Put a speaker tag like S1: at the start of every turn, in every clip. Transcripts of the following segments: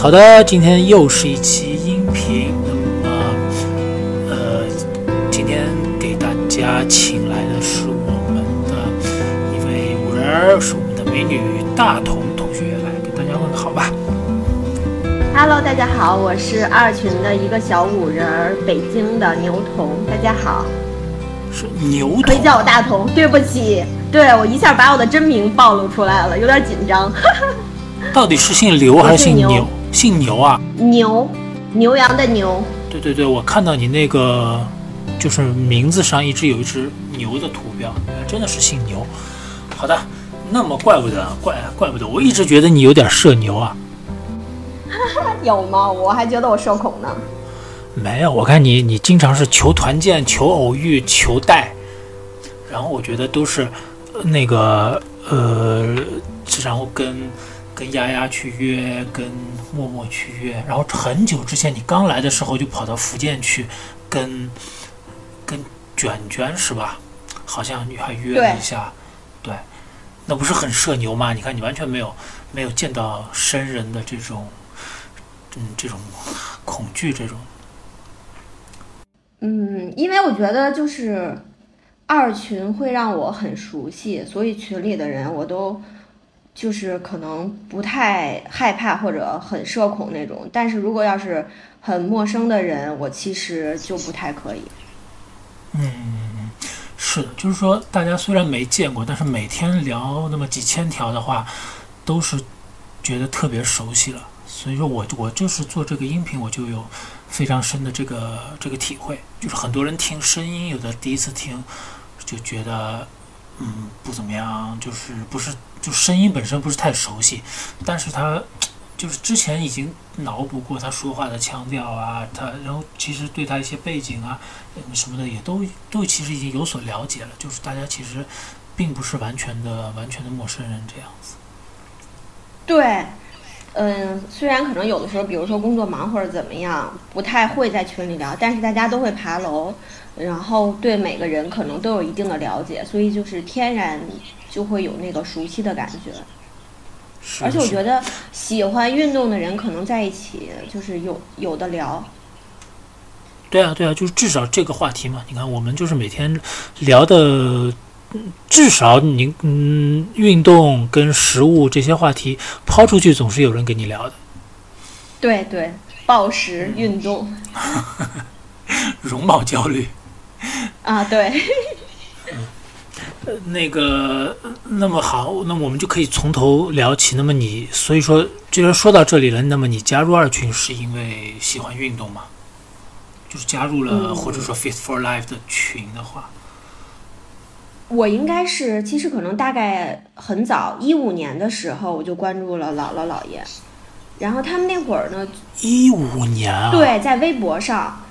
S1: 呃，好的，今天又是一期音频。那么，呃，今天给大家请来的是我们的一位五人儿，是我们的美女大同同学，来跟大家问个好吧。
S2: Hello，大家好，我是二群的一个小五人儿，北京的牛童，大家好，
S1: 是牛
S2: 可以，叫我大同。对不起，对我一下把我的真名暴露出来了，有点紧张。
S1: 到底是姓刘还是姓
S2: 牛？
S1: 姓牛啊？
S2: 牛，牛羊的牛，
S1: 对对对，我看到你那个就是名字上一直有一只牛的图标，原来真的是姓牛。好的，那么怪不得，怪怪不得，我一直觉得你有点社牛啊。
S2: 有吗？我还觉得我社恐呢。
S1: 没有，我看你你经常是求团建、求偶遇、求带，然后我觉得都是呃那个呃，然后跟跟丫丫去约，跟默默去约，然后很久之前你刚来的时候就跑到福建去跟跟卷卷是吧？好像你还约了一下，对，那不是很社牛吗？你看你完全没有没有见到生人的这种嗯这种恐惧这种。
S2: 嗯，因为我觉得就是二群会让我很熟悉，所以群里的人我都就是可能不太害怕或者很社恐那种。但是如果要是很陌生的人，我其实就不太可以。
S1: 嗯，是的，就是说大家虽然没见过，但是每天聊那么几千条的话，都是觉得特别熟悉了。所以说我我就是做这个音频，我就有非常深的这个这个体会，就是很多人听声音，有的第一次听就觉得嗯不怎么样，就是不是就声音本身不是太熟悉，但是他就是之前已经脑补过他说话的腔调啊，他然后其实对他一些背景啊。嗯什么的也都都其实已经有所了解了，就是大家其实并不是完全的完全的陌生人这样子。
S2: 对，嗯，虽然可能有的时候，比如说工作忙或者怎么样，不太会在群里聊，但是大家都会爬楼，然后对每个人可能都有一定的了解，所以就是天然就会有那个熟悉的感觉。
S1: 是
S2: 而且我觉
S1: 得
S2: 得喜欢运动的人可能在一起就是有有的聊。
S1: 对啊对啊，就是至少这个话题嘛，你看我们就是每天聊的，嗯至少你嗯运动跟食物这些话题抛出去，总是有人跟你聊的。
S2: 对对，暴食运动
S1: 容貌焦虑，
S2: 啊，对，
S1: 呃 那个呃那么好，那我们就可以从头聊起。那么你所以说，既然说到这里了，那么你加入二群是因为喜欢运动吗？就是加入了、
S2: 嗯
S1: 或者说 Fit for Life 的群的话，
S2: 我应该是，其实可能大概很早，一五年的时候我就关注了姥姥姥爷，然后他们那会儿呢，
S1: 一五年啊，
S2: 对，在微博上，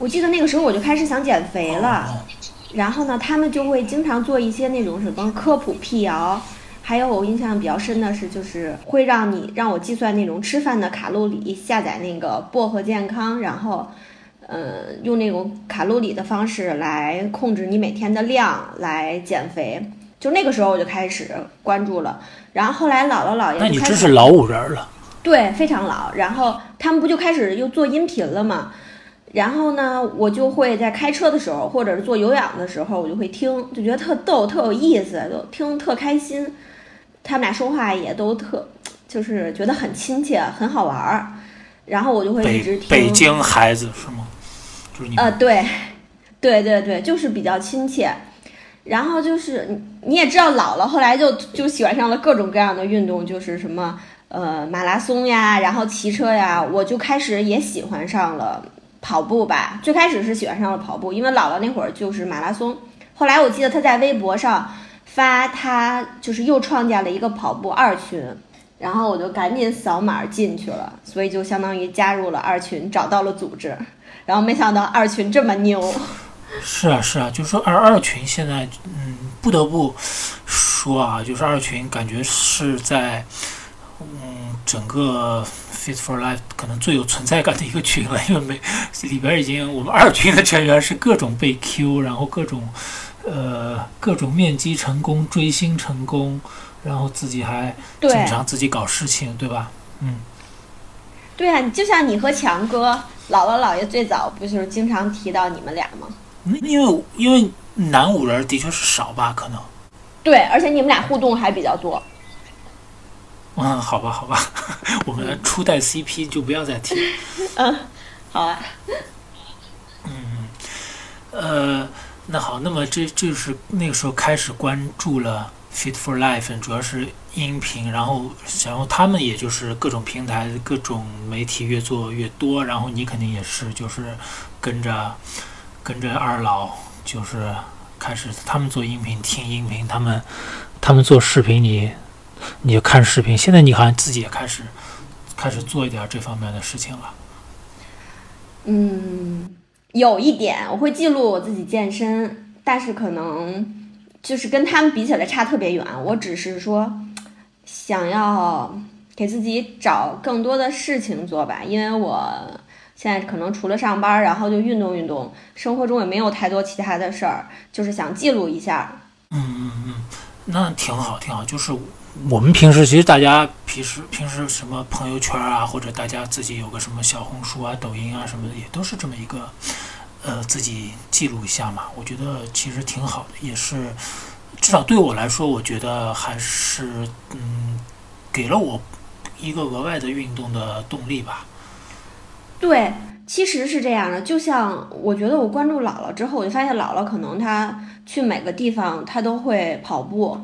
S2: 我记得那个时候我就开始想减肥了，
S1: 哦
S2: 然后呢，他们就会经常做一些那种什么科普辟谣，还有我印象比较深的是，就是会让你让我计算那种吃饭的卡路里，下载那个薄荷健康，然后。呃，用那种卡路里的方式来控制你每天的量来减肥，就那个时候我就开始关注了。然后后来姥姥姥爷
S1: 那你
S2: 就开始
S1: 真是老五人了。
S2: 对，非常老。然后他们不就开始又做音频了嘛？然后呢，我就会在开车的时候，或者是做有氧的时候，我就会听，就觉得特逗、特有意思，就听特开心。他们俩说话也都特，就是觉得很亲切，很好玩儿。然后我就会一直
S1: 北
S2: 听。
S1: 北京孩子是吗？就是你
S2: 呃，对，对对对，就是比较亲切。然后就是你你也知道，姥姥后来就就喜欢上了各种各样的运动，就是什么呃马拉松呀，然后骑车呀，我就开始也喜欢上了跑步吧。最开始是喜欢上了跑步，因为姥姥那会儿就是马拉松。后来我记得他在微博上发，他就是又创建了一个跑步二群，然后我就赶紧扫码进去了，所以就相当于加入了二群，找到了组织。然后没想到二群这么牛，
S1: 是啊是啊，就是说二二群现在，嗯，不得不说啊，就是二群感觉是在，嗯，整个 Fit for Life 可能最有存在感的一个群了，因为每里边已经我们二群的成员是各种被 Q，然后各种呃各种面基成功、追星成功，然后自己还
S2: 对
S1: 经常自己搞事情，对吧？嗯，
S2: 对啊，就像你和强哥，姥姥姥爷最早不就是经常提到你们俩吗？
S1: 因为因为男五人的确是少吧，可能。
S2: 对，而且你们俩互动还比较多。
S1: 嗯，好吧，好吧，我们初代 CP 就不要再提。
S2: 嗯，好啊。
S1: 嗯，呃，那好，那么这就是那个时候开始关注了 Fit for Life，主要是音频，然后然后他们也就是各种平台、各种媒体越做越多，然后你肯定也是就是跟着跟着二老，就是开始他们做音频、听音频，他们他们做视频，你。你就看视频，现在你好像自己也开始开始做一点这方面的事情了。
S2: 嗯，有一点，我会记录我自己健身，但是可能就是跟他们比起来差特别远。我只是说想要给自己找更多的事情做吧，因为我现在可能除了上班，然后就运动运动，生活中也没有太多其他的事儿，就是想记录一下。
S1: 嗯嗯嗯，那挺好，挺好，就是。我们平时其实大家平时平时什么朋友圈啊，或者大家自己有个什么小红书啊、抖音啊什么的，也都是这么一个，呃，自己记录一下嘛。我觉得其实挺好的，也是至少对我来说，我觉得还是嗯，给了我一个额外的运动的动力吧。
S2: 对，其实是这样的。就像我觉得我关注姥姥之后，我就发现姥姥可能她去每个地方她都会跑步。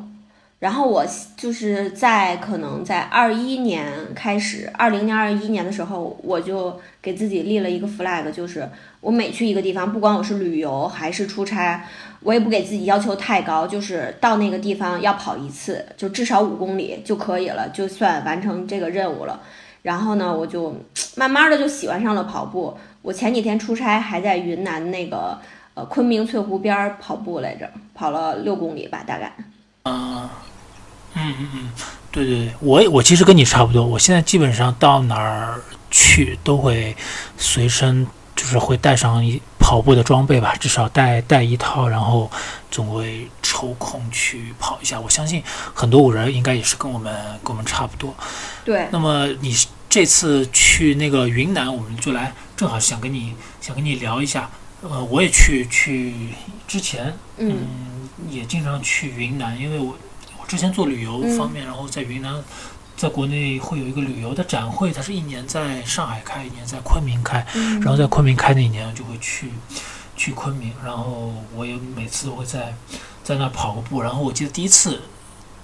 S2: 然后我就是在可能在二一年开始，二零年、二一年的时候，我就给自己立了一个 flag，就是我每去一个地方，不管我是旅游还是出差，我也不给自己要求太高，就是到那个地方要跑一次，就至少五公里就可以了，就算完成这个任务了。然后呢，我就慢慢的就喜欢上了跑步。我前几天出差还在云南那个呃昆明翠湖边跑步来着，跑了六公里吧，大概。
S1: 嗯。嗯嗯嗯，对对对，我我其实跟你差不多，我现在基本上到哪儿去都会随身，就是会带上一跑步的装备吧，至少带带一套，然后总会抽空去跑一下。我相信很多五人应该也是跟我们跟我们差不多。
S2: 对。
S1: 那么你这次去那个云南，我们就来正好想跟你想跟你聊一下。呃，我也去去之前，嗯，也经常去云南，因为我我。之前做旅游方面，然后在云南，在国内会有一个旅游的展会，它是一年在上海开，一年在昆明开。然后在昆明开那一年，就会去去昆明，然后我也每次都会在在那跑个步。然后我记得第一次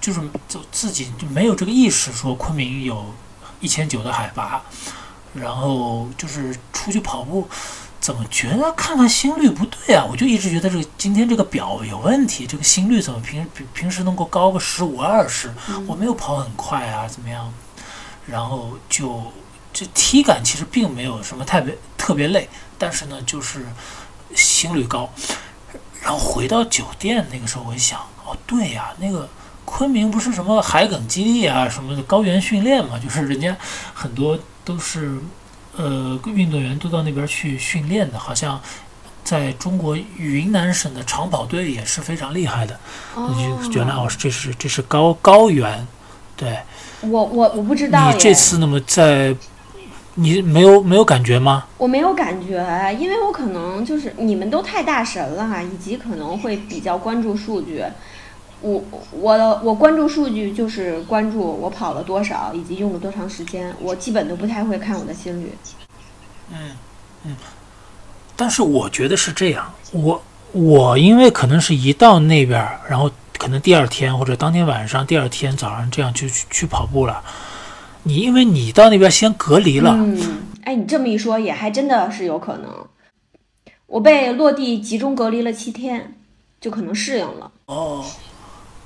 S1: 就是就自己就没有这个意识，说昆明有一千九的海拔，然后就是出去跑步。怎么觉得看看心率不对啊？我就一直觉得这个今天这个表有问题，这个心率怎么平平平时能够高个十五二十？我没有跑很快啊，怎么样？然后就这体感其实并没有什么特别特别累，但是呢，就是心率高。然后回到酒店那个时候，我一想，哦，对呀，那个昆明不是什么海埂基地啊，什么的高原训练嘛，就是人家很多都是。呃，运动员都到那边去训练的，好像在中国云南省的长跑队也是非常厉害的。
S2: 哦，
S1: 原来哦，这是这是高高原，对。
S2: 我我我不知道。
S1: 你这次那么在，你没有没有感觉吗？
S2: 我没有感觉，因为我可能就是你们都太大神了哈，以及可能会比较关注数据。我我我关注数据就是关注我跑了多少以及用了多长时间，我基本都不太会看我的心率。
S1: 嗯嗯，但是我觉得是这样，我我因为可能是一到那边，然后可能第二天或者当天晚上、第二天早上这样就去去跑步了。你因为你到那边先隔离了。
S2: 嗯，哎，你这么一说也还真的是有可能。我被落地集中隔离了七天，就可能适应了。
S1: 哦。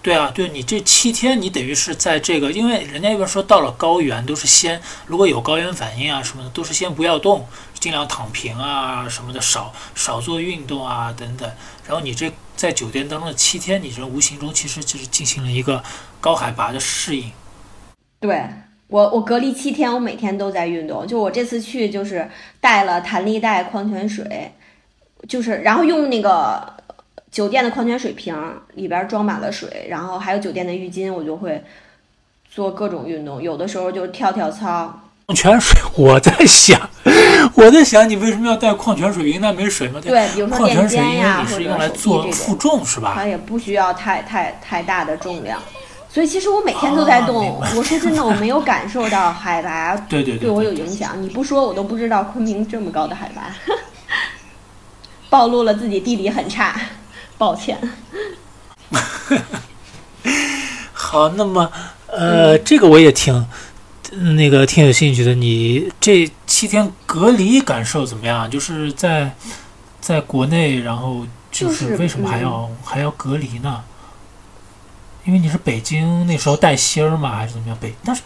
S1: 对啊，对你这七天，你等于是在这个，因为人家一般说到了高原都是先，如果有高原反应啊什么的，都是先不要动，尽量躺平啊什么的，少少做运动啊等等。然后你这在酒店当中的七天，你这无形中其实就是进行了一个高海拔的适应。
S2: 对我，我隔离七天，我每天都在运动。就我这次去，就是带了弹力带、矿泉水，就是然后用那个。酒店的矿泉水瓶里边装满了水，然后还有酒店的浴巾，我就会做各种运动，有的时候就跳跳操，矿
S1: 泉水，我在想，我在想你为什么要带矿泉水？瓶？那没水吗？
S2: 对，比如说
S1: 矿泉水，
S2: 垫肩呀，
S1: 是用来做负重是吧？
S2: 它也不需要太太太大的重量。所以其实我每天都在动。
S1: 啊
S2: 我说真的，我没有感受到海拔
S1: 对对
S2: 对我有影响。你不说我都不知道昆明这么高的海拔，暴露了自己地理很差，抱歉。
S1: 好，那么呃，这个我也挺嗯那个挺有兴趣的。你这七天隔离感受怎么样？就是在在国内，然后就
S2: 就是
S1: 是为什么还
S2: 嗯
S1: 要、还要隔离呢？因为你是北京那时候带星儿嘛？还是怎么样？北，但是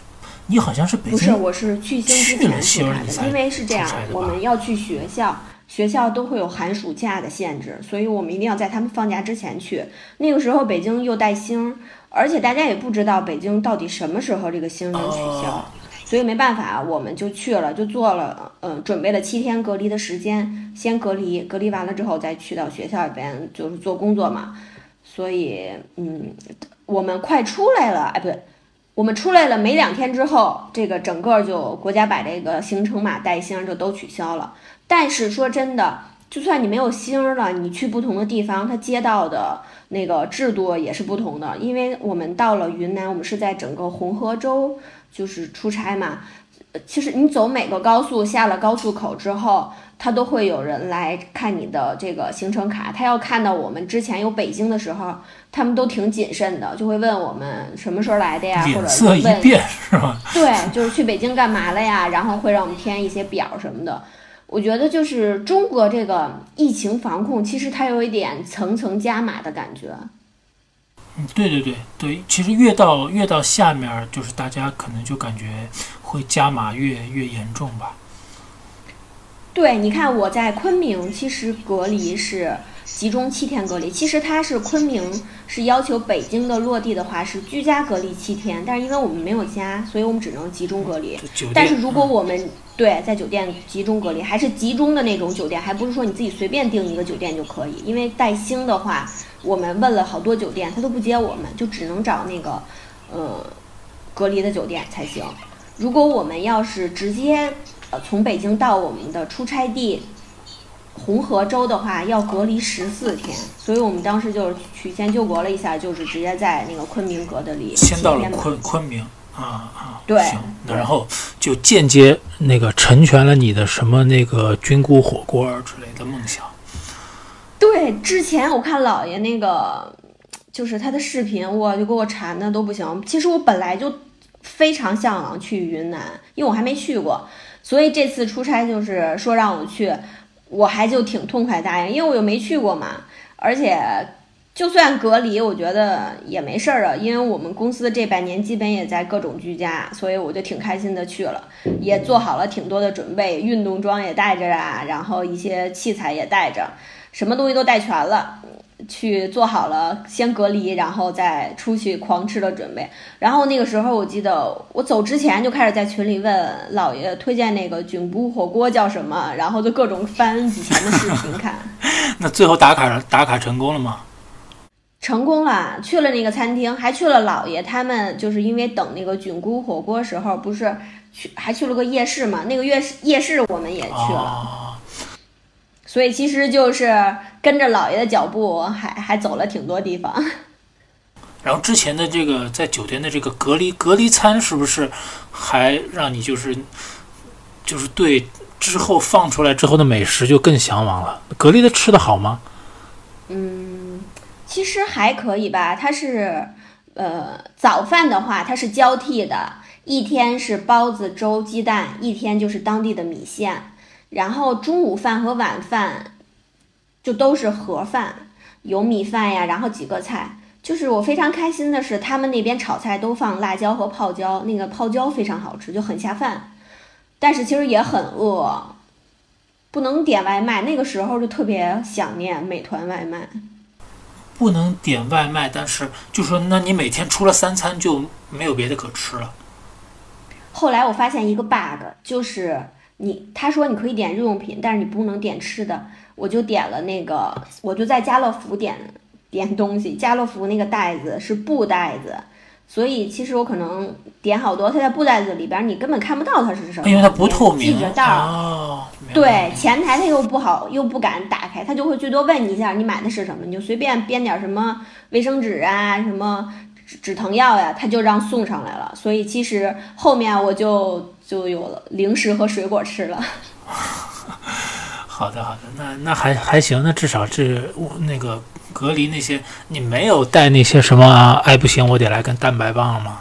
S1: 你好像是北京
S2: 不是，我是去星之
S1: 去了
S2: 前出差的，
S1: 西尔你才
S2: 因为是这样我们要去学校，学校都会有寒暑假的限制，所以我们一定要在他们放假之前去。那个时候北京又带星，而且大家也不知道北京到底什么时候这个星能取消。
S1: 哦
S2: 所以没办法，我们就去了，就做了，呃，准备了七天隔离的时间，先隔离，隔离完了之后再去到学校里边，就是做工作嘛。所以，嗯，我们快出来了，哎，不对，我们出来了没两天之后，这个整个就国家把这个行程码带星就都取消了。但是说真的，就算你没有星儿了，你去不同的地方，它街道的那个制度也是不同的。因为我们到了云南，我们是在整个红河州就是出差嘛。呃其实你走每个高速，下了高速口之后，他都会有人来看你的这个行程卡。他要看到我们之前有北京的时候，他们都挺谨慎的，就会问我们什么时候来的呀，或者问
S1: 变是吧？
S2: 对，就是去北京干嘛了呀？然后会让我们填一些表什么的。我觉得就是中国这个疫情防控，其实它有一点层层加码的感觉。
S1: 嗯，对对对对，其实越到越到下面，就是大家可能就感觉会加码越越严重吧。
S2: 对，你看我在昆明，其实隔离是集中七天隔离。其实它是昆明是要求北京的落地的话是居家隔离七天，但是因为我们没有家，所以我们只能集中隔离。但是如果
S1: 嗯
S2: 我们对在酒店集中隔离，还是集中的那种酒店，还不是说你自己随便订一个酒店就可以。因为带星的话，我们问了好多酒店，他都不接我们，就只能找那个呃隔离的酒店才行。如果我们要是直接呃从北京到我们的出差地红河州的话，要隔离十四天，所以我们当时就是曲线救国了一下，就是直接在那个昆明隔的离
S1: 先到了昆昆明啊啊，
S2: 对
S1: 然后就间接那个成全了你的什么那个菌菇火锅之类的梦想。
S2: 对，之前我看姥爷那个，就是他的视频，我就给我馋的都不行。其实我本来就非常向往去云南，因为我还没去过，所以这次出差就是说让我去，我还就挺痛快答应，因为我又没去过嘛，而且。就算隔离，我觉得也没事儿啊，因为我们公司这半年基本也在各种居家，所以我就挺开心的去了，也做好了挺多的准备，运动装也带着啊，然后一些器材也带着，什么东西都带全了，去做好了先隔离，然后再出去狂吃的准备。然后那个时候我记得我走之前就开始在群里问姥爷推荐那个菌菇火锅叫什么，然后就各种翻以前的视频看。
S1: 那最后打卡打卡成功了吗？
S2: 成功了，去了那个餐厅，还去了姥爷他们，就是因为等那个菌菇火锅时候，不是去还去了个夜市嘛？那个夜市夜市我们也去了。
S1: 啊，
S2: 所以其实就是跟着姥爷的脚步还，还走了挺多地方。
S1: 然后之前的这个在酒店的这个隔离隔离餐，是不是还让你就是就是对之后放出来之后的美食就更向往了？隔离的吃的好吗？
S2: 嗯，其实还可以吧。它是，呃，早饭的话它是交替的，一天是包子、粥、鸡蛋，一天就是当地的米线。然后中午饭和晚饭就都是盒饭，有米饭呀，然后几个菜。就是我非常开心的是，他们那边炒菜都放辣椒和泡椒，那个泡椒非常好吃，就很下饭。但是其实也很饿，不能点外卖。那个时候就特别想念美团外卖。
S1: 不能点外卖，但是就说那你每天除了三餐就没有别的可吃了。
S2: 后来我发现一个 bug，就是你他说你可以点日用品，但是你不能点吃的。我就点了那个，我就在家乐福点点东西，家乐福那个袋子是布袋子，所以其实我可能点好多，它在布袋子里边，你根本看不到它是什么，
S1: 因为它不透明。
S2: 记着袋儿。
S1: 哦，
S2: 对，前台他又不好，又不敢打开，他就会最多问你一下，你买的是什么，你就随便编点什么卫生纸啊，什么止止疼药呀，他就让送上来了。所以其实后面我就就有了零食和水果吃了。
S1: 好的，好的，那那还还行，那至少是我那个隔离那些，你没有带那些什么啊？哎，不行，我得来根蛋白棒吗？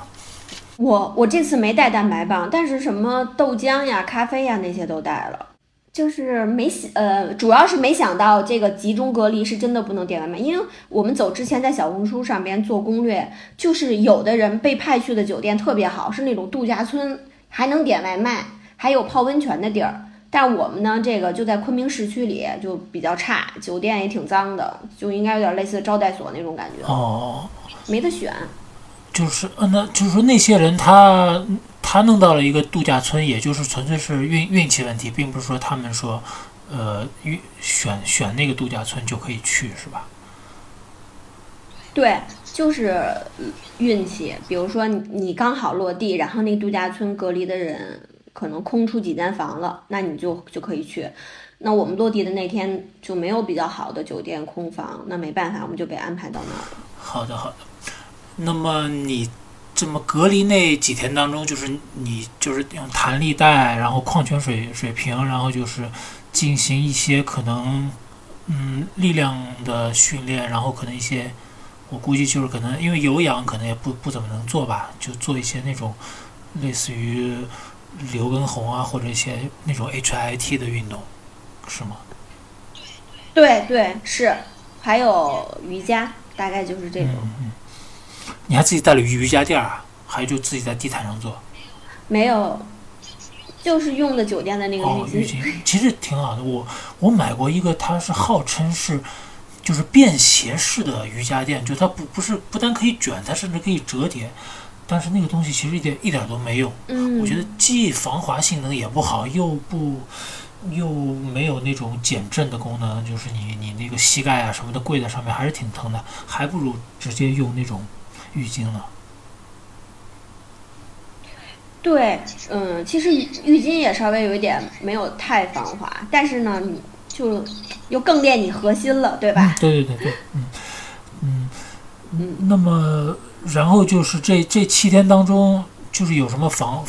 S2: 我我这次没带蛋白棒，但是什么豆浆呀、咖啡呀那些都带了，就是没想呃，主要是没想到这个集中隔离是真的不能点外卖，因为我们走之前在小红书上边做攻略，就是有的人被派去的酒店特别好，是那种度假村，还能点外卖，还有泡温泉的地儿。但我们呢，这个就在昆明市区里，就比较差，酒店也挺脏的，就应该有点类似招待所那种感觉，
S1: 哦，
S2: 没得选。
S1: 就是，嗯，那就是说那些人他他弄到了一个度假村，也就是纯粹是运运气问题，并不是说他们说，呃，运选选那个度假村就可以去，是吧？
S2: 对，就是运气。比如说你刚好落地，然后那度假村隔离的人可能空出几间房了，那你就就可以去。那我们落地的那天就没有比较好的酒店空房，那没办法，我们就被安排到那儿了。
S1: 好的，好的。那么你这么隔离那几天当中，就是你就是用弹力带，然后矿泉水水瓶，然后就是进行一些可能嗯力量的训练，然后可能一些我估计就是可能因为有氧可能也不不怎么能做吧，就做一些那种类似于刘畊宏啊或者一些那种 HIT 的运动，是吗？
S2: 对对是，还有瑜伽，大概就是这种。
S1: 嗯嗯。你还自己带了瑜伽垫啊？还就自己在地毯上做？
S2: 没有，就是用的酒店的那个
S1: 哦，浴。
S2: 巾
S1: 其实挺好的。我我买过一个，它是号称是就是便携式的瑜伽垫，就它不不是不但可以卷，它甚至可以折叠。但是那个东西其实一点一点都没用。
S2: 嗯，
S1: 我觉得既防滑性能也不好，又不又没有那种减震的功能，就是你你那个膝盖啊什么的跪在上面还是挺疼的，还不如直接用那种浴巾呢。
S2: 对，嗯，其实浴巾也稍微有一点没有太防滑，但是呢，你就又更练你核心了，对吧？
S1: 对对对对，嗯嗯嗯。那么，然后就是这这七天当中，就是有什么防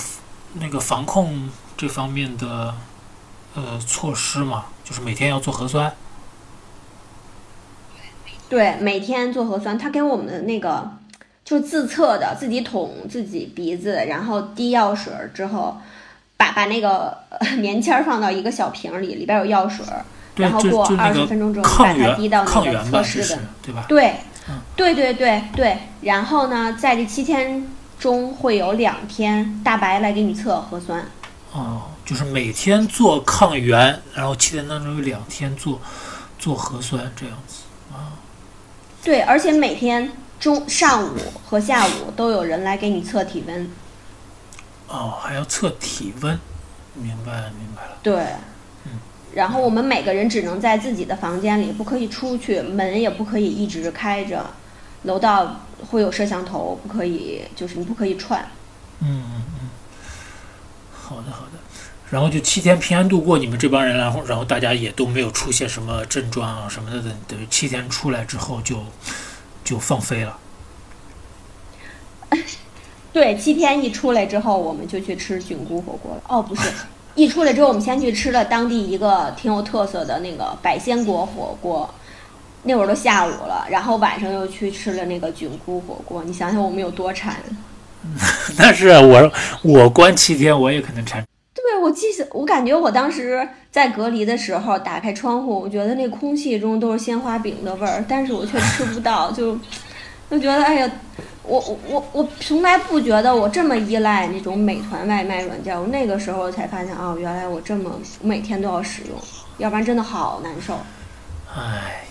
S1: 那个防控这方面的呃措施吗？就是每天要做核酸。
S2: 对，每天做核酸，他给我们的那个就是自测的，自己捅自己鼻子，然后滴药水之后，把把那个呃棉签儿放到一个小瓶儿里，里边有药水儿，然后过二十分钟之后把它滴到那个测试的
S1: 对吧？
S2: 对
S1: 嗯，
S2: 对对对对，然后呢，在这七天中会有两天大白来给你测核酸。
S1: 哦，就是每天做抗原，然后七天当中有两天做做核酸这样子啊。
S2: 对，而且每天中上午和下午都有人来给你测体温。
S1: 哦，还要测体温，明白了明白了。
S2: 对
S1: 嗯，
S2: 然后我们每个人只能在自己的房间里，不可以出去，门也不可以一直开着，楼道会有摄像头，不可以，就是你不可以串。
S1: 嗯嗯嗯，好的好的。然后就七天平安度过，你们这帮人，然后然后大家也都没有出现什么症状啊什么的，等等于七天出来之后就就放飞了。
S2: 对，七天一出来之后，我们就去吃菌菇火锅了。哦，不是，一出来之后，我们先去吃了当地一个挺有特色的那个百鲜果火锅，那会儿都下午了，然后晚上又去吃了那个菌菇火锅。你想想我们有多馋。
S1: 但是我我关七天，我也可能馋。
S2: 对，我记得，我感觉我当时在隔离的时候，打开窗户，我觉得那空气中都是鲜花饼的味儿，但是我却吃不到，就就觉得，哎呀，我我我我从来不觉得我这么依赖那种美团外卖软件，我那个时候才发现，哦，原来我这么每天都要使用，要不然真的好难受。
S1: 唉，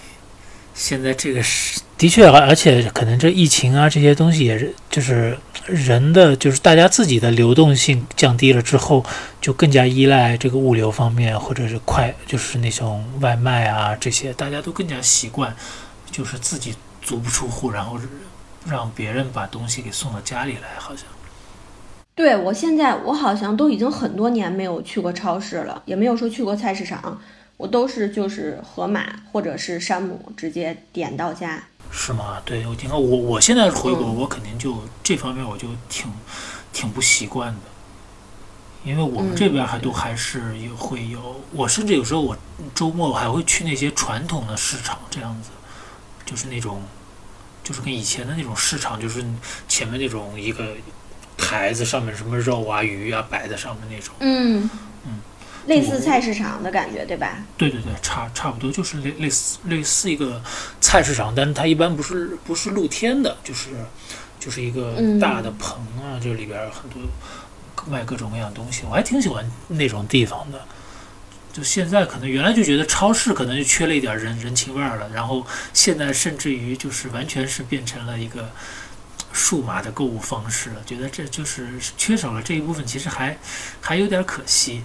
S1: 现在这个是的确，而且可能这疫情啊这些东西也是，就是人的就是大家自己的流动性降低了之后，就更加依赖这个物流方面，或者是快就是那种外卖啊这些，大家都更加习惯，就是自己足不出户，然后让别人把东西给送到家里来，好像。
S2: 对我现在我好像都已经很多年没有去过超市了，也没有说去过菜市场，我都是就是盒马或者是山姆直接点到家。
S1: 是吗？对我听说我我现在回国，我肯定就这方面我就挺挺不习惯的，因为我们这边还都还是有会有，我甚至有时候我周末我还会去那些传统的市场，这样子，就是那种就是跟以前的那种市场，就是前面那种一个台子上面什么肉啊鱼啊摆在上面那种，
S2: 嗯
S1: 嗯。
S2: 类似菜市场的感觉，对吧？
S1: 对对对，差差不多就是类类似类似一个菜市场，但是它一般不是不是露天的，就是就是一个大的棚啊，这里边很多卖各种各样东西，我还挺喜欢那种地方的。就现在可能原来就觉得超市可能就缺了一点人人情味儿了，然后现在甚至于就是完全是变成了一个数码的购物方式了，觉得这就是缺少了这一部分，其实还还有点可惜。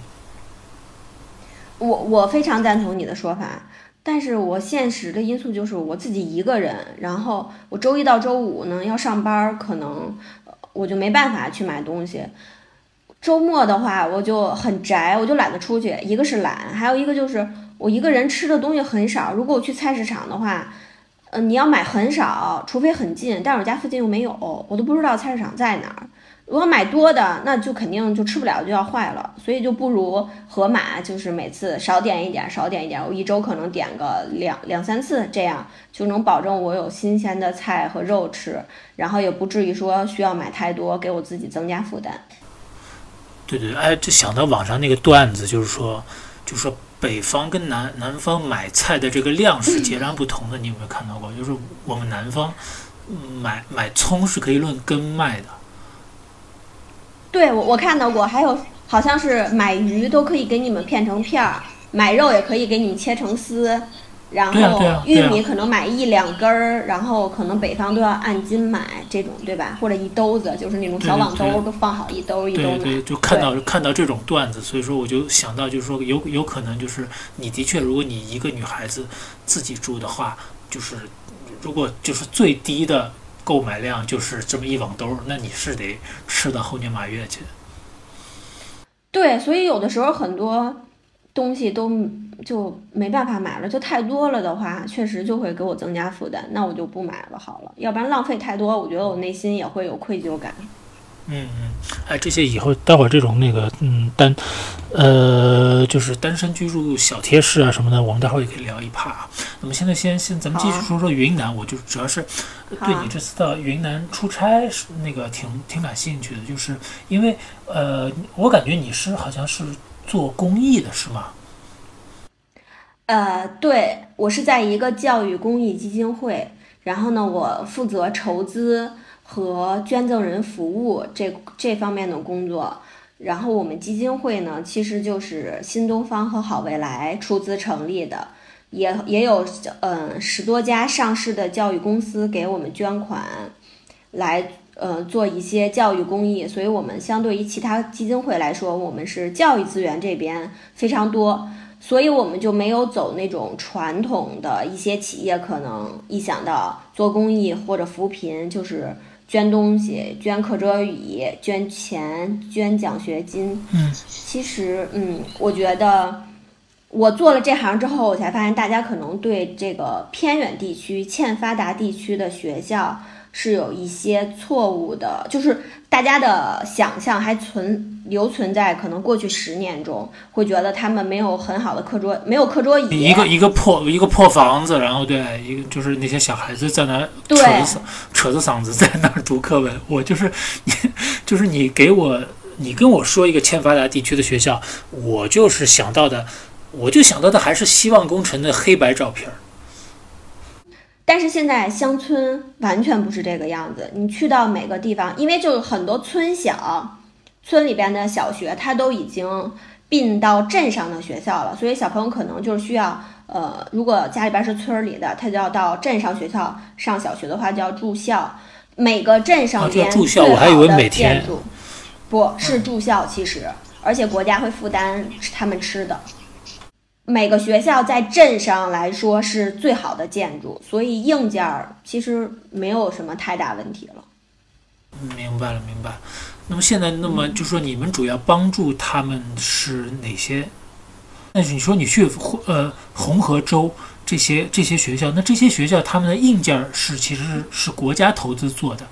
S2: 我我非常赞同你的说法，但是我现实的因素就是我自己一个人，然后我周一到周五呢要上班，可能我就没办法去买东西。周末的话我就很宅，我就懒得出去。一个是懒，还有一个就是我一个人吃的东西很少。如果我去菜市场的话，嗯，你要买很少，除非很近，但是我家附近又没有，我都不知道菜市场在哪儿。如果买多的，那就肯定就吃不了，就要坏了。所以就不如盒马，就是每次少点一点，少点一点。我一周可能点个两两三次，这样就能保证我有新鲜的菜和肉吃，然后也不至于说需要买太多，给我自己增加负担。
S1: 对对，哎，就想到网上那个段子，就是说，就是说北方跟南南方买菜的这个量是截然不同的。你有没有看到过？就是我们南方买买葱是可以论根卖的。
S2: 对，我我看到过，还有好像是买鱼都可以给你们片成片儿，买肉也可以给你们切成丝，然后玉米可能买一两根儿，然后可能北方都要按斤买这种，对吧？或者一兜子，就是那种小网兜都放好一兜一兜
S1: 对对，就看到看到这种段子，所以说我就想到，就是说有有可能就是你的确，如果你一个女孩子自己住的话，就是如果就是最低的。购买量就是这么一网兜，那你是得吃到猴年马月去。
S2: 对，所以有的时候很多东西都就没办法买了，就太多了的话，确实就会给我增加负担，那我就不买了好了，要不然浪费太多，我觉得我内心也会有愧疚感。
S1: 嗯嗯，哎，这些以后待会儿这种那个嗯单，呃，就是单身居住小贴士啊什么的，我们待会儿也可以聊一趴啊。那么现在先先咱们继续说说云南，我就主要是对你这次到云南出差是那个挺挺感兴趣的，就是因为呃，我感觉你是好像是做公益的是吗？
S2: 呃，对我是在一个教育公益基金会，然后呢，我负责筹资。和捐赠人服务这这方面的工作，然后我们基金会呢，其实就是新东方和好未来出资成立的，也也有嗯十多家上市的教育公司给我们捐款，来呃做一些教育公益，所以我们相对于其他基金会来说，我们是教育资源这边非常多，所以我们就没有走那种传统的一些企业可能一想到做公益或者扶贫就是。捐东西，捐课桌椅，捐钱，捐奖学金。
S1: 嗯，
S2: 其实，嗯，我觉得我做了这行之后，我才发现大家可能对这个偏远地区、欠发达地区的学校。是有一些错误的，就是大家的想象还存留存在可能过去十年中，会觉得他们没有很好的课桌，没有课桌椅，
S1: 一个一个破一个破房子，然后对一个就是那些小孩子在那扯着扯着嗓子在那儿读课文。我就是你，就是你给我你跟我说一个欠发达地区的学校，我就是想到的，我就想到的还是希望工程的黑白照片儿。
S2: 但是现在乡村完全不是这个样子。你去到每个地方，因为就是很多村小，村里边的小学，它都已经并到镇上的学校了，所以小朋友可能就是需要，呃，如果家里边是村里的，他就要到镇上学校上小学的话，就要住校。每个镇上边
S1: 住校，我还以为每天
S2: 不是住校，其实，而且国家会负担他们吃的。每个学校在镇上来说是最好的建筑，所以硬件儿其实没有什么太大问题了。
S1: 明白了，明白。那么现在，那么就说你们主要帮助他们是哪些？那你说你去呃红河州这些这些学校，那这些学校他们的硬件是其实是是国家投资做的，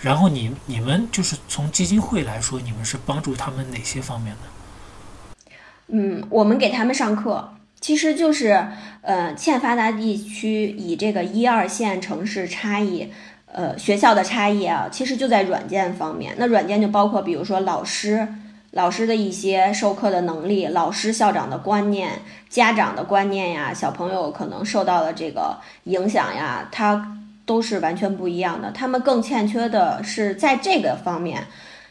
S1: 然后你你们就是从基金会来说，你们是帮助他们哪些方面的？
S2: 嗯，我们给他们上课，其实就是呃欠发达地区以这个一二线城市差异。呃，学校的差异啊，其实就在软件方面。那软件就包括，比如说老师、老师的一些授课的能力，老师、校长的观念，家长的观念呀，小朋友可能受到了这个影响呀，它都是完全不一样的。他们更欠缺的是在这个方面，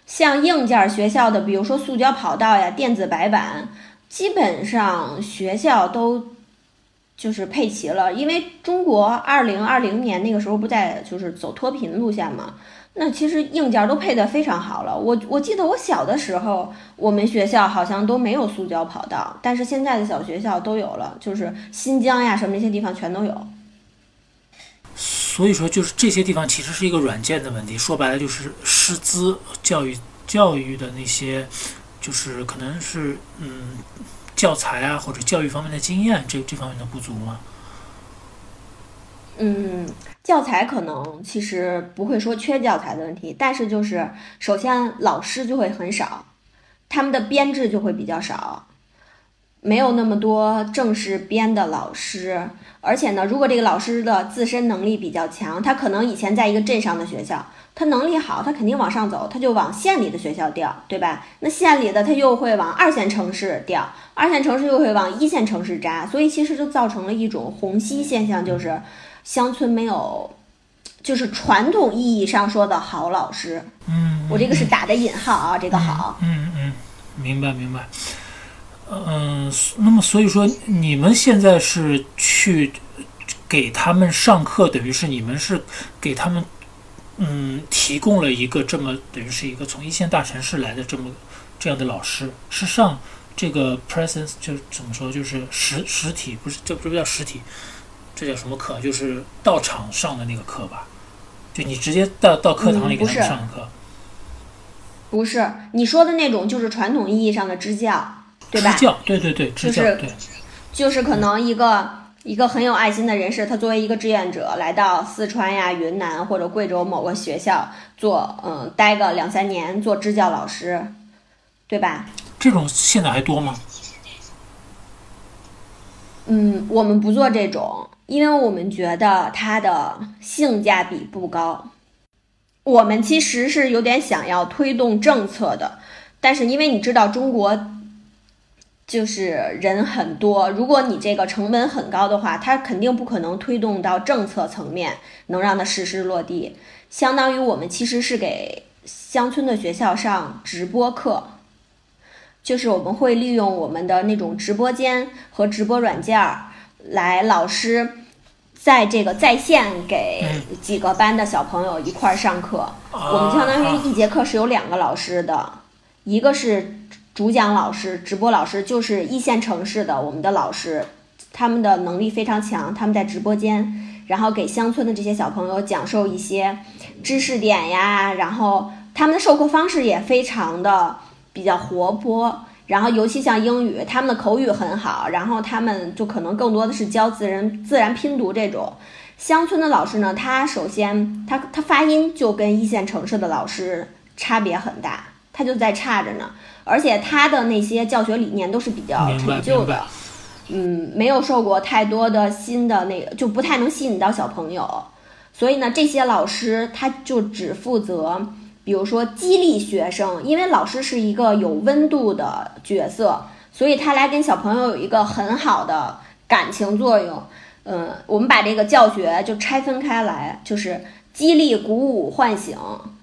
S2: 像硬件学校的，比如说塑胶跑道呀、电子白板，基本上学校都。就是配齐了，因为中国二零二零年那个时候不在就是走脱贫路线嘛，那其实硬件都配得非常好了。我我记得我小的时候，我们学校好像都没有塑胶跑道，但是现在的小学校都有了，就是新疆呀什么那些地方全都有。
S1: 所以说，就是这些地方其实是一个软件的问题，说白了就是师资教育教育的那些，就是可能是嗯。教材啊，或者教育方面的经验，这这方面的不足吗？
S2: 嗯，教材可能其实不会说缺教材的问题，但是就是首先老师就会很少，他们的编制就会比较少，没有那么多正式编的老师。而且呢，如果这个老师的自身能力比较强，他可能以前在一个镇上的学校。他能力好，他肯定往上走，他就往县里的学校调，对吧？那县里的他又会往二线城市调，二线城市又会往一线城市扎，所以其实就造成了一种虹吸现象，就是乡村没有，就是传统意义上说的好老师。
S1: 嗯，
S2: 我这个是打的引号啊，这个好。
S1: 嗯嗯，明白明白。嗯，那么所以说你们现在是去给他们上课，等于是你们是给他们。嗯，提供了一个这么等于是一个从一线大城市来的这么这样的老师，是上这个 presence 就怎么说，就是实实体不是这不是叫实体，这叫什么课？就是到场上的那个课吧？就你直接到到课堂里给他们上课？
S2: 不是，你说的那种就是传统意义上的支教，对吧？
S1: 支教，对对对，支教，对，
S2: 就是可能一个。一个很有爱心的人士，他作为一个志愿者来到四川呀、云南或者贵州某个学校做，嗯，待个两三年做支教老师，对吧？
S1: 这种现在还多吗？
S2: 嗯，我们不做这种，因为我们觉得它的性价比不高。我们其实是有点想要推动政策的，但是因为你知道中国。就是人很多，如果你这个成本很高的话，它肯定不可能推动到政策层面，能让它实施落地。相当于我们其实是给乡村的学校上直播课，就是我们会利用我们的那种直播间和直播软件儿，来老师在这个在线给几个班的小朋友一块儿上课。我们相当于一节课是有两个老师的，一个是。主讲老师、直播老师就是一线城市的我们的老师，他们的能力非常强，他们在直播间，然后给乡村的这些小朋友讲授一些知识点呀，然后他们的授课方式也非常的比较活泼，然后尤其像英语，他们的口语很好，然后他们就可能更多的是教自然自然拼读这种。乡村的老师呢，他首先他他发音就跟一线城市的老师差别很大，他就在差着呢。而且他的那些教学理念都是比较陈旧的，嗯，没有受过太多的新的那个，就不太能吸引到小朋友。所以呢，这些老师他就只负责，比如说激励学生，因为老师是一个有温度的角色，所以他来跟小朋友有一个很好的感情作用。嗯，我们把这个教学就拆分开来，就是激励、鼓舞、唤醒。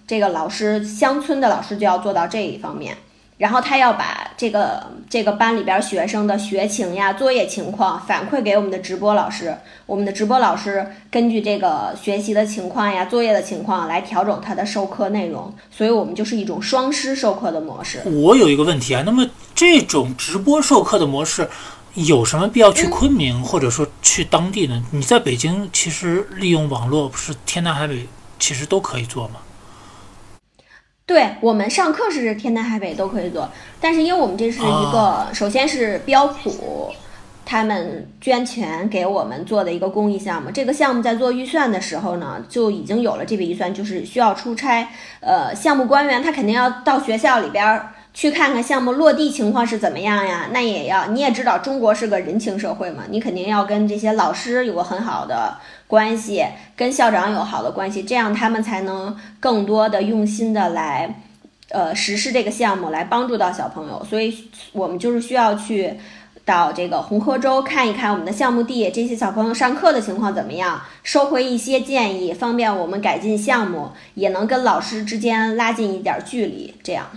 S2: 这个老师，乡村的老师就要做到这一方面。然后他要把这个这个班里边学生的学情呀、作业情况反馈给我们的直播老师，我们的直播老师根据这个学习的情况呀、作业的情况来调整他的授课内容，所以我们就是一种双师授课的模式。
S1: 我有一个问题啊，那么这种直播授课的模式，有什么必要去昆明，或者说去当地呢？你在北京其实利用网络，不是天南海北，其实都可以做吗？
S2: 对我们上课是天南海北都可以做，但是因为我们这是一个，首先是标普。他们捐钱给我们做的一个公益项目，这个项目在做预算的时候呢，就已经有了这笔预算，就是需要出差。呃，项目官员他肯定要到学校里边去看看项目落地情况是怎么样呀。那也要你也知道，中国是个人情社会嘛，你肯定要跟这些老师有个很好的关系，跟校长有好的关系，这样他们才能更多的用心的来，呃，实施这个项目，来帮助到小朋友。所以我们就是需要去。到这个红河州看一看我们的项目地，这些小朋友上课的情况怎么样？收回一些建议，方便我们改进项目，也能跟老师之间拉近一点距离。这样，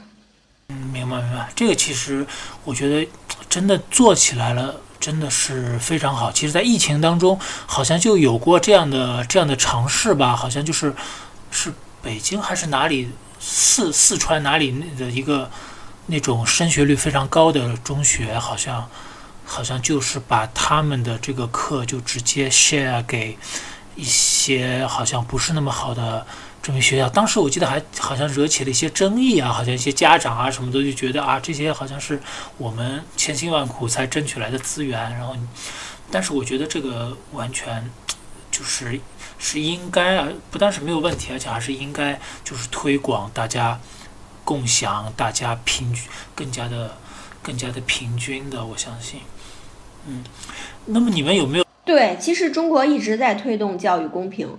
S1: 嗯，明白明白。这个其实我觉得真的做起来了，真的是非常好。其实，在疫情当中，好像就有过这样的这样的尝试吧？好像就是是北京还是哪里四四川哪里的一个那种升学率非常高的中学，好像。好像就是把他们的这个课就直接 share 给一些好像不是那么好的这么学校。当时我记得还好像惹起了一些争议啊，好像一些家长啊什么的就觉得啊这些好像是我们千辛万苦才争取来的资源。然后，但是我觉得这个完全就是是应该啊，不但是没有问题，而且还是应该就是推广大家共享，大家平均更加的更加的平均的，我相信。嗯，那么你们有没有？
S2: 对，其实中国一直在推动教育公平。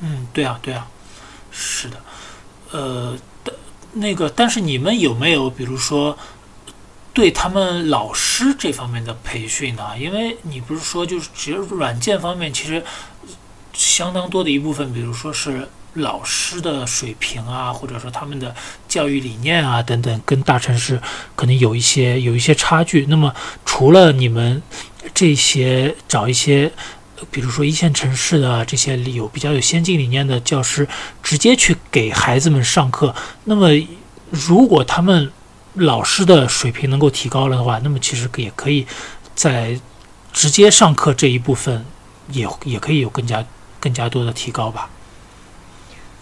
S1: 嗯，对啊，对啊，是的，呃，那个，但是你们有没有，比如说，对他们老师这方面的培训呢？因为你不是说，就是只有软件方面，其实相当多的一部分，比如说是。老师的水平啊，或者说他们的教育理念啊等等，跟大城市可能有一些有一些差距。那么，除了你们这些找一些，比如说一线城市的这些有比较有先进理念的教师，直接去给孩子们上课，那么如果他们老师的水平能够提高了的话，那么其实也可以在直接上课这一部分也也可以有更加更加多的提高吧。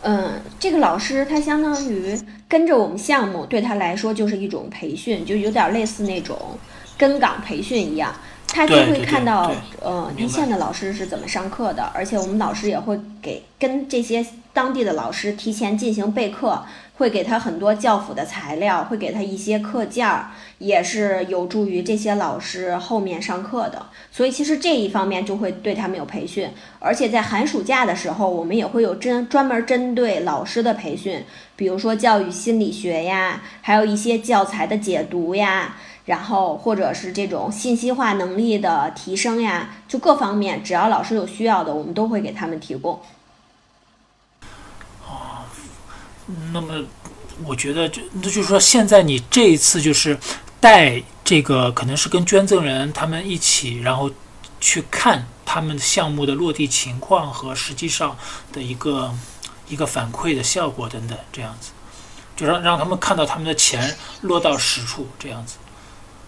S2: 嗯，这个老师他相当于跟着我们项目，对他来说就是一种培训，就有点类似那种跟岗培训一样。他就会看到，呃，一线的老师是怎么上课的，而且我们老师也会给跟这些当地的老师提前进行备课。会给他很多教辅的材料，会给他一些课件儿，也是有助于这些老师后面上课的。所以其实这一方面就会对他们有培训，而且在寒暑假的时候，我们也会有针专门针对老师的培训，比如说教育心理学呀，还有一些教材的解读呀，然后或者是这种信息化能力的提升呀，就各方面，只要老师有需要的，我们都会给他们提供。
S1: 哦那么，我觉得就那就是说，现在你这一次就是带这个，可能是跟捐赠人他们一起，然后去看他们项目的落地情况和实际上的一个一个反馈的效果等等，这样子，就让让他们看到他们的钱落到实处，这样子。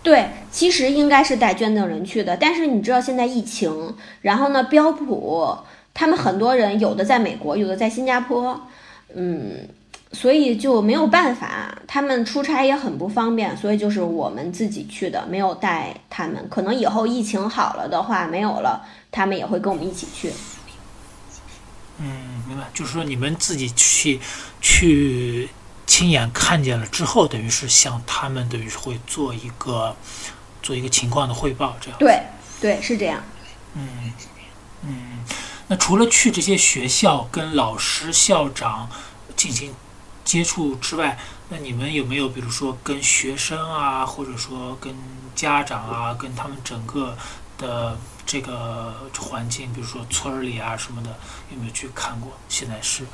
S2: 对，其实应该是带捐赠人去的，但是你知道现在疫情，然后呢，标普他们很多人有的在美国，有的在新加坡，嗯。所以就没有办法，他们出差也很不方便，所以就是我们自己去的，没有带他们。可能以后疫情好了的话，没有了，他们也会跟我们一起去。
S1: 嗯，明白，就是说你们自己去去亲眼看见了之后，等于是向他们等于是会做一个做一个情况的汇报，这样。
S2: 对对，是这样。
S1: 嗯嗯，那除了去这些学校跟老师、校长进行。接触之外，那你们有没有比如说跟学生啊，或者说跟家长啊，跟他们整个的这个环境，比如说村里啊什么的，有没有去看过？现在是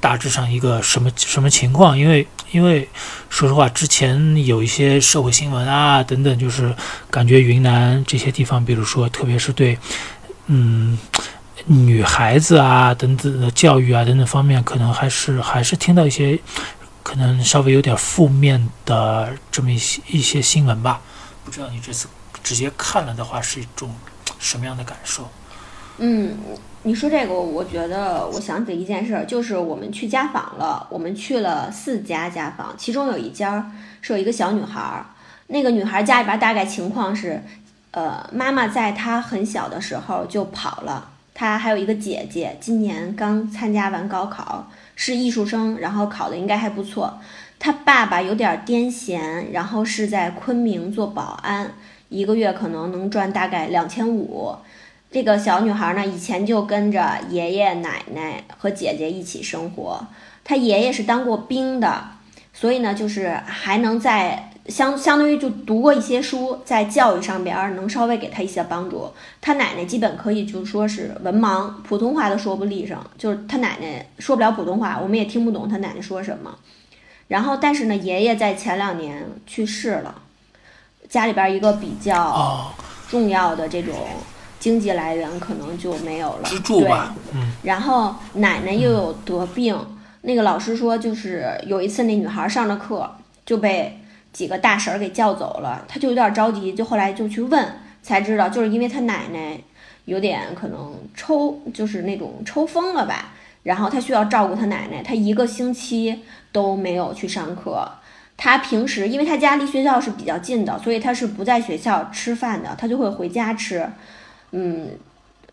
S1: 大致上一个什么什么情况？因为因为说实话，之前有一些社会新闻啊等等，就是感觉云南这些地方，比如说特别是对嗯女孩子啊等等的教育啊等等方面，可能还是还是听到一些。可能稍微有点负面的这么一些一些新闻吧，不知道你这次直接看了的话是一种什么样的感受？
S2: 嗯，你说这个，我觉得我想起一件事儿，就是我们去家访了，我们去了四家家访，其中有一家是有一个小女孩儿，那个女孩家里边大概情况是，呃，妈妈在她很小的时候就跑了，她还有一个姐姐，今年刚参加完高考，是艺术生，然后考的应该还不错。她爸爸有点癫痫，然后是在昆明做保安，一个月可能能赚大概两千五。这个小女孩呢，以前就跟着爷爷奶奶和姐姐一起生活。她爷爷是当过兵的，所以呢，就是还能在相相当于就读过一些书，在教育上边能稍微给她一些帮助。她奶奶基本可以就说是文盲，普通话都说不利上，就是她奶奶说不了普通话，我们也听不懂她奶奶说什么。然后，但是呢，爷爷在前两年去世了，家里边一个比较重要的这种。经济来源可能就没有了，
S1: 支柱吧。
S2: 嗯，然后奶奶又有得病，那个老师说，就是有一次那女孩上着课就被几个大婶儿给叫走了，她就有点着急，就后来就去问，才知道就是因为她奶奶有点可能抽，就是那种抽风了吧，然后她需要照顾她奶奶，她一个星期都没有去上课。她平时因为他家离学校是比较近的，所以他是不在学校吃饭的，他就会回家吃。嗯，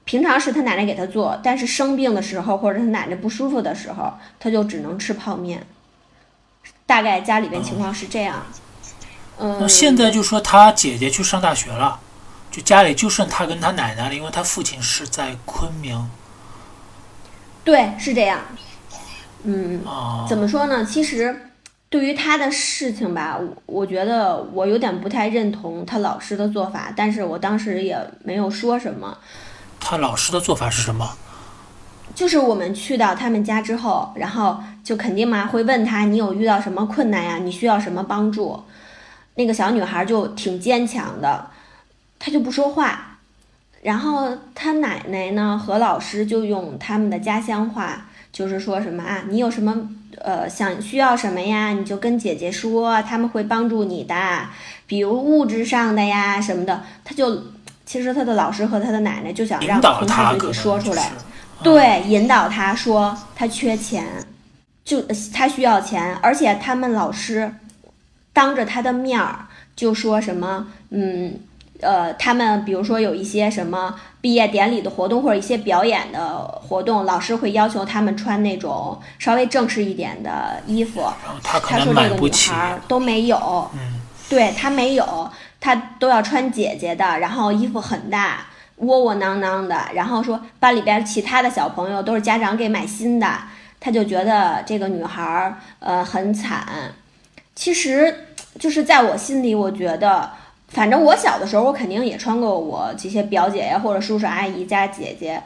S2: 平常是他奶奶给他做，但是生病的时候或者他奶奶不舒服的时候，他就只能吃泡面。大概家里边情况是这样。嗯，
S1: 那现在就说他姐姐去上大学了，就家里就剩他跟他奶奶了，因为他父亲是在昆明。
S2: 对，是这样。嗯，怎么说呢？其实。对于他的事情吧，我我觉得我有点不太认同他老师的做法，但是我当时也没有说什么。
S1: 他老师的做法是什么？
S2: 就是我们去到他们家之后，然后就肯定嘛会问他你有遇到什么困难呀？你需要什么帮助？那个小女孩就挺坚强的，她就不说话。然后她奶奶呢和老师就用他们的家乡话，就是说什么啊，你有什么？呃，想需要什么呀？你就跟姐姐说，他们会帮助你的，比如物质上的呀什么的。他就其实他的老师和他的奶奶就想让从他嘴里说出来，对，引导他说他缺钱，就他需要钱，而且他们老师当着他的面儿就说什么，嗯。呃，他们比如说有一些什么毕业典礼的活动或者一些表演的活动，老师会要求他们穿那种稍微正式一点的衣服。
S1: 他
S2: 说这个女孩都没有，
S1: 嗯，
S2: 对他没有，他都要穿姐姐的，然后衣服很大，窝窝囊囊的。然后说班里边其他的小朋友都是家长给买新的，他就觉得这个女孩呃很惨。其实就是在我心里，我觉得。反正我小的时候，我肯定也穿过我这些表姐呀，或者叔叔阿姨家姐姐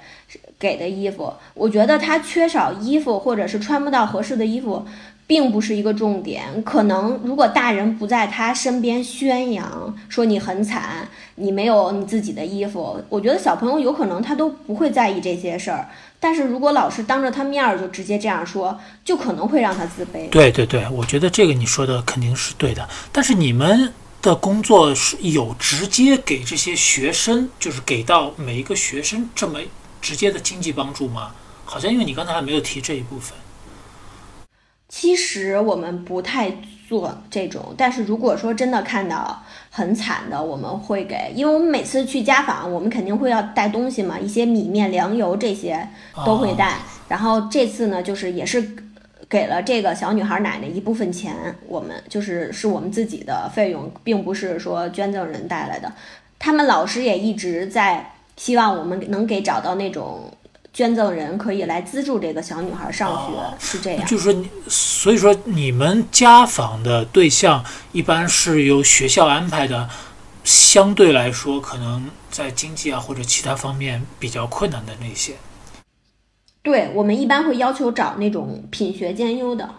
S2: 给的衣服。我觉得她缺少衣服，或者是穿不到合适的衣服，并不是一个重点。可能如果大人不在她身边宣扬说你很惨，你没有你自己的衣服，我觉得小朋友有可能他都不会在意这些事儿。但是如果老师当着他面儿就直接这样说，就可能会让他自卑。
S1: 对对对，我觉得这个你说的肯定是对的。但是你们。的工作是有直接给这些学生，就是给到每一个学生这么直接的经济帮助吗？好像因为你刚才还没有提这一部分。
S2: 其实我们不太做这种，但是如果说真的看到很惨的，我们会给，因为我们每次去家访，我们肯定会要带东西嘛，一些米面粮油这些都会带。然后这次呢，就是也是。给了这个小女孩奶奶一部分钱，我们就是是我们自己的费用，并不是说捐赠人带来的。他们老师也一直在希望我们能给找到那种捐赠人，可以来资助这个小女孩上学，是这样。
S1: 就是说，所以说你们家访的对象一般是由学校安排的，相对来说可能在经济啊或者其他方面比较困难的那些。
S2: 对我们一般会要求找那种品学兼优的。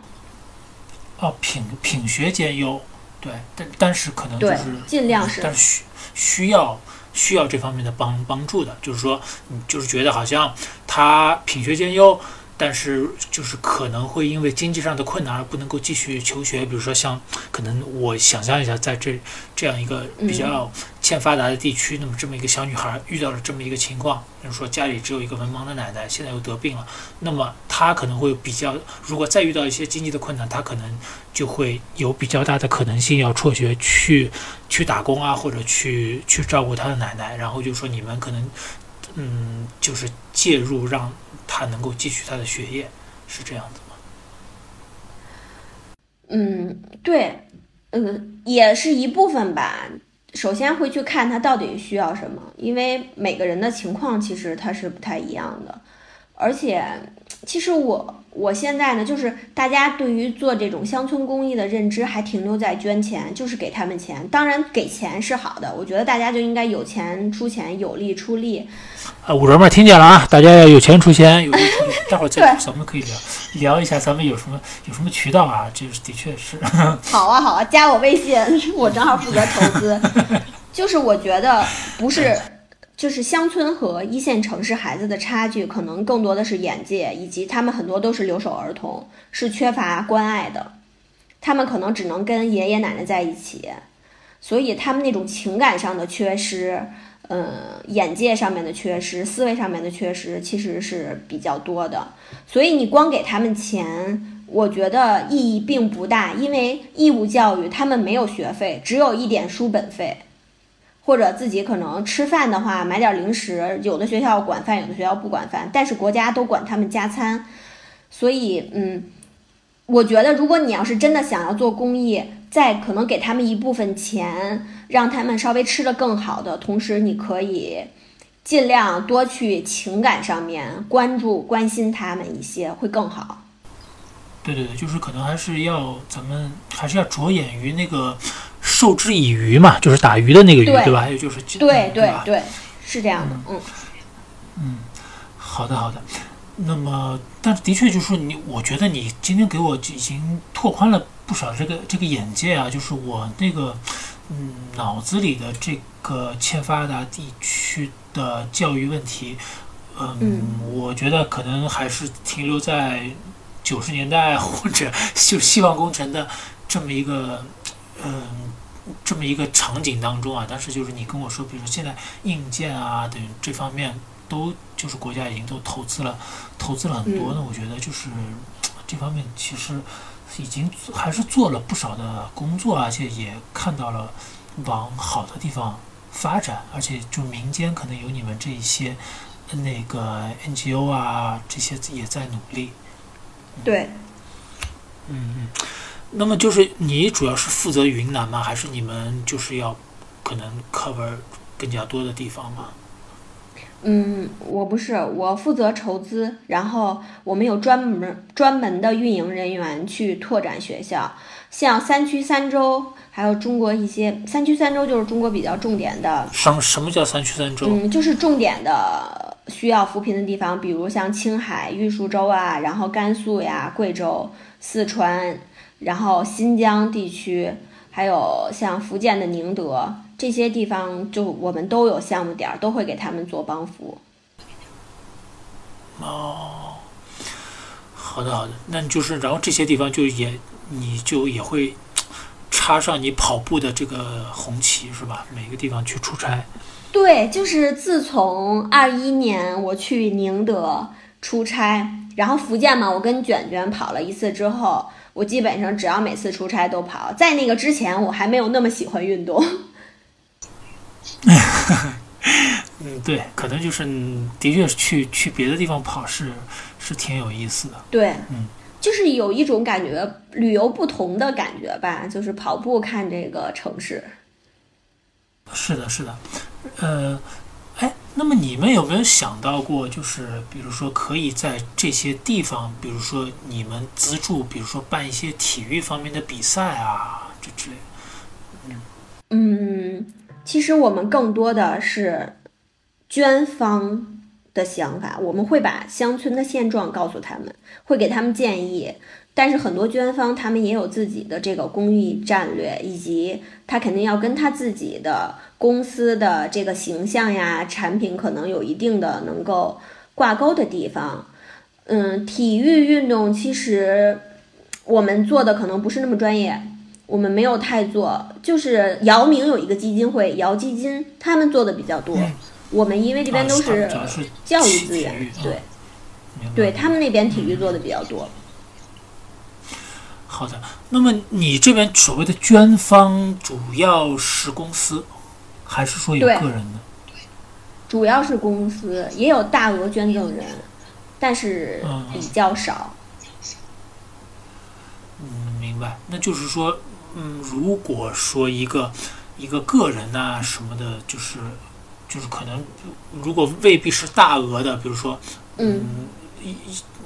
S1: 哦，品品学兼优，对，但但是可能就是
S2: 尽量是，
S1: 但是需需要需要这方面的帮帮助的，就是说，你就是觉得好像他品学兼优，但是就是可能会因为经济上的困难而不能够继续求学。比如说像可能我想象一下，在这这样一个比较欠发达的地区，那么这么一个小女孩遇到了这么一个情况，比如说家里只有一个文盲的奶奶，现在又得病了，那么她可能会比较，如果再遇到一些经济的困难，她可能就会有比较大的可能性要辍学去去打工啊，或者去去照顾她的奶奶。然后就说你们可能嗯，就是介入让。他能够继续他的学业，是这样子吗？
S2: 嗯，对，嗯，也是一部分吧。首先会去看他到底需要什么，因为每个人的情况其实他是不太一样的，而且。其实我我现在呢，就是大家对于做这种乡村公益的认知还停留在捐钱，就是给他们钱。当然给钱是好的，我觉得大家就应该有钱出钱，有力出力。
S1: 啊，五人们听见了啊，大家要有钱出钱，有力出力。待会儿再 咱们可以聊聊一下，咱们有什么有什么渠道啊？这的确是。
S2: 好啊好啊，加我微信，我正好负责投资。就是我觉得不是。就是乡村和一线城市孩子的差距，可能更多的是眼界，以及他们很多都是留守儿童，是缺乏关爱的。他们可能只能跟爷爷奶奶在一起，所以他们那种情感上的缺失，嗯，眼界上面的缺失，思维上面的缺失，其实是比较多的。所以你光给他们钱，我觉得意义并不大，因为义务教育他们没有学费，只有一点书本费。或者自己可能吃饭的话，买点零食。有的学校管饭，有的学校不管饭，但是国家都管他们加餐。所以，嗯，我觉得如果你要是真的想要做公益，再可能给他们一部分钱，让他们稍微吃的更好的同时，你可以尽量多去情感上面关注、关心他们一些，会更好。
S1: 对对对，就是可能还是要咱们还是要着眼于那个。授之以渔嘛，就是打鱼的那个鱼，对吧？还有就是，
S2: 对对对，是这样的，
S1: 嗯嗯，好的好的。那么，但是的确就是你，我觉得你今天给我已经拓宽了不少这个这个眼界啊。就是我那个嗯脑子里的这个欠发达地区的教育问题，嗯，我觉得可能还是停留在九十年代或者就希望工程的这么一个嗯。这么一个场景当中啊，但是就是你跟我说，比如说现在硬件啊等这方面都就是国家已经都投资了，投资了很多呢。我觉得就是这方面其实已经还是做了不少的工作，而且也看到了往好的地方发展，而且就民间可能有你们这一些那个 NGO 啊这些也在努力。
S2: 对。
S1: 嗯嗯。那么就是你主要是负责云南吗？还是你们就是要可能 cover 更加多的地方吗？
S2: 嗯，我不是，我负责筹资，然后我们有专门专门的运营人员去拓展学校，像三区三州，还有中国一些三区三州就是中国比较重点的。
S1: 什什么叫三区三州？
S2: 嗯，就是重点的需要扶贫的地方，比如像青海玉树州啊，然后甘肃呀、贵州、四川。然后新疆地区，还有像福建的宁德这些地方，就我们都有项目点儿，都会给他们做帮扶。
S1: 哦，好的好的，那就是，然后这些地方就也，你就也会插上你跑步的这个红旗，是吧？每个地方去出差。
S2: 对，就是自从二一年我去宁德出差，然后福建嘛，我跟卷卷跑了一次之后。我基本上只要每次出差都跑，在那个之前我还没有那么喜欢运动。
S1: 嗯，对，可能就是的确去去别的地方跑是是挺有意思的。
S2: 对，
S1: 嗯，
S2: 就是有一种感觉，旅游不同的感觉吧，就是跑步看这个城市。
S1: 是的，是的，呃。那么你们有没有想到过，就是比如说可以在这些地方，比如说你们资助，比如说办一些体育方面的比赛啊，这之类的。
S2: 嗯，其实我们更多的是捐方的想法，我们会把乡村的现状告诉他们，会给他们建议。但是很多捐方他们也有自己的这个公益战略，以及他肯定要跟他自己的公司的这个形象呀、产品可能有一定的能够挂钩的地方。嗯，体育运动其实我们做的可能不是那么专业，我们没有太做。就是姚明有一个基金会，姚基金，他们做的比较多。我们因为这边都
S1: 是
S2: 教育资源，对，对他们那边体育做的比较多。
S1: 好的，那么你这边所谓的捐方主要是公司，还是说有个人呢？
S2: 主要是公司，也有大额捐赠人，但是比较少。
S1: 嗯，明白。那就是说，嗯，如果说一个一个个人呐什么的，就是就是可能，如果未必是大额的，比如说，嗯，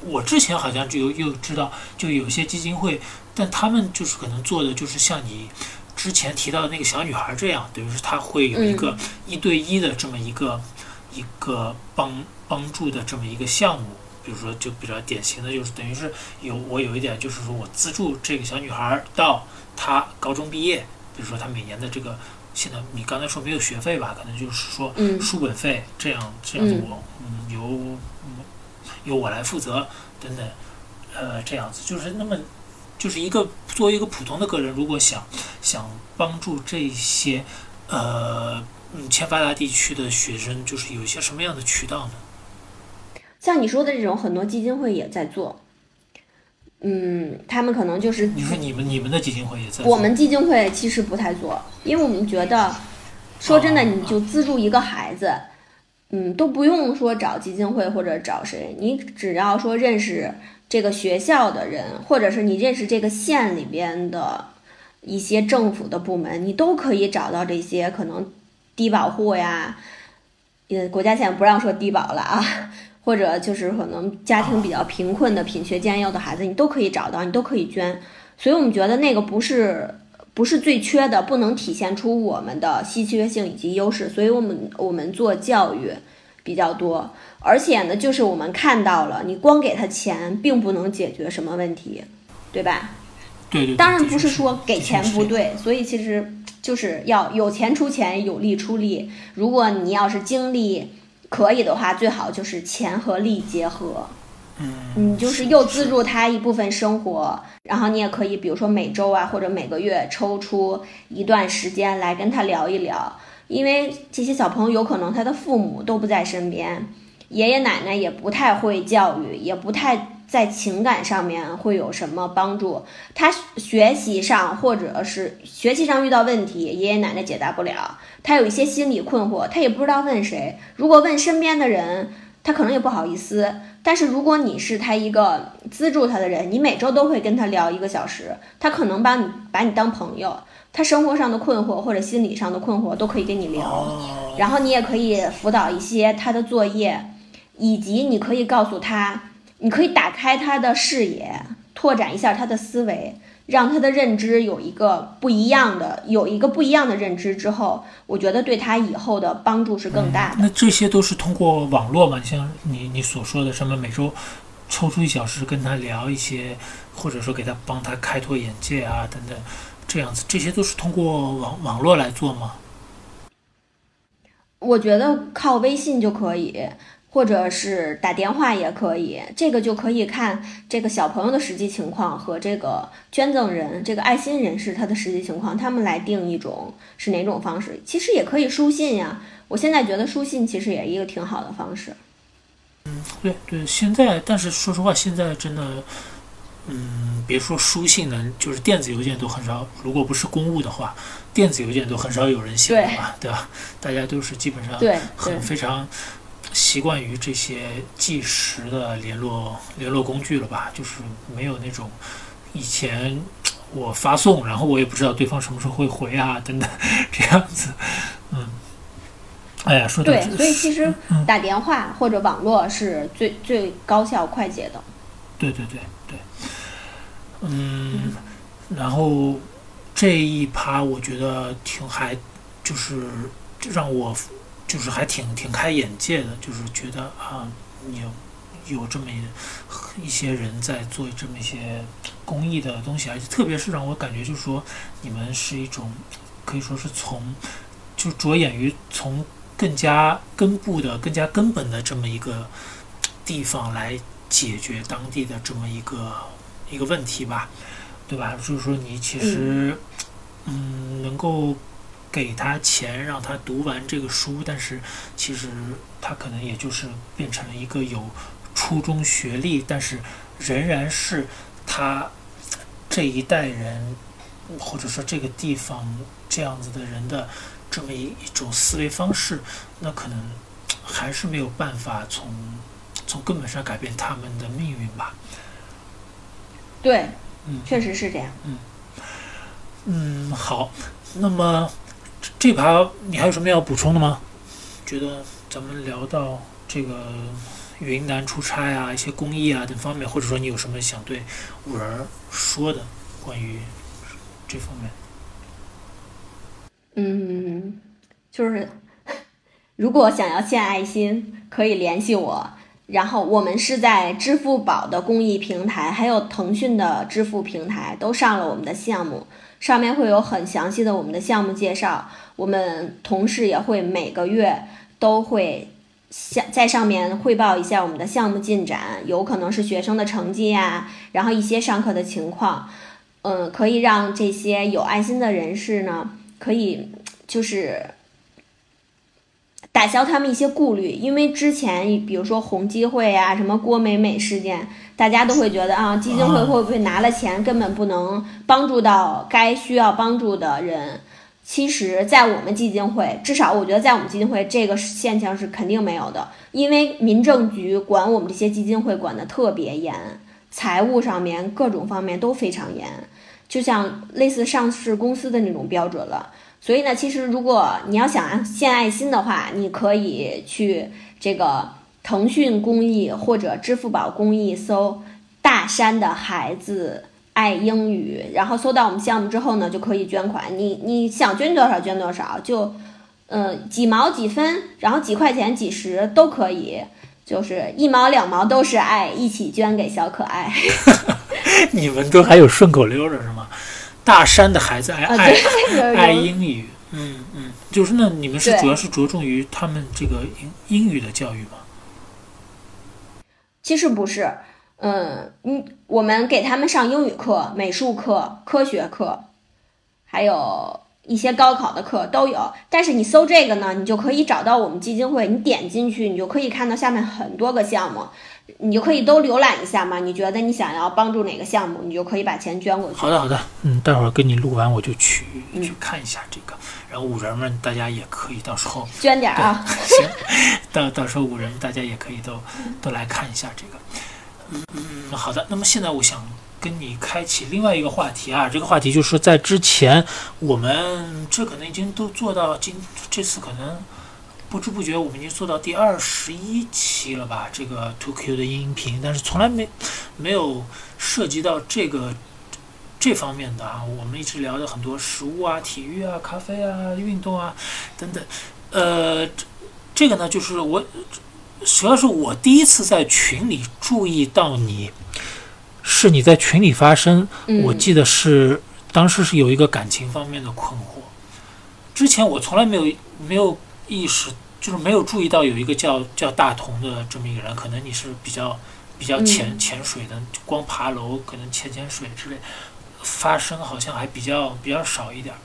S1: 我之前好像就有又知道，就有些基金会，但他们就是可能做的就是像你之前提到的那个小女孩这样，等于是他会有一个一对一的这么一个。一个帮帮助的这么一个项目，比如说就比较典型的就是等于是有我有一点就是说我资助这个小女孩到她高中毕业，比如说她每年的这个现在你刚才说没有学费吧，可能就是说书本费这样这样子我嗯由由我来负责等等呃这样子就是那么就是一个作为一个普通的个人，如果想想帮助这些呃。嗯，欠发达地区的学生就是有一些什么样的渠道呢？
S2: 像你说的这种，很多基金会也在做。嗯，他们可能就是
S1: 你说你们你们的基金会也在？
S2: 我们基金会其实不太做，因为我们觉得，说真的，你就资助一个孩子，嗯，都不用说找基金会或者找谁，你只要说认识这个学校的人，或者是你认识这个县里边的一些政府的部门，你都可以找到这些可能。低保户呀，呃，国家现在不让说低保了啊，或者就是可能家庭比较贫困的、品学兼优的孩子，你都可以找到，你都可以捐。所以我们觉得那个不是不是最缺的，不能体现出我们的稀缺性以及优势。所以我们我们做教育比较多，而且呢，就是我们看到了，你光给他钱并不能解决什么问题，对吧？
S1: 对对。
S2: 当然不是说给钱不对，所以其实。就是要有钱出钱，有力出力。如果你要是精力可以的话，最好就是钱和力结合。
S1: 嗯，
S2: 你就是又资助他一部分生活，然后你也可以，比如说每周啊，或者每个月抽出一段时间来跟他聊一聊。因为这些小朋友有可能他的父母都不在身边，爷爷奶奶也不太会教育，也不太。在情感上面会有什么帮助？他学习上或者是学习上遇到问题，爷爷奶奶解答不了，他有一些心理困惑，他也不知道问谁。如果问身边的人，他可能也不好意思。但是如果你是他一个资助他的人，你每周都会跟他聊一个小时，他可能把你把你当朋友，他生活上的困惑或者心理上的困惑都可以跟你聊，然后你也可以辅导一些他的作业，以及你可以告诉他。你可以打开他的视野，拓展一下他的思维，让他的认知有一个不一样的，有一个不一样的认知之后，我觉得对他以后的帮助是更大的。
S1: 那这些都是通过网络嘛？像你你所说的什么每周抽出一小时跟他聊一些，或者说给他帮他开拓眼界啊等等，这样子，这些都是通过网网络来做吗？
S2: 我觉得靠微信就可以。或者是打电话也可以，这个就可以看这个小朋友的实际情况和这个捐赠人、这个爱心人士他的实际情况，他们来定一种是哪种方式。其实也可以书信呀，我现在觉得书信其实也一个挺好的方式。
S1: 嗯，对对，现在但是说实话，现在真的，嗯，别说书信了，就是电子邮件都很少。如果不是公务的话，电子邮件都很少有人写了嘛，对吧？大家都是基本上
S2: 对
S1: 很非常。习惯于这些即时的联络联络工具了吧？就是没有那种以前我发送，然后我也不知道对方什么时候会回啊，等等 这样子。嗯，哎呀，说
S2: 对，所以其实打电话或者网络是最最高效快捷的。
S1: 对对对对，嗯，然后这一趴我觉得挺还就是让我。就是还挺挺开眼界的，就是觉得啊，有有这么一一些人在做这么一些公益的东西，而且特别是让我感觉，就是说你们是一种可以说是从就着眼于从更加根部的、更加根本的这么一个地方来解决当地的这么一个一个问题吧，对吧？就是说你其实嗯能够给他钱让他读完这个书，但是其实他可能也就是变成了一个有初中学历，但是仍然是他这一代人或者说这个地方这样子的人的这么一一种思维方式，那可能还是没有办法从从根本上改变他们的命运吧。
S2: 对，
S1: 嗯，
S2: 确实是这样。
S1: 嗯，好，那么这这盘你还有什么要补充的吗？觉得咱们聊到这个云南出差啊，一些公益啊等方面，或者说你有什么想对五人说的关于这方面？
S2: 嗯，就是如果想要献爱心，可以联系我。然后我们是在支付宝的公益平台，还有腾讯的支付平台都上了我们的项目，上面会有很详细的我们的项目介绍。我们同事也会每个月都会下在上面汇报一下我们的项目进展，有可能是学生的成绩呀，然后一些上课的情况。嗯，可以让这些有爱心的人士呢，可以就是打消他们一些顾虑，因为之前比如说红基会啊，什么郭美美事件，大家都会觉得啊，基金会会不会拿了钱根本不能帮助到该需要帮助的人。其实，在我们基金会，至少我觉得在我们基金会这个现象是肯定没有的，因为民政局管我们这些基金会管得特别严，财务上面各种方面都非常严，就像类似上市公司的那种标准了。所以呢，其实如果你要想献爱心的话，你可以去这个腾讯公益或者支付宝公益搜“大山的孩子爱英语”，然后搜到我们项目之后呢，就可以捐款。你你想捐多少捐多少，就呃几毛几分，然后几块钱几十都可以，就是一毛两毛都是爱，一起捐给小可爱。
S1: 你们都还有顺口溜的是吗？大山的孩子爱
S2: 啊，
S1: 爱爱
S2: 有
S1: 英语，嗯嗯，就是那你们是主要是着重于他们这个英英语的教育吗？
S2: 其实不是，嗯嗯，我们给他们上英语课、美术课、科学课，还有一些高考的课都有。但是你搜这个呢，你就可以找到我们基金会，你点进去，你就可以看到下面很多个项目，你就可以都浏览一下嘛。你觉得你想要帮助哪个项目，你就可以把钱捐过去。
S1: 好的好的，嗯，待会儿跟你录完我就去
S2: 嗯
S1: 去看一下这个，然后五人们大家也可以到时候
S2: 捐点儿啊，
S1: 行，到到时候五人大家也可以都都来看一下这个。嗯嗯，好的。那么现在我想跟你开启另外一个话题啊，这个话题就是在之前我们这可能已经都做到今这次可能不知不觉我们已经做到第二十一期了吧？这个 Two Q 的音频，但是从来没没有涉及到这个。这方面的啊，我们一直聊的很多食物啊、体育啊、咖啡啊、运动啊等等，呃，这这个呢，就是我主要是我第一次在群里注意到你，是你在群里发声，
S2: 嗯，
S1: 我记得是当时是有一个感情方面的困惑，之前我从来没有没有意识，就是没有注意到有一个叫叫大同的这么一个人，可能你是比较比较潜、
S2: 嗯
S1: 潜水的，就光爬楼可能潜潜水之类，发生好像还比较比较少一点儿。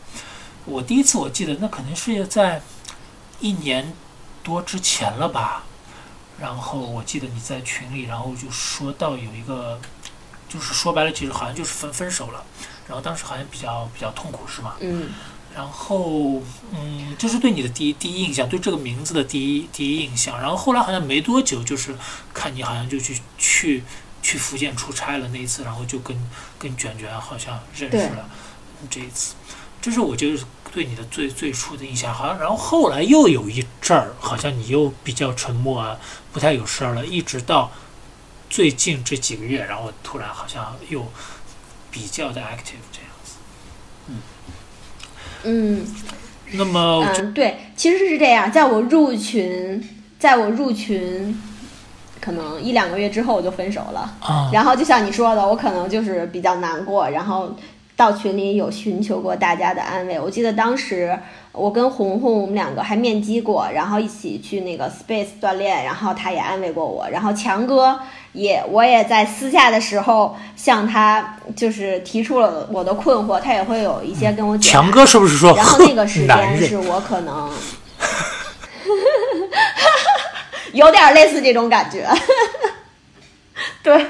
S1: 我第一次我记得那可能是在一年多之前了吧，然后我记得你在群里，然后就说到有一个，就是说白了，其实好像就是分分手了，然后当时好像比较比较痛苦，是吗？
S2: 嗯
S1: 然后，嗯，这是对你的第一第一印象，对这个名字的第一第一印象。然后后来好像没多久，就是看你好像就去去去福建出差了那一次，然后就跟跟卷卷好像认识了这一次，这是我就是对你的最最初的印象。好像然后后来又有一阵儿，好像你又比较沉默啊，不太有事儿了，一直到最近这几个月，然后突然好像又比较的 active。
S2: 嗯。
S1: 那么
S2: 嗯，对，其实是这样，在我入群，在我入群，可能一两个月之后我就分手了。
S1: 啊，
S2: 然后就像你说的，我可能就是比较难过，然后到群里有寻求过大家的安慰。我记得当时我跟红红我们两个还面基过，然后一起去那个 Space 锻炼，然后他也安慰过我。然后强哥也我也在私下的时候向他就是提出了我的困惑，他也会有一些跟我讲。
S1: 强哥是不是说？
S2: 然后那个 时间是我可能，有点类似这种感觉，对。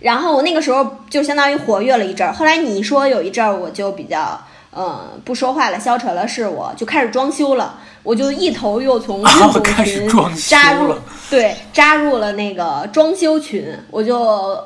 S2: 然后我那个时候就相当于活跃了一阵儿，后来你说有一阵儿我就比较嗯不说话了，消沉了，是我就开始装修了，我就一头又从运动群扎入对扎入了那个装修群，我就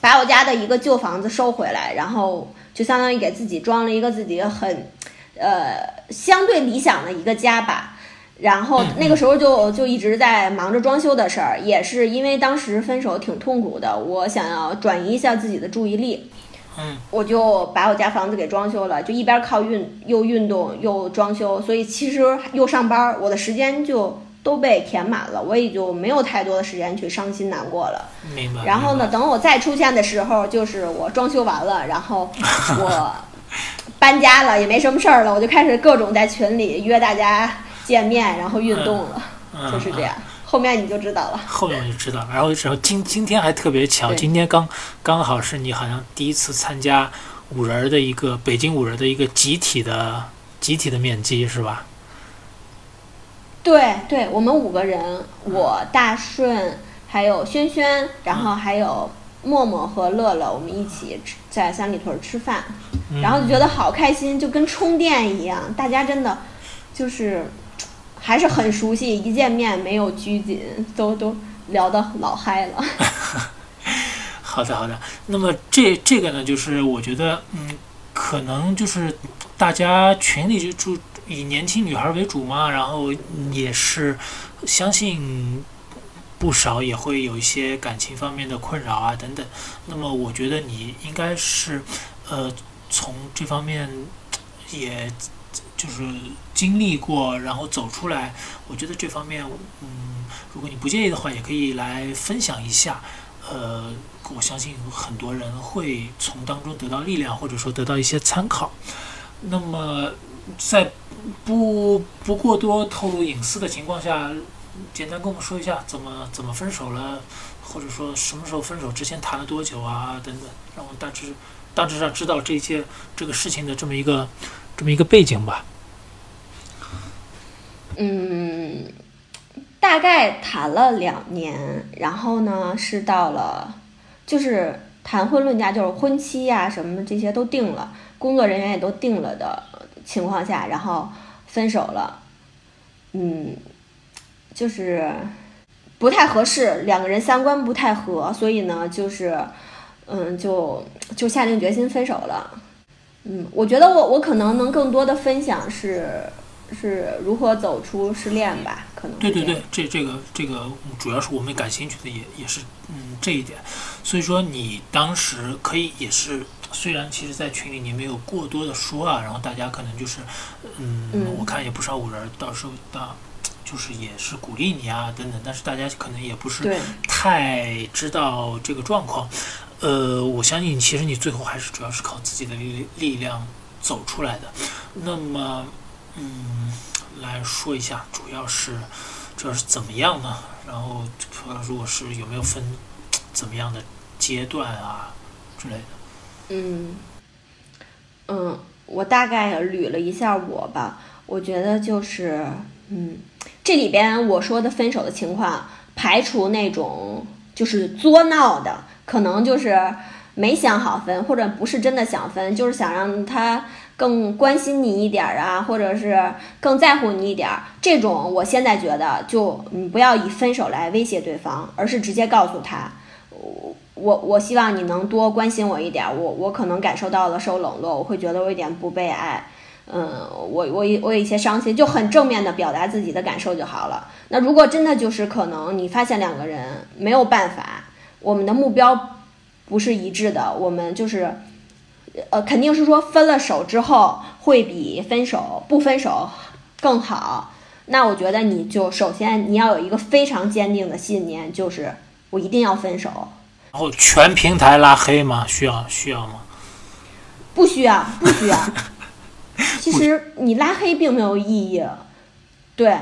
S2: 把我家的一个旧房子收回来，然后就相当于给自己装了一个自己很呃相对理想的一个家吧。然后那个时候就就一直在忙着装修的事儿，也是因为当时分手挺痛苦的，我想要转移一下自己的注意力，
S1: 嗯，
S2: 我就把我家房子给装修了，就一边靠运又运动又装修，所以其实又上班，我的时间就都被填满了，我也就没有太多的时间去伤心难过了。
S1: 明白。
S2: 然后呢，等我再出现的时候，就是我装修完了，然后我搬家了，也没什么事儿了，我就开始各种在群里约大家。见面，然后运动了，就是这样。后面你就知道了。
S1: 后面我就知道了。然后，然后今今天还特别巧，今天刚刚好是你好像第一次参加五人的一个北京五人的一个集体的集体的面基，是吧？
S2: 对对，我们五个人，我大顺，还有轩轩，然后还有默默和乐乐，我们一起在三里屯吃饭，然后就觉得好开心，就跟充电一样，大家真的就是。还是很熟悉，一见面没有拘谨，都都聊得老嗨了。
S1: 好的，好的。那么这这个呢，就是我觉得，嗯，可能就是大家群里就住以年轻女孩为主嘛，然后也是相信不少也会有一些感情方面的困扰啊等等。那么我觉得你应该是，呃，从这方面也。就是经历过，然后走出来，我觉得这方面，嗯，如果你不介意的话，也可以来分享一下。呃，我相信很多人会从当中得到力量，或者说得到一些参考。那么，在不不过多透露隐私的情况下，简单跟我们说一下怎么怎么分手了，或者说什么时候分手，之前谈了多久啊，等等，让我大致大致上知道这些这个事情的这么一个。这么一个背景吧。
S2: 嗯，大概谈了两年，然后呢是到了，就是谈婚论嫁，就是婚期呀什么这些都定了，工作人员也都定了的情况下，然后分手了。嗯，就是不太合适，两个人三观不太合，所以呢，就是嗯，就就下定决心分手了。嗯，我觉得我我可能能更多的分享是是如何走出失恋吧，可能
S1: 对对对，这这个这个主要是我们感兴趣的也也是嗯这一点，所以说你当时可以也是虽然其实，在群里你没有过多的说啊，然后大家可能就是嗯，我看也不少五人到时候到就是也是鼓励你啊等等，但是大家可能也不是太知道这个状况。呃，我相信其实你最后还是主要是靠自己的力力量走出来的。那么，嗯，来说一下，主要是主要是怎么样呢？然后，如果是有没有分怎么样的阶段啊之类的？
S2: 嗯嗯，我大概捋了一下我吧，我觉得就是，嗯，这里边我说的分手的情况，排除那种就是作闹的。可能就是没想好分，或者不是真的想分，就是想让他更关心你一点啊，或者是更在乎你一点。这种我现在觉得，就你不要以分手来威胁对方，而是直接告诉他，我我我希望你能多关心我一点。我我可能感受到了受冷落，我会觉得我有点不被爱。嗯，我我我有一些伤心，就很正面的表达自己的感受就好了。那如果真的就是可能你发现两个人没有办法。我们的目标不是一致的，我们就是，呃，肯定是说分了手之后会比分手不分手更好。那我觉得你就首先你要有一个非常坚定的信念，就是我一定要分手。
S1: 然后全平台拉黑吗？需要需要吗？
S2: 不需要，不需要。其实你拉黑并没有意义。对，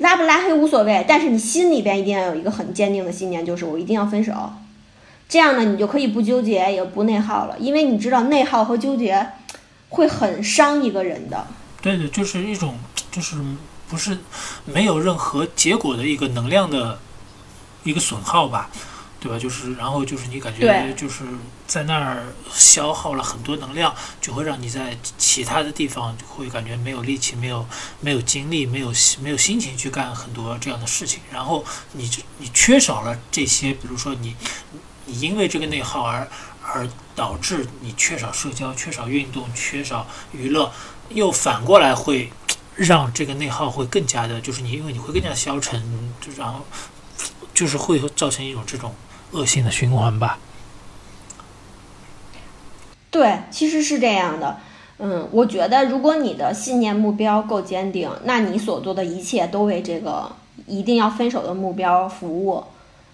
S2: 拉不拉黑无所谓，但是你心里边一定要有一个很坚定的信念，就是我一定要分手。这样呢，你就可以不纠结，也不内耗了，因为你知道内耗和纠结会很伤一个人的。
S1: 对的，就是一种，就是不是没有任何结果的一个能量的一个损耗吧，对吧？就是然后就是你感觉就是在那儿消耗了很多能量，就会让你在其他的地方会感觉没有力气、没有没有精力、没有没有心情去干很多这样的事情。然后你就你缺少了这些，比如说你。你因为这个内耗而而导致你缺少社交、缺少运动、缺少娱乐，又反过来会让这个内耗会更加的，就是你因为你会更加消沉，就然后就是会造成一种这种恶性的循环吧。
S2: 对，其实是这样的。嗯，我觉得如果你的信念目标够坚定，那你所做的一切都为这个一定要分手的目标服务。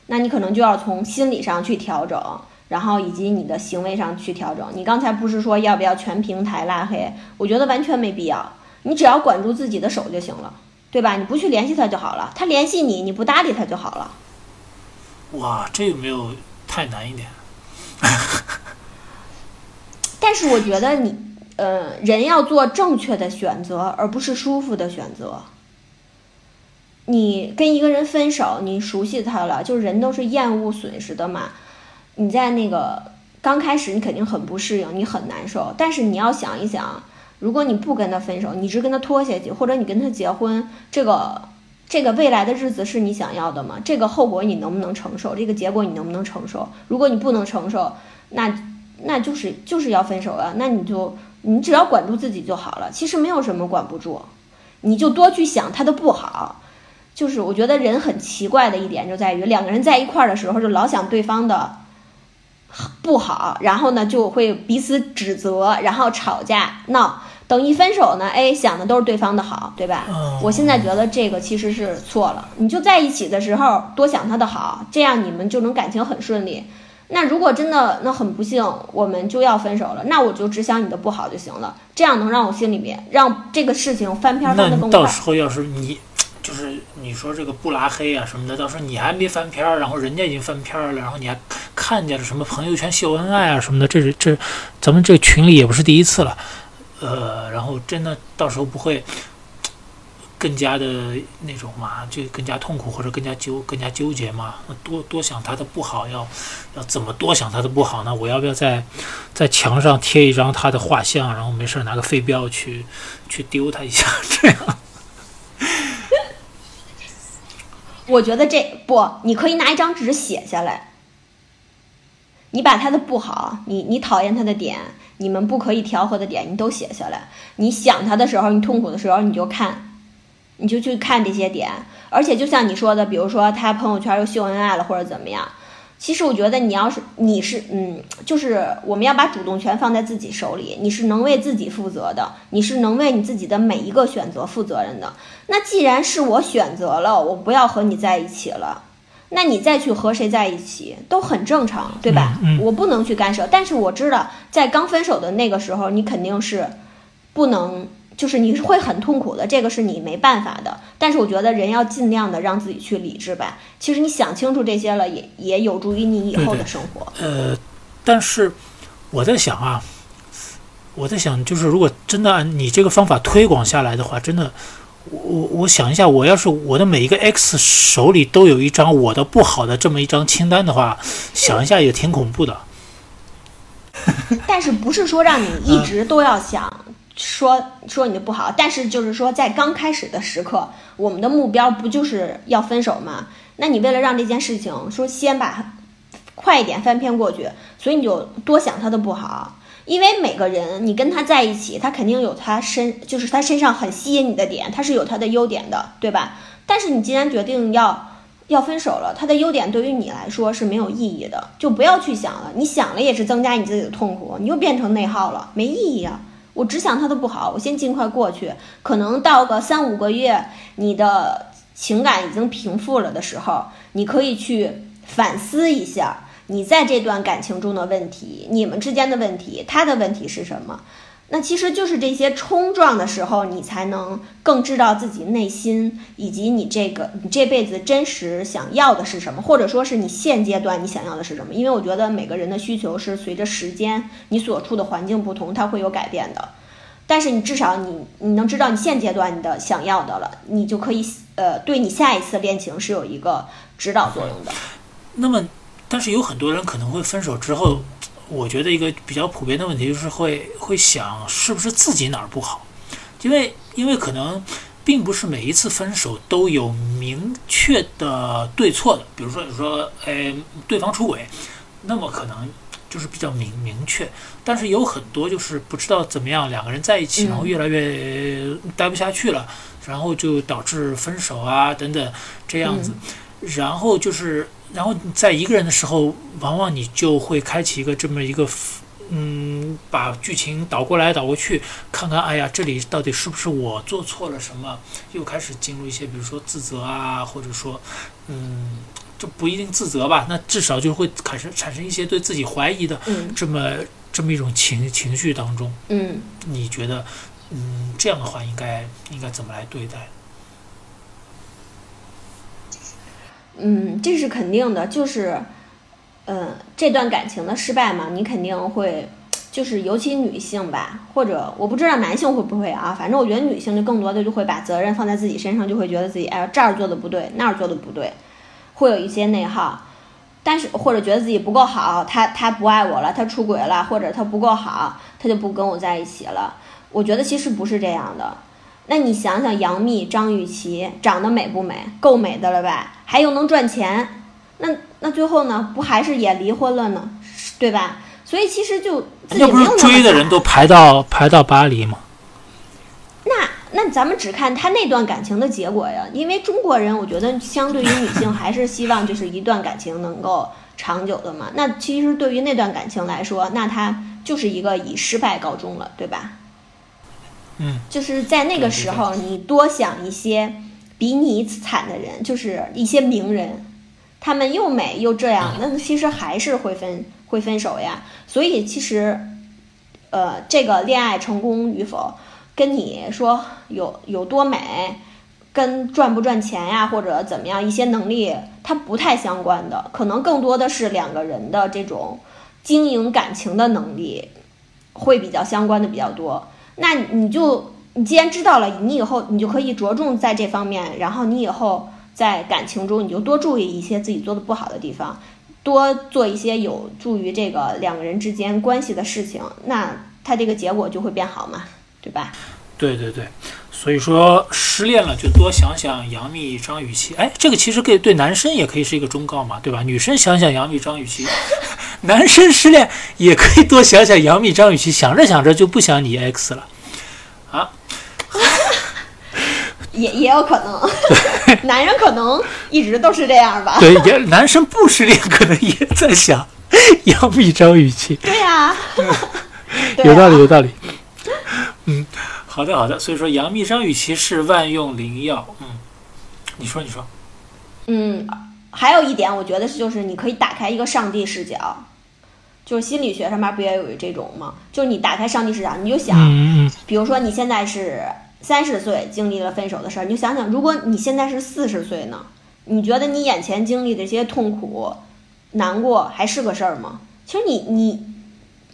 S2: 那你可能就要从心理上去调整，然后以及你的行为上去调整。你刚才不是说要不要全平台拉黑？我觉得完全没必要，你只要管住自己的手就行了，对吧？你不去联系他就好了，他联系你，你不搭理他就好了。
S1: 哇，这有没有太难一点？
S2: 但是我觉得你，呃，人要做正确的选择，而不是舒服的选择。你跟一个人分手，你熟悉他了，就是人都是厌恶损失的嘛。你在那个刚开始，你肯定很不适应，你很难受。但是你要想一想，如果你不跟他分手，你只跟他拖下去，或者你跟他结婚，这个这个未来的日子是你想要的吗？这个后果你能不能承受？这个结果你能不能承受？如果你不能承受，那那就是就是要分手啊。那你就你只要管住自己就好了。其实没有什么管不住，你就多去想他的不好。就是我觉得人很奇怪的一点就在于，两个人在一块儿的时候就老想对方的不好，然后呢就会彼此指责，然后吵架闹。等一分手呢，哎，想的都是对方的好，对吧？我现在觉得这个其实是错了。你就在一起的时候多想他的好，这样你们就能感情很顺利。那如果真的那很不幸，我们就要分手了，那我就只想你的不好就行了，这样能让我心里面让这个事情翻篇翻得更快。
S1: 到时候要是你。就是你说这个不拉黑啊什么的，到时候你还没翻篇儿，然后人家已经翻篇儿了，然后你还看见了什么朋友圈秀恩爱啊什么的，这是这咱们这群里也不是第一次了，呃，然后真的到时候不会更加的那种嘛，就更加痛苦或者更加纠更加纠结嘛？多多想他的不好，要要怎么多想他的不好呢？我要不要在在墙上贴一张他的画像，然后没事拿个飞镖去去丢他一下，这样？
S2: 我觉得这不，你可以拿一张纸写下来。你把他的不好，你你讨厌他的点，你们不可以调和的点，你都写下来。你想他的时候，你痛苦的时候，你就看，你就去看这些点。而且就像你说的，比如说他朋友圈又秀恩爱了，或者怎么样。其实我觉得你要是你是嗯，就是我们要把主动权放在自己手里，你是能为自己负责的，你是能为你自己的每一个选择负责任的。那既然是我选择了，我不要和你在一起了，那你再去和谁在一起都很正常，对吧？我不能去干涉，但是我知道在刚分手的那个时候，你肯定是不能。就是你是会很痛苦的，这个是你没办法的。但是我觉得人要尽量的让自己去理智吧。其实你想清楚这些了，也也有助于你以后的生活。
S1: 呃，但是我在想啊，我在想，就是如果真的按你这个方法推广下来的话，真的，我我我想一下，我要是我的每一个 X 手里都有一张我的不好的这么一张清单的话，想一下也挺恐怖的。
S2: 但是不是说让你一直都要想？说说你的不好，但是就是说，在刚开始的时刻，我们的目标不就是要分手吗？那你为了让这件事情说先把快一点翻篇过去，所以你就多想他的不好，因为每个人你跟他在一起，他肯定有他身，就是他身上很吸引你的点，他是有他的优点的，对吧？但是你既然决定要要分手了，他的优点对于你来说是没有意义的，就不要去想了，你想了也是增加你自己的痛苦，你又变成内耗了，没意义啊。我只想他的不好，我先尽快过去。可能到个三五个月，你的情感已经平复了的时候，你可以去反思一下你在这段感情中的问题，你们之间的问题，他的问题是什么？那其实就是这些冲撞的时候，你才能更知道自己内心以及你这个你这辈子真实想要的是什么，或者说是你现阶段你想要的是什么。因为我觉得每个人的需求是随着时间你所处的环境不同，它会有改变的。但是你至少你你能知道你现阶段你的想要的了，你就可以呃对你下一次恋情是有一个指导作用的。
S1: 那么，但是有很多人可能会分手之后。我觉得一个比较普遍的问题就是会会想是不是自己哪儿不好，因为因为可能并不是每一次分手都有明确的对错的，比如说你说哎对方出轨，那么可能就是比较明明确，但是有很多就是不知道怎么样两个人在一起，然后越来越待不下去了，然后就导致分手啊等等这样子，然后就是。然后在一个人的时候，往往你就会开启一个这么一个，嗯，把剧情倒过来倒过去，看看，哎呀，这里到底是不是我做错了什么？又开始进入一些，比如说自责啊，或者说，嗯，就不一定自责吧，那至少就会产生产生一些对自己怀疑的这么这么一种情情绪当中。
S2: 嗯，
S1: 你觉得，嗯，这样的话应该应该怎么来对待？
S2: 嗯，这是肯定的，就是，嗯，这段感情的失败嘛，你肯定会，就是尤其女性吧，或者我不知道男性会不会啊，反正我觉得女性就更多的就会把责任放在自己身上，就会觉得自己哎这儿做的不对，那儿做的不对，会有一些内耗，但是或者觉得自己不够好，他他不爱我了，他出轨了，或者他不够好，他就不跟我在一起了。我觉得其实不是这样的。那你想想，杨幂、张雨绮长得美不美？够美的了吧？还又能赚钱，那那最后呢？不还是也离婚了呢？对吧？所以其实就
S1: 那不是追的人都排到排到巴黎吗？
S2: 那那咱们只看他那段感情的结果呀，因为中国人我觉得相对于女性还是希望就是一段感情能够长久的嘛。那其实对于那段感情来说，那他就是一个以失败告终了，对吧？
S1: 嗯，
S2: 就是在那个时候，你多想一些比你惨的人，就是一些名人，他们又美又这样，那其实还是会分会分手呀。所以其实，呃，这个恋爱成功与否，跟你说有有多美，跟赚不赚钱呀，或者怎么样一些能力，它不太相关的，可能更多的是两个人的这种经营感情的能力，会比较相关的比较多。那你就你既然知道了，你以后你就可以着重在这方面，然后你以后在感情中你就多注意一些自己做的不好的地方，多做一些有助于这个两个人之间关系的事情，那他这个结果就会变好嘛，对吧？
S1: 对对对，所以说失恋了就多想想杨幂、张雨绮，哎，这个其实可以对男生也可以是一个忠告嘛，对吧？女生想想杨幂、张雨绮。男生失恋也可以多想想杨幂、张雨绮，想着想着就不想你 X 了，啊？
S2: 也也有可能，男人可能一直都是这样吧？
S1: 对，也男生不失恋可能也在想杨幂、张雨绮。
S2: 对呀，
S1: 有道理，有道理。嗯，好的，好的。所以说，杨幂、张雨绮是万用灵药。嗯，你说，你说。
S2: 嗯。还有一点，我觉得是就是你可以打开一个上帝视角，就是心理学上面不也有这种吗？就是你打开上帝视角，你就想，比如说你现在是三十岁经历了分手的事儿，你就想想，如果你现在是四十岁呢？你觉得你眼前经历的这些痛苦、难过还是个事儿吗？其实你你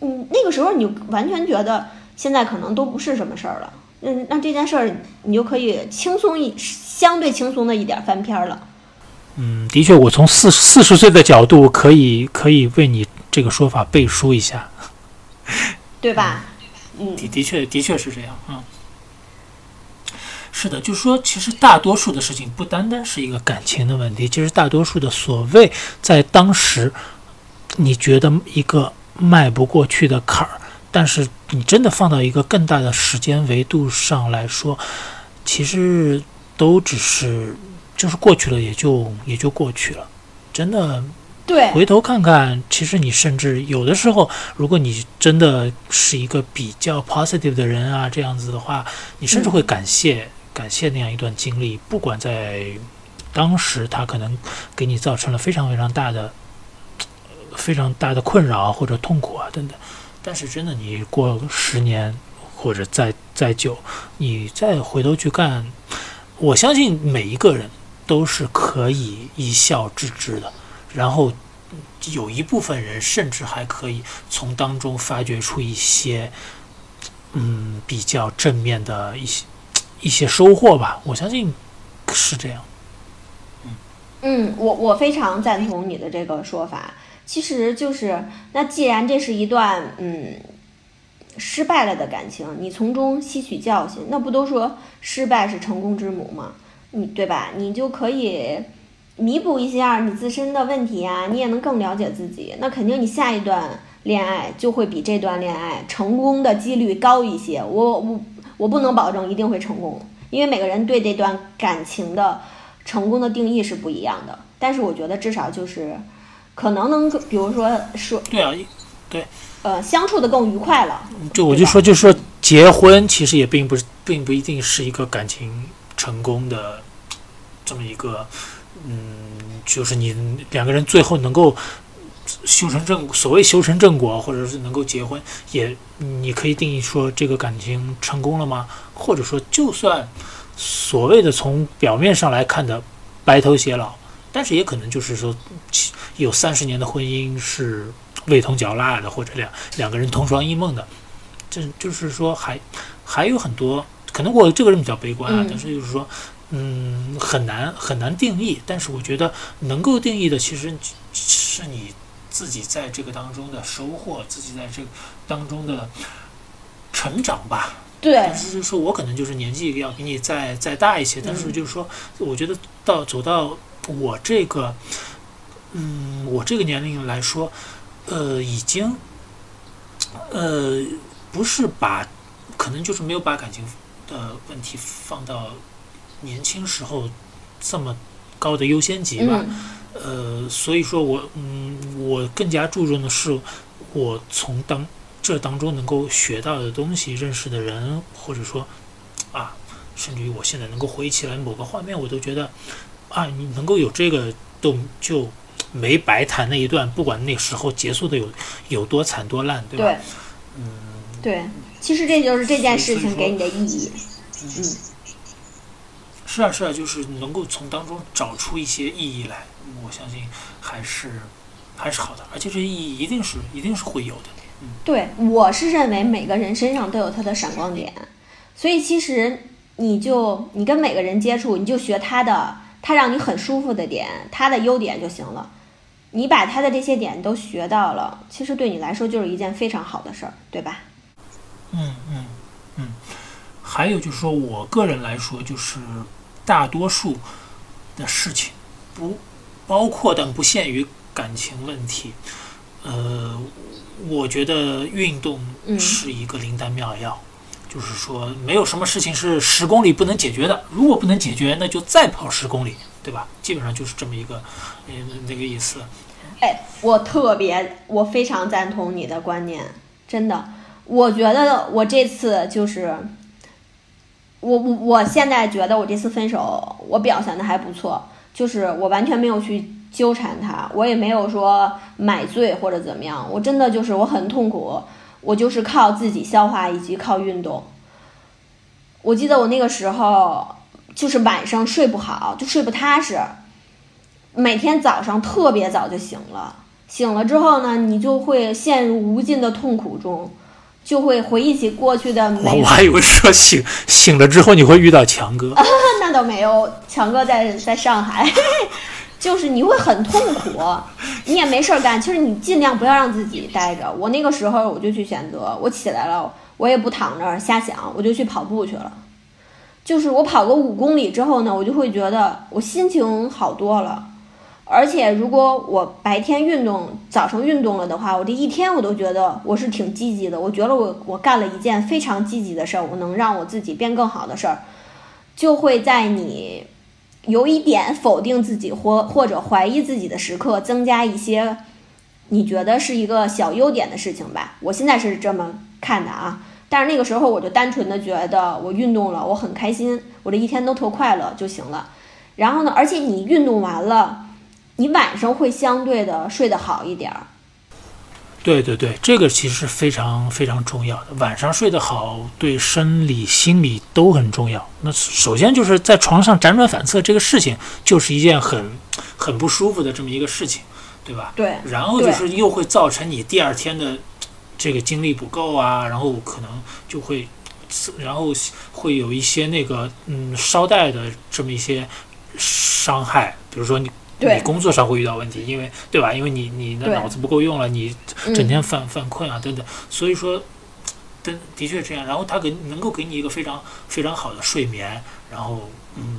S2: 你那个时候你就完全觉得现在可能都不是什么事儿了。嗯，那这件事儿你就可以轻松一相对轻松的一点翻篇了。
S1: 嗯，的确，我从四四十岁的角度可以可以为你这个说法背书一下，
S2: 对吧？
S1: 嗯，的的确的确是这样啊。是的，就是说，其实大多数的事情不单单是一个感情的问题，其实大多数的所谓在当时你觉得一个迈不过去的坎儿，但是你真的放到一个更大的时间维度上来说，其实都只是。就是过去了，也就也就过去了，真的。
S2: 对，
S1: 回头看看，其实你甚至有的时候，如果你真的是一个比较 positive 的人啊，这样子的话，你甚至会感谢感谢那样一段经历，不管在当时他可能给你造成了非常非常大的、非常大的困扰或者痛苦啊等等，但是真的，你过十年或者再再久，你再回头去看，我相信每一个人都是可以一笑置之的。然后有一部分人甚至还可以从当中发掘出一些，嗯，比较正面的一些一些收获吧。我相信是这样。
S2: 嗯，我我非常赞同你的这个说法。其实就是，那既然这是一段嗯失败了的感情，你从中吸取教训，那不都说失败是成功之母吗？你对吧？你就可以弥补一下你自身的问题呀，你也能更了解自己。那肯定你下一段恋爱就会比这段恋爱成功的几率高一些。我我我不能保证一定会成功，因为每个人对这段感情的成功的定义是不一样的。但是我觉得至少就是。可能能，比如说说，
S1: 对啊，对，
S2: 呃，相处的更愉快了。
S1: 就我就说，就说结婚其实也并不是，并不一定是一个感情成功的这么一个，嗯，就是你两个人最后能够修成正，所谓修成正果，或者是能够结婚，也你可以定义说这个感情成功了吗？或者说，就算所谓的从表面上来看的白头偕老。但是也可能就是说，有三十年的婚姻是味同嚼蜡的，或者两两个人同床异梦的，这就是说还还有很多可能。我这个人比较悲观啊，但是就是说，嗯，很难很难定义。但是我觉得能够定义的，其实是你自己在这个当中的收获，自己在这个当中的成长吧。
S2: 对，但是
S1: 就是说我可能就是年纪要比你再再大一些，但是就是说，我觉得到走到。我这个，嗯，我这个年龄来说，呃，已经，呃，不是把，可能就是没有把感情的问题放到年轻时候这么高的优先级吧。呃，所以说我，嗯，我更加注重的是我从当这当中能够学到的东西、认识的人，或者说，啊，甚至于我现在能够回忆起来某个画面，我都觉得。啊，你能够有这个，都就没白谈那一段，不管那时候结束的有有多惨多烂，对吧？
S2: 对，
S1: 嗯，
S2: 对，其实这就是这件事情给你的意义。嗯，
S1: 是啊，是啊，就是能够从当中找出一些意义来，我相信还是还是好的，而且这意义一定是一定是会有的。嗯，
S2: 对，我是认为每个人身上都有他的闪光点，所以其实你就你跟每个人接触，你就学他的。他让你很舒服的点，他的优点就行了。你把他的这些点都学到了，其实对你来说就是一件非常好的事儿，对吧？
S1: 嗯嗯嗯。还有就是说我个人来说，就是大多数的事情，不包括但不限于感情问题。呃，我觉得运动是一个灵丹妙药。就是说，没有什么事情是十公里不能解决的。如果不能解决，那就再跑十公里，对吧？基本上就是这么一个，嗯，那个意思。
S2: 哎，我特别，我非常赞同你的观念，真的。我觉得我这次就是，我我我现在觉得我这次分手，我表现的还不错，就是我完全没有去纠缠他，我也没有说买醉或者怎么样，我真的就是我很痛苦。我就是靠自己消化以及靠运动。我记得我那个时候就是晚上睡不好，就睡不踏实，每天早上特别早就醒了。醒了之后呢，你就会陷入无尽的痛苦中，就会回忆起过去的美。
S1: 我还以为说醒醒了之后你会遇到强哥，
S2: 那倒没有，强哥在在上海。就是你会很痛苦，你也没事儿干。其实你尽量不要让自己待着。我那个时候我就去选择，我起来了，我也不躺着瞎想，我就去跑步去了。就是我跑个五公里之后呢，我就会觉得我心情好多了。而且如果我白天运动，早上运动了的话，我这一天我都觉得我是挺积极的。我觉得我我干了一件非常积极的事儿，我能让我自己变更好的事儿，就会在你。有一点否定自己或或者怀疑自己的时刻，增加一些你觉得是一个小优点的事情吧。我现在是这么看的啊，但是那个时候我就单纯的觉得我运动了，我很开心，我这一天都特快乐就行了。然后呢，而且你运动完了，你晚上会相对的睡得好一点儿。
S1: 对对对，这个其实是非常非常重要的。晚上睡得好，对生理、心理都很重要。那首先就是在床上辗转反侧这个事情，就是一件很 很不舒服的这么一个事情，对吧？
S2: 对。
S1: 然后就是又会造成你第二天的这个精力不够啊，然后可能就会，然后会有一些那个嗯捎带的这么一些伤害，比如说你。你工作上会遇到问题，因为对吧？因为你你的脑子不够用了，你整天犯犯困啊等等，所以说，的的确这样。然后他给能够给你一个非常非常好的睡眠，然后嗯，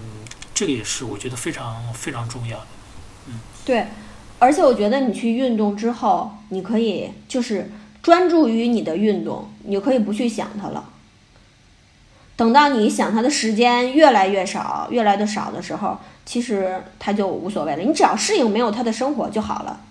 S1: 这个也是我觉得非常非常重要的。嗯，
S2: 对，而且我觉得你去运动之后，你可以就是专注于你的运动，你就可以不去想它了。等到你想它的时间越来越少、越来越少的时候。其实他就无所谓了，你只要适应没有他的生活就好了。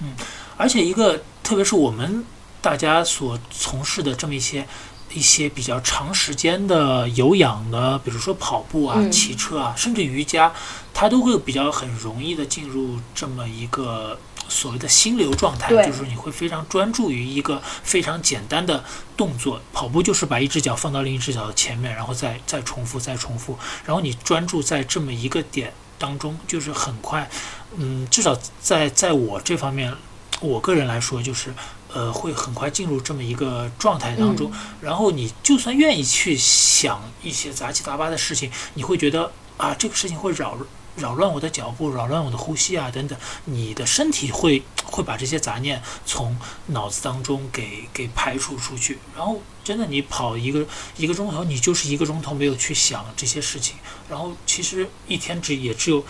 S1: 嗯，而且一个，特别是我们大家所从事的这么一些一些比较长时间的有氧的，比如说跑步啊、骑车啊，甚至瑜伽，它都会比较很容易的进入这么一个。所谓的心流状态，就是你会非常专注于一个非常简单的动作。跑步就是把一只脚放到另一只脚的前面，然后再再重复，再重复。然后你专注在这么一个点当中，就是很快，嗯，至少在在我这方面，我个人来说，就是呃，会很快进入这么一个状态当中。然后你就算愿意去想一些杂七杂八的事情，你会觉得啊，这个事情会扰。扰乱我的脚步，扰乱我的呼吸啊，等等，你的身体会 会把这些杂念从脑子当中给给排除出去。然后，真的，你跑一个一个钟头，你就是一个钟头没有去想这些事情。然后，其实一天只也只有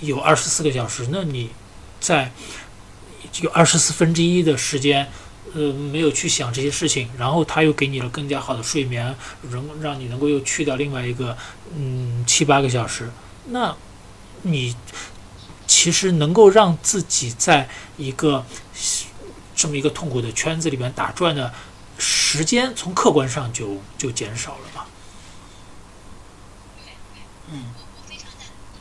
S1: 有二十四个小时，那你在有二十四分之一的时间，呃，没有去想这些事情，然后他又给你了更加好的睡眠，能让你能够又去掉另外一个嗯七八个小时，那。你其实能够让自己在一个这么一个痛苦的圈子里面打转的时间，从客观上就就减少了吧？嗯，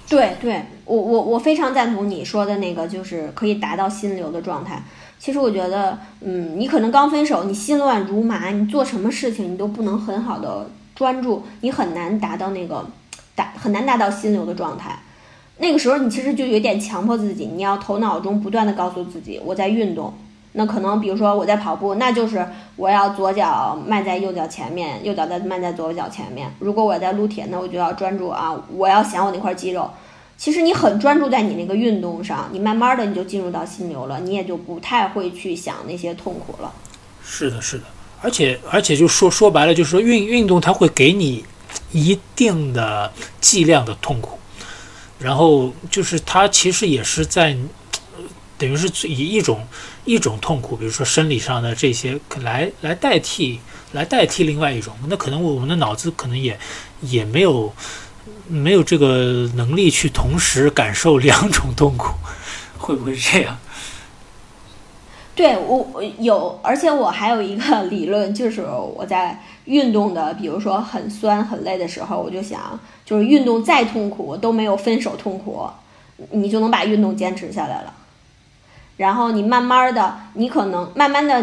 S2: 对对，我我我非常赞同你说的那个，就是可以达到心流的状态。其实我觉得，嗯，你可能刚分手，你心乱如麻，你做什么事情你都不能很好的专注，你很难达到那个达很难达到心流的状态。那个时候，你其实就有点强迫自己，你要头脑中不断的告诉自己，我在运动。那可能，比如说我在跑步，那就是我要左脚迈在右脚前面，右脚再迈在左脚前面。如果我在撸铁，那我就要专注啊，我要想我那块肌肉。其实你很专注在你那个运动上，你慢慢的你就进入到心流了，你也就不太会去想那些痛苦了。
S1: 是的，是的，而且而且就说说白了，就是说运运动它会给你一定的剂量的痛苦。然后就是他其实也是在，等于是以一种一种痛苦，比如说生理上的这些来来代替来代替另外一种。那可能我们的脑子可能也也没有没有这个能力去同时感受两种痛苦，会不会是这样？
S2: 对我有，而且我还有一个理论，就是我在运动的，比如说很酸很累的时候，我就想，就是运动再痛苦都没有分手痛苦，你就能把运动坚持下来了。然后你慢慢的，你可能慢慢的，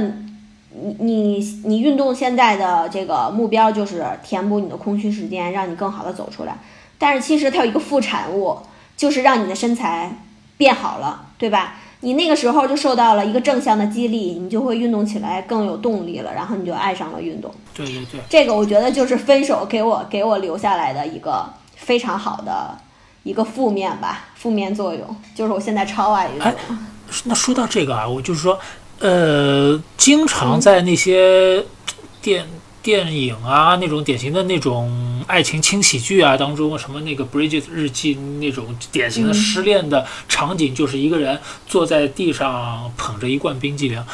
S2: 你你你运动现在的这个目标就是填补你的空虚时间，让你更好的走出来。但是其实它有一个副产物，就是让你的身材变好了，对吧？你那个时候就受到了一个正向的激励，你就会运动起来更有动力了，然后你就爱上了运动。
S1: 对对对，
S2: 这个我觉得就是分手给我给我留下来的一个非常好的一个负面吧，负面作用就是我现在超爱运动。哎，
S1: 那说到这个啊，我就是说，呃，经常在那些电。电影啊，那种典型的那种爱情轻喜剧啊当中，什么那个《Bridget 日记》那种典型的失恋的场景，就是一个人坐在地上捧着一罐冰激凌。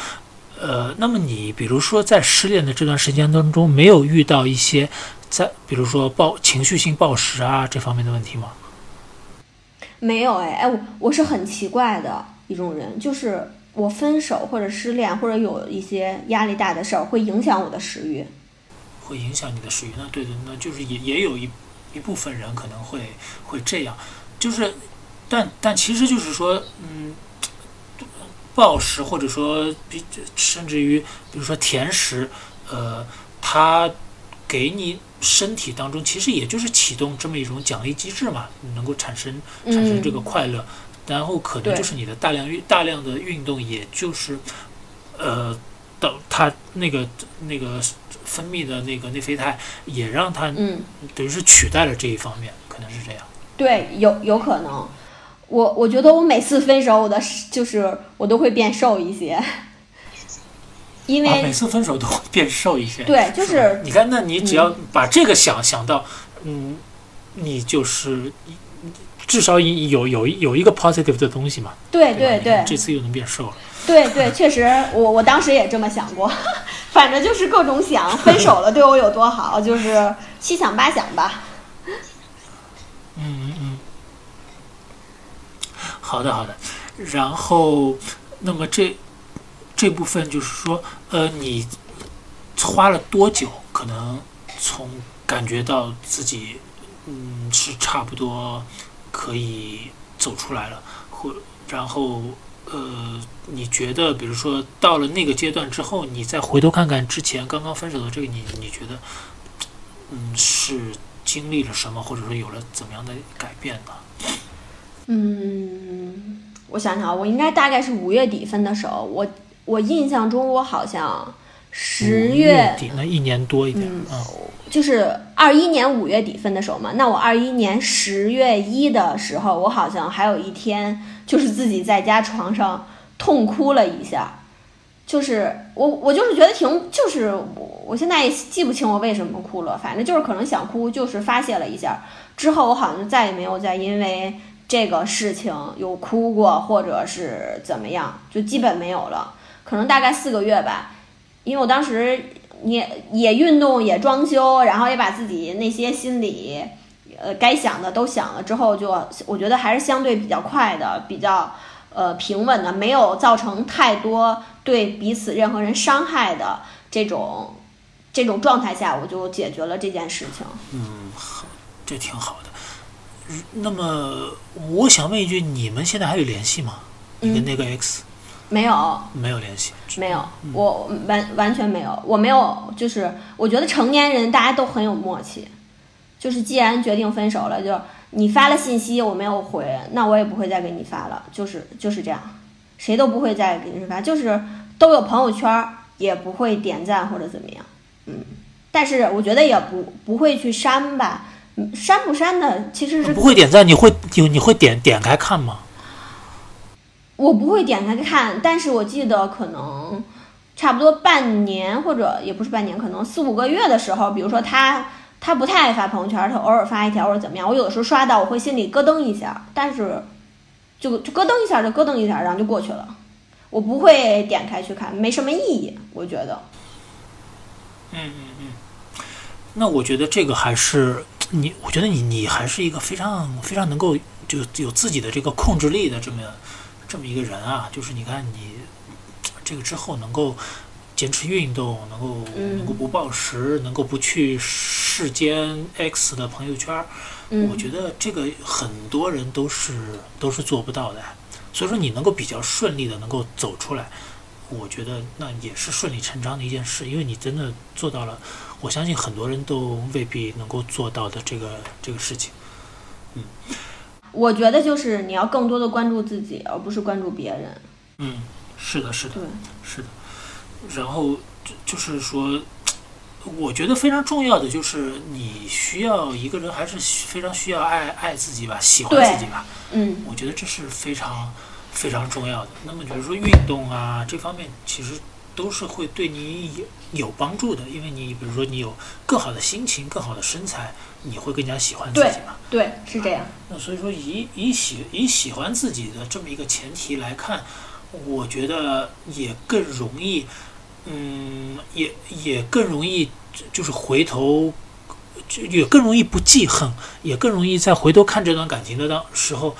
S1: 呃，那么你比如说在失恋的这段时间当中，没有遇到一些在比如说暴情绪性暴食啊这方面的问题吗？
S2: 没有哎哎，我我是很奇怪的一种人，就是我分手或者失恋或者有一些压力大的事儿，会影响我的食欲。
S1: 会影响你的食欲，那对的，那就是也也有一一部分人可能会会这样，就是，但但其实就是说，嗯，暴食，或者说比甚至于比如说甜食，呃，它给你身体当中其实也就是启动这么一种奖励机制嘛，能够产生产生这个快乐，然后可能就是你的大量运大量的运动，也就是呃，到它那个那个分泌的那个内啡肽也让它
S2: 嗯，
S1: 等于是取代了这一方面，可能是这样。
S2: 对，有有可能。我我觉得我每次分手，我的就是我都会变瘦一些，因
S1: 啊，
S2: 为
S1: 每次分手都会变瘦一些。
S2: 对，就是是
S1: 你看，那你只要把这个想想到，嗯，你就是至少有有有一个 positive 的东西嘛。
S2: 对对
S1: 对这次又能变瘦了。
S2: 对对，确实，我我当时也这么想过，反正就是各种想，分手了对我有多好，就是七想八想吧。
S1: 嗯嗯嗯。好的好的，然后那么这这部分就是说，呃，你花了多久？可能从感觉到自己嗯是差不多可以走出来了，或然后呃，你觉得比如说到了那个阶段之后，你再回头看看之前刚刚分手的这个你，你觉得嗯是经历了什么，或者说有了怎么样的改变呢？
S2: 嗯，我想想啊，我应该大概是五月底分的手，我我印象中我好像十月
S1: 底那一年多一点，
S2: 嗯
S1: 嗯
S2: 就是二一年五月底分的手嘛，那我二一年十月一的时候，我好像还有一天就是自己在家床上痛哭了一下，就是我我就是觉得挺就是我我现在也记不清我为什么哭了，反正就是可能想哭，就是发泄了一下，之后我好像就再也没有再因为这个事情有哭过，或者是怎么样，就基本没有了，可能大概四个月吧，因为我当时。也也运动，也装修，然后也把自己那些心理，呃，该想的都想了之后就，我觉得还是相对比较快的，比较呃平稳的，没有造成太多对彼此任何人伤害的这种这种状态下，我就解决了这件事情。
S1: 嗯，好，这挺好的。嗯那么我想问一句，你们现在还有联系吗？你跟
S2: 嗯
S1: 那个 X
S2: 没有，
S1: 没有联系？
S2: 没有，我完完全没有，我没有，就是我觉得成年人大家都很有默契，就是既然决定分手了，就你发了信息我没有回，那我也不会再给你发了，就是就是这样，谁都不会再给你发，就是都有朋友圈儿，也不会点赞或者怎么样，嗯，但是我觉得也不不会去删吧，嗯删不删的其实是
S1: 不会点赞，你会你你会点点开看吗？
S2: 我不会点开看，但是我记得可能差不多半年或者也不是半年，可能四五个月的时候，比如说他他不太爱发朋友圈，他偶尔发一条或者怎么样，我有的时候刷到我会心里咯噔一下，但是就就咯噔一下就咯噔一下，然后就过去了，我不会点开去看，没什么意义，我觉得。
S1: 嗯嗯嗯。那我觉得这个还是你，我觉得你你还是一个非常非常能够就有自己的这个控制力的这么这么一个人啊。就是你看你这个之后能够坚持运动，能够
S2: 嗯
S1: 能够不暴食，能够不去世间 X 的朋友圈儿，
S2: 嗯
S1: 我觉得这个很多人都是都是做不到的。所以说你能够比较顺利的能够走出来，我觉得那也是顺理成章的一件事，因为你真的做到了。我相信很多人都未必能够做到的这个这个事情。
S2: 我觉得就是你要更多的关注自己，而不是关注别人。
S1: 嗯，是的，是的，
S2: 对，
S1: 是的。然后就就是说，我觉得非常重要的就是你需要一个人还是非常需要爱爱自己吧，喜欢自己吧。
S2: 嗯
S1: 我觉得这是非常非常重要的。那么就是说运动啊这方面，其实都是会对你有有帮助的，因为你比如说你有更好的心情、更好的身材，你会更加喜欢自己嘛。
S2: 对，是这样。
S1: 那所以说以以喜以喜欢自己的这么一个前提来看，我觉得也更容易，嗯，也也更容易就是回头，就也更容易不记恨，也更容易在回头看这段感情的当时候，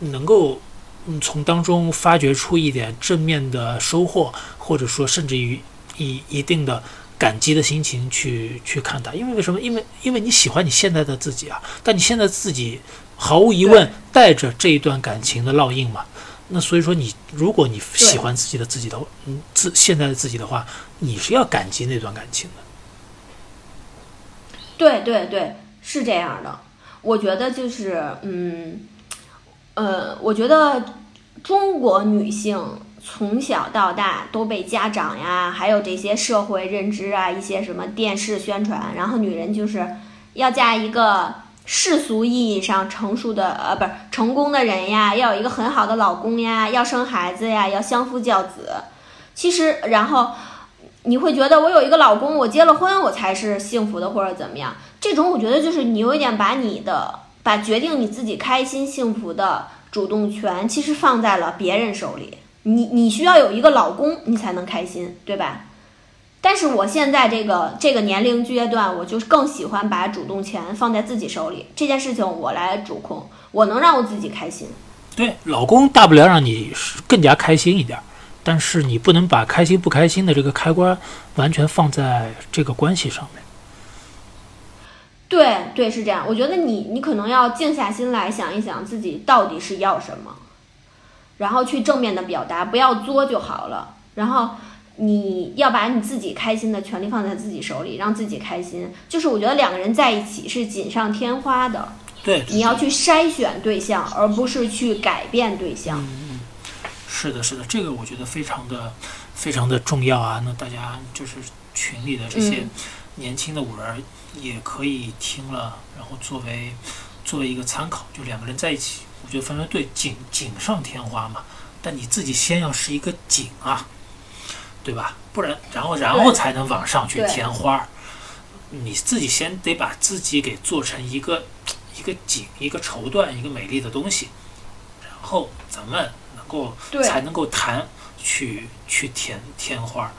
S1: 能够嗯从当中发掘出一点正面的收获，或者说甚至于以一定的。感激的心情去去看它，因为为什么？因为因为你喜欢你现在的自己啊，但你现在自己毫无疑问带着这一段感情的烙印嘛。那所以说你如果你喜欢自己的自己的嗯自现在的自己的话，你是要感激那段感情的。
S2: 对对对，是这样的。我觉得就是嗯呃，我觉得中国女性从小到大都被家长呀，还有这些社会认知啊，一些什么电视宣传，然后女人就是要嫁一个。世俗意义上成熟的呃，不是成功的人呀，要有一个很好的老公呀，要生孩子呀，要相夫教子。其实，然后你会觉得我有一个老公，我结了婚，我才是幸福的，或者怎么样？这种我觉得就是你有一点把你的把决定你自己开心幸福的主动权，其实放在了别人手里。你你需要有一个老公，你才能开心，对吧？但是我现在这个这个年龄阶段，我就更喜欢把主动权放在自己手里，这件事情我来主控，我能让我自己开心。
S1: 对，老公大不了让你更加开心一点，但是你不能把开心不开心的这个开关完全放在这个关系上面。
S2: 对对，是这样。我觉得你你可能要静下心来想一想自己到底是要什么，然后去正面的表达，不要作就好了。然后。你要把你自己开心的权利放在自己手里，让自己开心。就是我觉得两个人在一起是锦上添花的。
S1: 对，
S2: 你要去筛选对象，而不是去改变对象。
S1: 嗯嗯，是的，是的，这个我觉得非常的非常的重要啊。那大家就是群里的这些年轻的五人也可以听了，然后作为作为一个参考。就两个人在一起，我觉得分为对锦锦上添花嘛。但你自己先要是一个锦啊。对吧？不然，然后，然后才能往上去添花儿。你自己先得把自己给做成一个一个锦、一个绸缎、一个美丽的东西，然后咱们能够才能够谈去去添添花儿。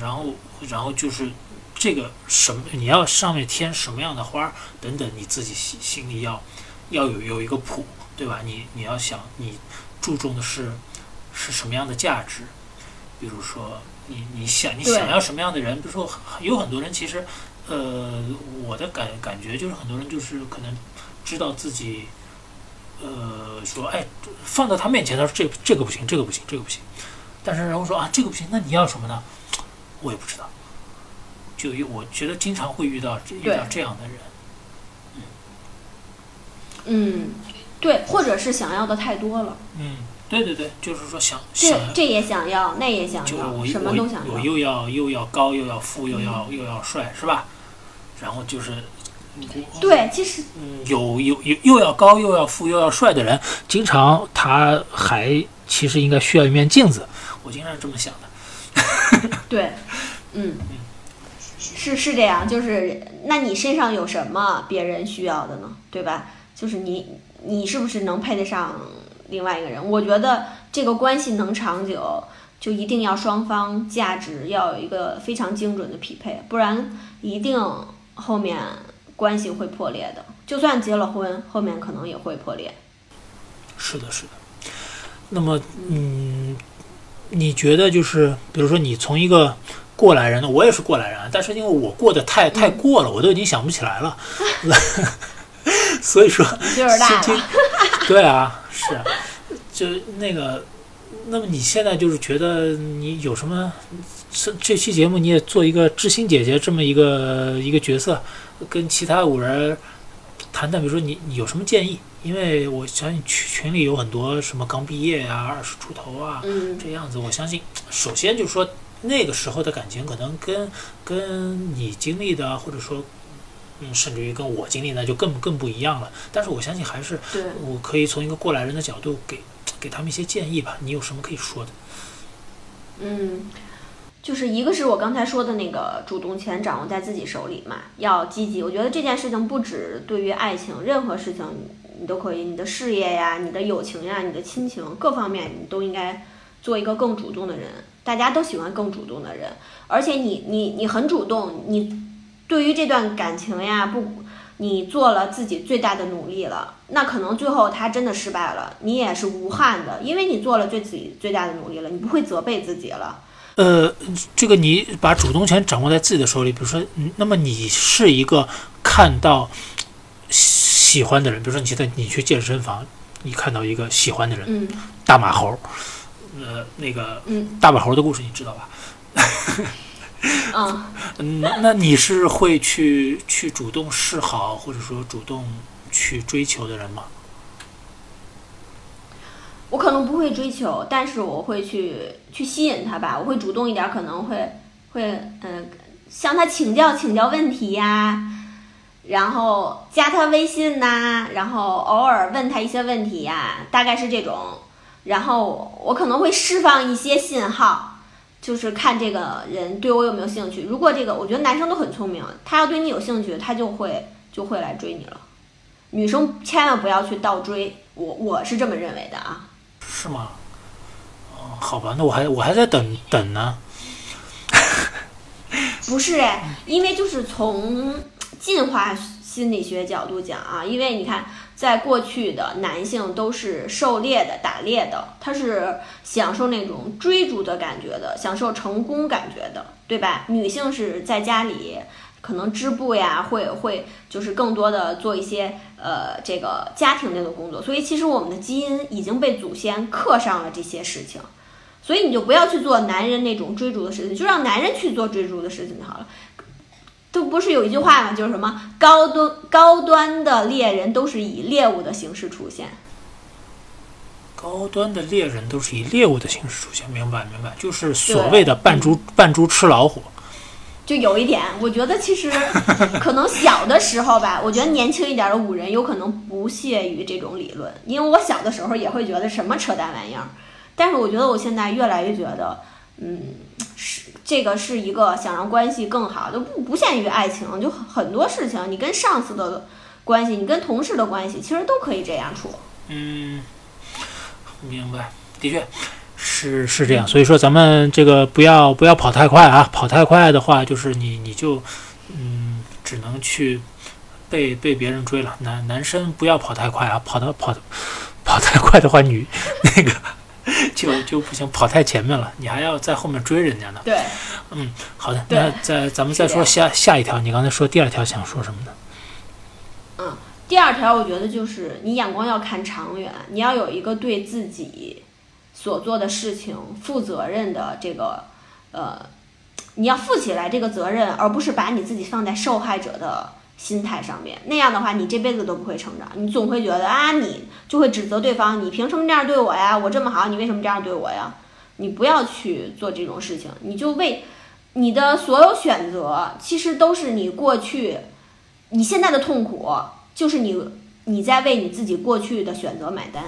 S1: 然后，然后就是这个什么，你要上面添什么样的花儿等等，你自己心心里要要有有一个谱，对吧？你你要想，你注重的是是什么样的价值？比如说，你你想你想要什么样的人？比如说，有很多人其实，呃，我的感感觉就是很多人就是可能知道自己，呃，说哎，放到他面前，他说这这个不行，这个不行，这个不行。但是然后说啊，这个不行，那你要什么呢？我也不知道。就我觉得经常会遇到遇到这样的人。
S2: 嗯，对，或者是想要的太多了。
S1: 嗯。对对对，就是说想
S2: 这这也想要，那也想要，什么都想
S1: 要。我又要又要高，又要富，又要又要帅，是吧？然后就是，
S2: 对，其实
S1: 嗯，有有有又要高又要富又要帅的人，经常他还其实应该需要一面镜子。我经常是这么想的。
S2: 对，嗯，是是这样，就是那你身上有什么别人需要的呢？对吧？就是你你是不是能配得上？另外一个人，我觉得这个关系能长久，就一定要双方价值要有一个非常精准的匹配，不然一定后面关系会破裂的。就算结了婚，后面可能也会破裂。
S1: 是的，是的。那么，嗯，你觉得就是，比如说你从一个过来人呢，我也是过来人，但是因为我过得太太过了，我都已经想不起来了。所以说，
S2: 就是大了。
S1: 对啊。是，就那个，那么你现在就是觉得你有什么？这这期节目你也做一个知心姐姐这么一个一个角色，跟其他五人谈谈，比如说你你有什么建议？因为我相信群群里有很多什么刚毕业呀、二十出头啊这样子，我相信首先就是说那个时候的感情可能跟跟你经历的或者说。嗯，甚至于跟我经历那就更更不一样了。但是我相信还是，我可以从一个过来人的角度给给他们一些建议吧。你有什么可以说的？
S2: 嗯，就是一个是我刚才说的那个主动权掌握在自己手里嘛，要积极。我觉得这件事情不止对于爱情，任何事情你都可以，你的事业呀、你的友情呀、你的亲情各方面，你都应该做一个更主动的人。大家都喜欢更主动的人，而且你你你很主动，你。对于这段感情呀，不，你做了自己最大的努力了，那可能最后他真的失败了，你也是无憾的，因为你做了对自己最大的努力了，你不会责备自己了。
S1: 呃，这个你把主动权掌握在自己的手里，比如说，那么你是一个看到喜欢的人，比如说你现在你去健身房，你看到一个喜欢的人，
S2: 嗯，
S1: 大马猴，呃，那个
S2: 嗯
S1: 大马猴的故事你知道吧？
S2: 嗯，
S1: 嗯，那你是会去去主动示好，或者说主动去追求的人吗？
S2: 我可能不会追求，但是我会去去吸引他吧，我会主动一点，可能会会嗯、呃向他请教请教问题呀，然后加他微信呐、然后偶尔问他一些问题呀，大概是这种。然后我可能会释放一些信号，就是看这个人对我有没有兴趣。如果这个，我觉得男生都很聪明，他要对你有兴趣，他就会就会来追你了。女生千万不要去倒追，我我是这么认为的啊。
S1: 是吗？哦，好吧，那我还我还在等等呢。
S2: 不是哎，因为就是从进化心理学角度讲啊，因为你看，在过去的男性都是狩猎的、打猎的，他是享受那种追逐的感觉的，享受成功感觉的，对吧？女性是在家里可能织布呀，会会就是更多的做一些呃这个家庭类的工作，所以其实我们的基因已经被祖先刻上了这些事情。所以你就不要去做男人那种追逐的事情，就让男人去做追逐的事情就好了。都不是有一句话吗？就是什么高端高端的猎人都是以猎物的形式出现。
S1: 高端的猎人都是以猎物的形式出现，明白明白，就是所谓的扮猪扮猪吃老虎。
S2: 就有一点，我觉得其实 可能小的时候吧，我觉得年轻一点的武人有可能不屑于这种理论，因为我小的时候也会觉得什么扯淡玩意儿，但是我觉得我现在越来越觉得，嗯，是这个是一个想让关系更好，就不不限于爱情，就很多事情，你跟上司的关系，你跟同事的关系，其实都可以这样处。
S1: 嗯，明白，的确是是这样。所以说咱们这个不要不要跑太快啊，跑太快的话，就是你你就嗯只能去被被别人追了。男男生不要跑太快啊，跑的跑跑太快的话，女 那个 就就不行，跑太前面了，你还要在后面追人家呢。
S2: 对，
S1: 嗯，好的，那再咱们再说下下一条，你刚才说第二条想说什么呢？
S2: 嗯第二条，我觉得就是你眼光要看长远，你要有一个对自己所做的事情负责任的这个，呃，你要负起来这个责任，而不是把你自己放在受害者的心态上面。那样的话，你这辈子都不会成长，你总会觉得啊，你就会指责对方，你凭什么这样对我呀？我这么好，你为什么这样对我呀？你不要去做这种事情，你就为你的所有选择，其实都是你过去，你现在的痛苦。就是你你在为你自己过去的选择买单，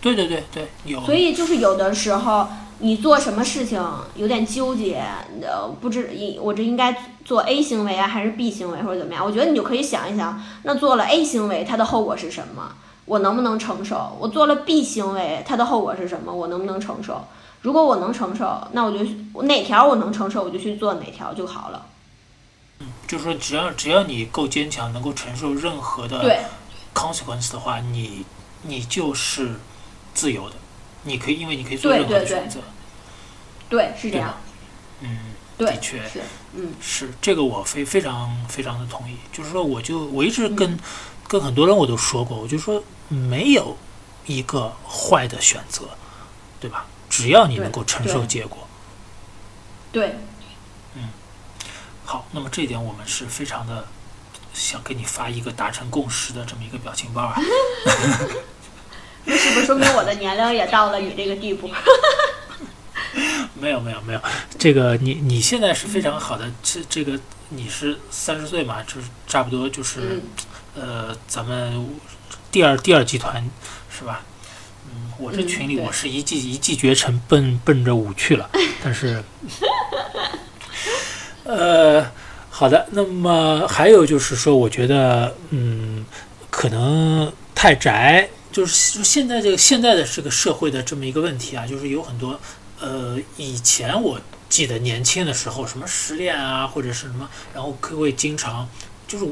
S1: 对对对对，有。
S2: 所以就是有的时候你做什么事情有点纠结，呃，不知应我这应该做 A 行为啊，还是 B 行为或者怎么样？我觉得你就可以想一想，那做了 A 行为，它的后果是什么？我能不能承受？我做了 B 行为，它的后果是什么？我能不能承受？如果我能承受，那我就哪条我能承受，我就去做哪条就好了。
S1: 嗯就是说，只要只要你够坚强，能够承受任何的
S2: 对
S1: consequence 的话，你你就是自由的，你可以，因为你可以做任何的选择，
S2: 对，是这样。？
S1: 嗯，
S2: 对
S1: 的，确
S2: 是，嗯，
S1: 是这个，我非非常非常的同意。就是说，我就我一直
S2: 嗯
S1: 跟、跟很多人我都说过，我就说没有一个坏的选择，对吧？只要你能够承受结果。
S2: 对，嗯
S1: 好，那么这一点我们是非常的想给你发一个达成共识的这么一个表情包啊。
S2: 那是不是说明我的年龄也到了你这个地步？
S1: 没有没有没有，这个你你现在是非常好的，这这个你是三十岁嘛，就是差不多就是、
S2: 嗯，
S1: 呃咱们第二第二集团是吧？嗯，我这群里我是一骑一骑绝尘奔奔着五去了，但是呃好的，那么还有就是说，我觉得嗯可能太宅。就是就现在这个现在的这个社会的这么一个问题啊，就是有很多呃，以前我记得年轻的时候，什么失恋啊，或者是什么，然后可会经常就是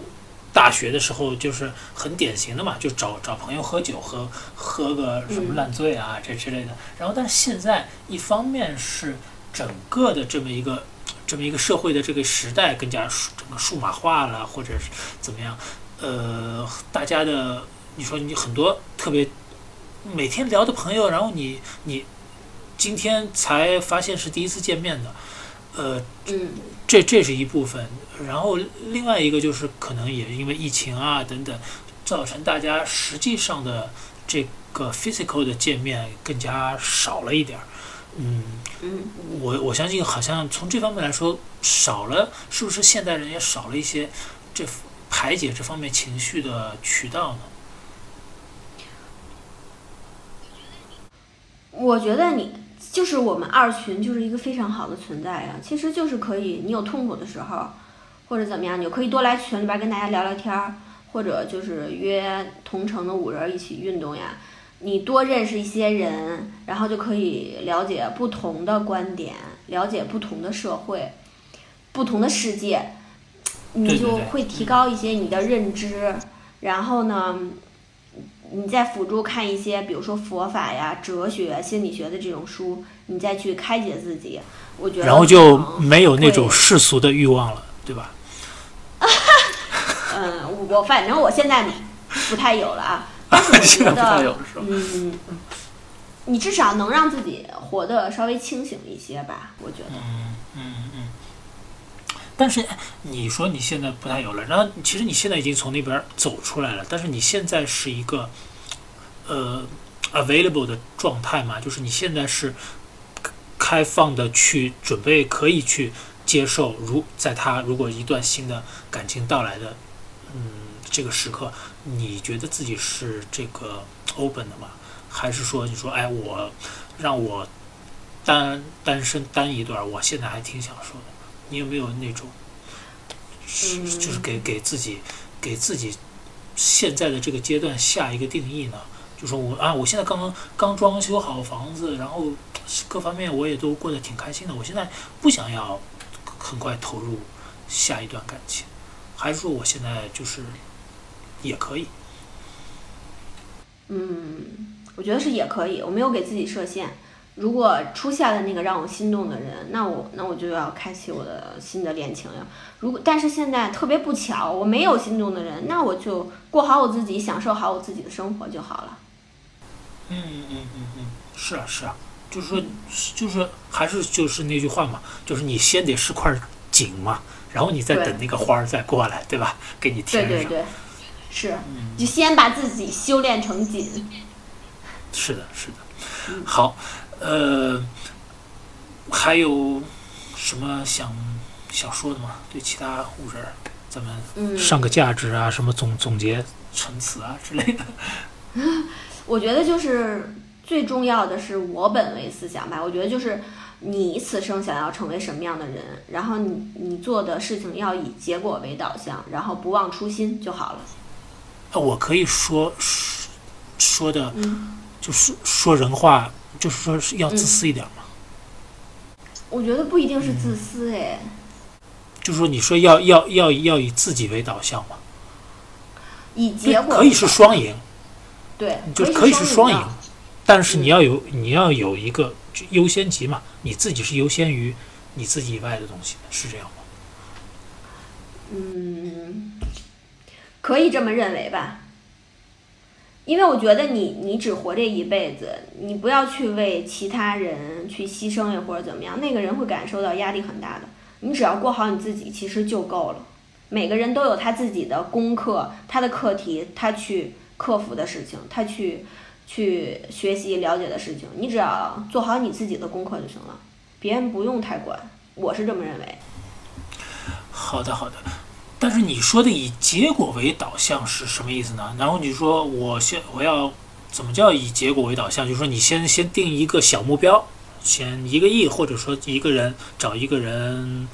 S1: 大学的时候就是很典型的嘛，就找找朋友喝酒，喝喝个什么
S2: 嗯
S1: 烂醉啊、这之类的。然后，但是现在一方面是整个的这么一个这么一个社会的这个时代更加数整个数码化了，或者是怎么样，呃，大家的你说你很多特别每天聊的朋友，然后你你今天才发现是第一次见面的，呃，
S2: 嗯
S1: 这这是一部分，然后另外一个就是可能也因为疫情啊等等，造成大家实际上的这个 physical 的见面更加少了一点儿。嗯，
S2: 嗯，
S1: 我我相信好像从这方面来说少了，是不是现代人也少了一些这排解这方面情绪的渠道呢？
S2: 我觉得你就是我们二群就是一个非常好的存在呀，其实就是可以，你有痛苦的时候，或者怎么样，你就可以多来群里边跟大家聊聊天儿，或者就是约同城的五人一起运动呀。你多认识一些人，然后就可以了解不同的观点，了解不同的社会，不同的世界，你就会提高一些你的认知。然后呢，你再辅助看一些，比如说佛法呀、哲学、心理学的这种书，你再去开解自己，我觉得
S1: 然后就没有那种世俗的欲望了，对吧？
S2: 嗯，我我反正我现在不太有了啊，但是我
S1: 现
S2: 觉
S1: 在不太有
S2: 得？嗯，你至少能让自己活得稍微清醒一些吧，我觉得。
S1: 但是你说你现在不太有了，然后其实你现在已经从那边走出来了，但是你现在是一个呃 available 的状态嘛，就是你现在是开放的去准备可以去接受，如在他如果一段新的感情到来的嗯这个时刻，你觉得自己是这个 open 的吗？还是说你说哎我让我单单身单一段，我现在还挺享受的。你有没有那种，是
S2: 嗯
S1: 就是给给自己给自己现在的这个阶段下一个定义呢？就说我啊，我现在刚刚刚装修好房子，然后各方面我也都过得挺开心的。我现在不想要很快投入下一段感情，还是说我现在就是也可以？
S2: 嗯，我觉得是也可以，我没有给自己设限。如果出现了那个让我心动的人，那我那我就要开启我的新的恋情了。如果但是现在特别不巧，我没有心动的人，那我就过好我自己，享受好我自己的生活就好了。
S1: 嗯嗯嗯嗯，是啊是啊，就是说就是还是就是那句话嘛，就是你先得是块井嘛，然后你再等那个花儿再过来，对吧？给你填上。
S2: 对对对，是，
S1: 嗯
S2: 就先把自己修炼成锦。
S1: 是的，是的。好，呃，还有什么想想说的吗？对其他五人儿，咱们
S2: 嗯，
S1: 上个价值啊，什么总总结陈词啊之类的。
S2: 我觉得就是最重要的是我本位思想吧。我觉得就是你此生想要成为什么样的人，然后你你做的事情要以结果为导向，然后不忘初心就好了。
S1: 呃我可以说说说的，
S2: 嗯，
S1: 就是说人话，就是说是要自私一点嘛。
S2: 我觉得不一定是自私哎，
S1: 就是说，你说要要要要以自己为导向嘛，
S2: 以结果
S1: 可以是双赢，
S2: 对，
S1: 就
S2: 可以
S1: 是双赢但是你要有你要有一个优先级嘛，你自己是优先于你自己以外的东西，是这样吗？
S2: 嗯，可以这么认为吧。因为我觉得你你只活这一辈子，你不要去为其他人去牺牲呀或者怎么样，那个人会感受到压力很大的。你只要过好你自己，其实就够了。每个人都有他自己的功课，他的课题，他去克服的事情，他去去学习了解的事情。你只要做好你自己的功课就行了，别人不用太管。我是这么认为。
S1: 好的，好的。但是你说的以结果为导向是什么意思呢？然后你说我先我要怎么叫以结果为导向？就是说你先先定一个小目标，先一个亿，或者说一个人找一个人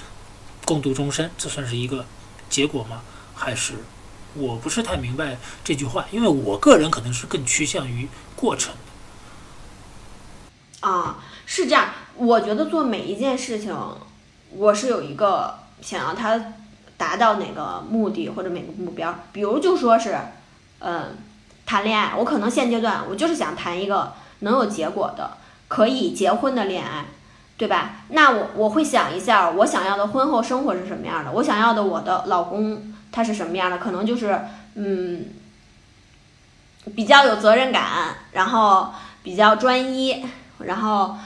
S1: 共度终身，这算是一个结果吗？还是我不是太明白这句话，因为我个人可能是更趋向于过程。
S2: 啊，是这样。我觉得做每一件事情，我是有一个想要它达到哪个目的或者哪个目标。比如就说是，嗯，谈恋爱，我可能现阶段我就是想谈一个能有结果的、可以结婚的恋爱，对吧？那我我会想一下，我想要的婚后生活是什么样的，我想要的我的老公他是什么样的，可能就是，嗯。比较有责任感，然后比较专一，然后。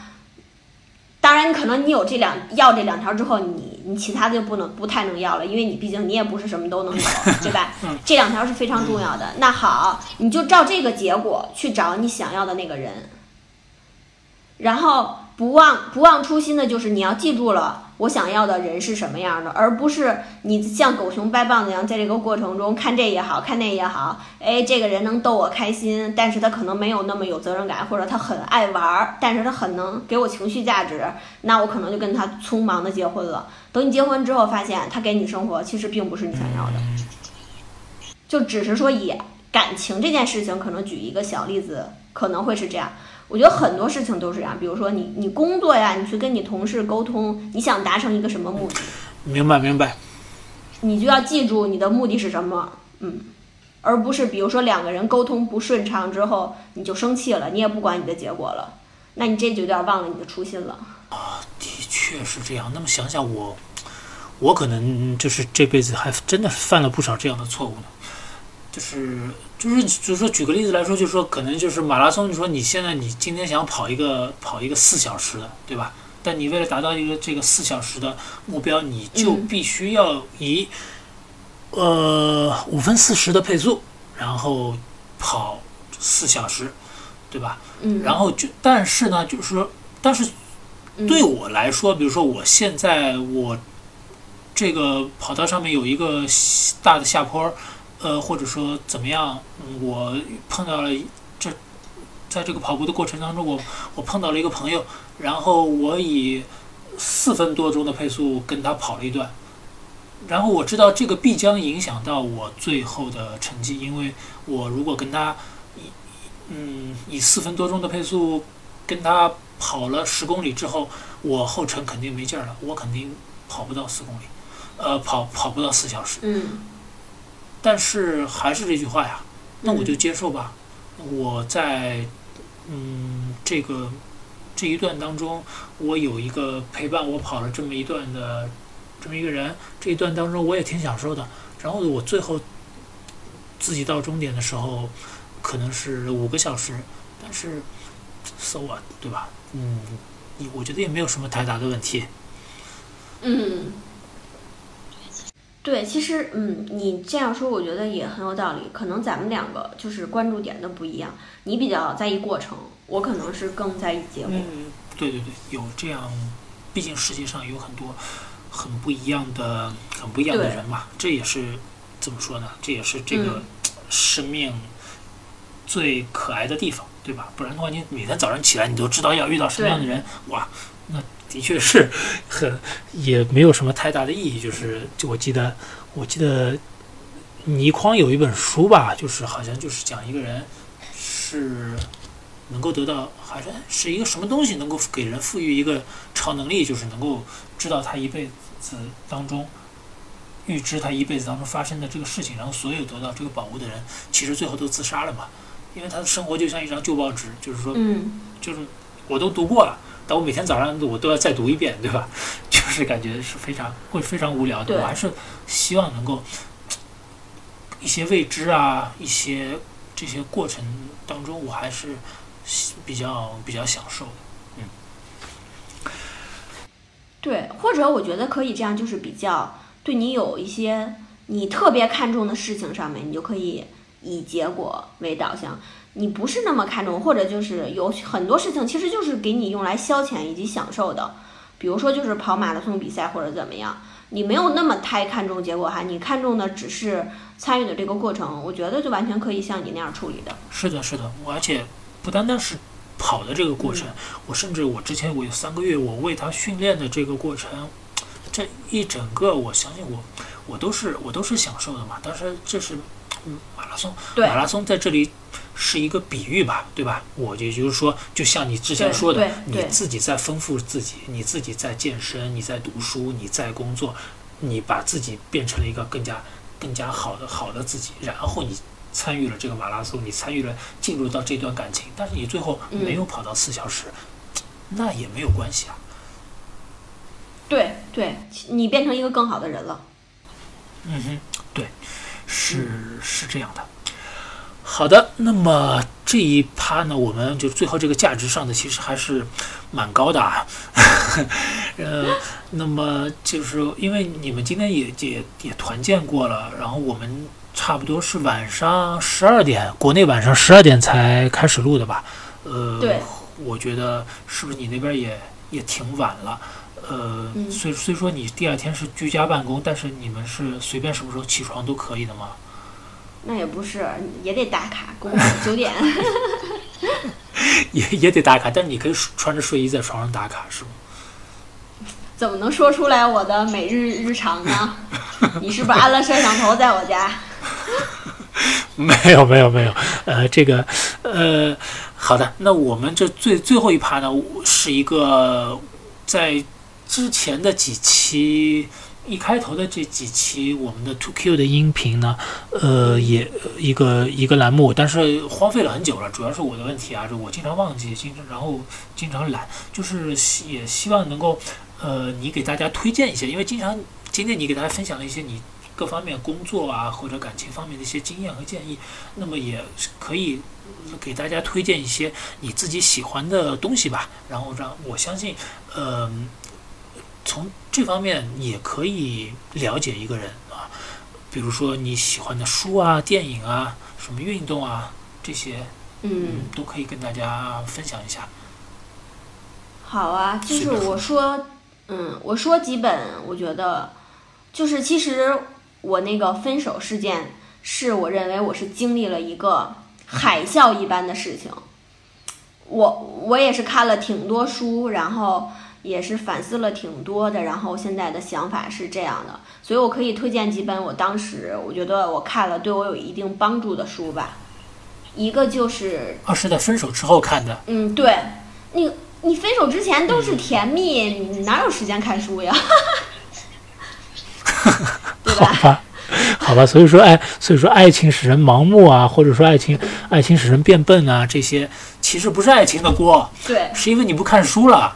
S2: 当然，可能你有这两要这两条之后，你你其他的就不能不太能要了，因为你毕竟你也不是什么都能有，对吧？这两条是非常重要的。那好，你就照这个结果去找你想要的那个人，然后不忘不忘初心的就是你要记住了。我想要的人是什么样的，而不是你像狗熊掰棒子一样，在这个过程中看这也好看那也好，哎，这个人能逗我开心，但是他可能没有那么有责任感，或者他很爱玩儿，但是他很能给我情绪价值，那我可能就跟他匆忙的结婚了。等你结婚之后，发现他给你生活其实并不是你想要的，就只是说以感情这件事情，可能举一个小例子，可能会是这样。我觉得很多事情都是这样，比如说你你工作呀，你去跟你同事沟通，你想达成一个什么目的？
S1: 明白明白。
S2: 你就要记住你的目的是什么，嗯，而不是比如说两个人沟通不顺畅之后你就生气了，你也不管你的结果了，那你这就有点忘了你的初心了。
S1: 啊，的确是这样。那么想想我，我可能就是这辈子还真的是犯了不少这样的错误呢，就是。就是，就是说，举个例子来说，就是说，可能就是马拉松。你说你现在你今天想跑一个跑一个四小时的，对吧？但你为了达到一个这个四小时的目标，你就必须要以呃五分四十的配速，然后跑四小时，对吧？
S2: 嗯。
S1: 然后就，但是呢，就是说，但是对我来说，比如说我现在我这个跑道上面有一个大的下坡。呃，或者说怎么样？我碰到了这，在这个跑步的过程当中，我我碰到了一个朋友，然后我以四分多钟的配速跟他跑了一段，然后我知道这个必将影响到我最后的成绩，因为我如果跟他以嗯以四分多钟的配速跟他跑了十公里之后，我后程肯定没劲儿了，我肯定跑不到四公里，呃，跑跑不到四小时。
S2: 嗯。
S1: 但是还是这句话呀，那我就接受吧。我在嗯这个这一段当中，我有一个陪伴我跑了这么一段的这么一个人，这一段当中我也挺享受的。然后我最后自己到终点的时候，可能是五个小时，但是 so what 对吧？嗯，我觉得也没有什么太大的问题。
S2: 嗯。对，其实，嗯，你这样说，我觉得也很有道理。可能咱们两个就是关注点都不一样，你比较在意过程，我可能是更在意结果。
S1: 嗯，对对对，有这样，毕竟世界上有很多很不一样的、很不一样的人嘛。这也是怎么说呢？这也是这个生命最可爱的地方，对吧？不然的话，你每天早上起来，你都知道要遇到什么样的人，哇，那。的确是很，也没有什么太大的意义。就是，就我记得，我记得倪匡有一本书吧，就是好像就是讲一个人是能够得到，好像是一个什么东西能够给人赋予一个超能力，就是能够知道他一辈子当中预知他一辈子当中发生的这个事情，然后所有得到这个宝物的人，其实最后都自杀了嘛，因为他的生活就像一张旧报纸，就是说，嗯就是我都读过了。但我每天早上我都要再读一遍，对吧？就是感觉是非常会非常无聊的。我还是希望能够一些未知啊，一些这些过程当中，我还是比较比较享受的。嗯，
S2: 对，或者我觉得可以这样，就是比较对你有一些你特别看重的事情上面，你就可以以结果为导向。你不是那么看重，或者就是有很多事情，其实就是给你用来消遣以及享受的，比如说就是跑马拉松比赛或者怎么样，你没有那么太看重结果哈，你看重的只是参与的这个过程，我觉得就完全可以像你那样处理的。
S1: 是的，是的，我而且不单单是跑的这个过程，我甚至我之前我有三个月我为他训练的这个过程，这一整个我相信我我都是我都是享受的嘛，但是这是马拉松，马拉松在这里。是一个比喻吧，对吧？我也就是说，就像你之前说的，你自己在丰富自己，你自己在健身，你在读书，你在工作，你把自己变成了一个更加、更加好的、好的自己。然后你参与了这个马拉松，你参与了进入到这段感情，但是你最后没有跑到四小时，那也没有关系啊。
S2: 对对，你变成一个更好的人了。
S1: 嗯哼，对，是是这样的。好的，那么这一趴呢，我们就最后这个价值上的其实还是蛮高的啊。呃，那么就是因为你们今天也也也团建过了，然后我们差不多是晚上十二点，国内晚上十二点才开始录的吧？呃，
S2: 对，
S1: 我觉得是不是你那边也也挺晚了？呃，
S2: 嗯
S1: 虽虽说你第二天是居家办公，但是你们是随便什么时候起床都可以的吗？
S2: 那也不是，也得打卡，工作 九点。
S1: 也也得打卡，但是你可以穿着睡衣在床上打卡，是吗？
S2: 怎么能说出来我的每日日常呢？你是不是安了摄像头在我家？
S1: 没有没有没有，呃，这个呃，好的，那我们这最最后一趴呢，是一个在之前的几期一开头的这几期我们的 Two Q 的音频呢，呃，也一个一个栏目，但是荒废了很久了，主要是我的问题啊，就我经常忘记，经常然后经常懒，就是希也希望能够呃，你给大家推荐一些，因为经常今天你给大家分享了一些你各方面工作啊或者感情方面的一些经验和建议，那么也可以给大家推荐一些你自己喜欢的东西吧，然后让我相信，呃，从这方面也可以了解一个人啊，比如说你喜欢的书啊、电影啊、什么运动啊这些，
S2: 嗯，
S1: 都可以跟大家分享一下。
S2: 好啊，就是我说，嗯，我说几本，我觉得，就是其实我那个分手事件，是我认为我是经历了一个海啸一般的事情。我我也是看了挺多书，然后也是反思了挺多的，然后现在的想法是这样的，所以我可以推荐几本我当时我觉得我看了对我有一定帮助的书吧。一个就是
S1: 啊，是在分手之后看的，
S2: 嗯，对，你你分手之前都是甜蜜，你哪有时间看书呀？对
S1: 好
S2: 吧？
S1: 吧，好吧，所以说爱，所以说爱情使人盲目啊，或者说爱情，爱情使人变笨啊，这些其实不是爱情的锅，
S2: 对
S1: 是因为你不看书了，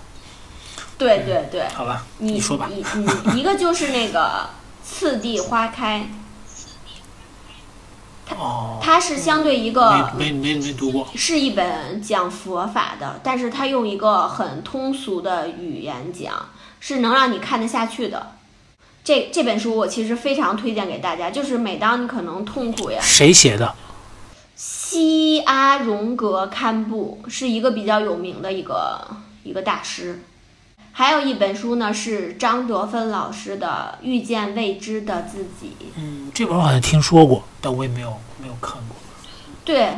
S2: 对对对，
S1: 好吧？
S2: 你
S1: 你说吧。
S2: 你你一个就是那个次第花开，
S1: 哦，
S2: 它是相对一个
S1: 没没没没读过，
S2: 是一本讲佛法的，但是它用一个很通俗的语言讲，是能让你看得下去的。这这本书我其实非常推荐给大家，就是每当你可能痛苦呀，
S1: 谁写的？
S2: 西阿荣格堪布是一个比较有名的一个一个大师。还有一本书呢，是张德芬老师的《遇见未知的自己》。
S1: 嗯，这本我好像听说过，但我也没有没有看过。
S2: 对，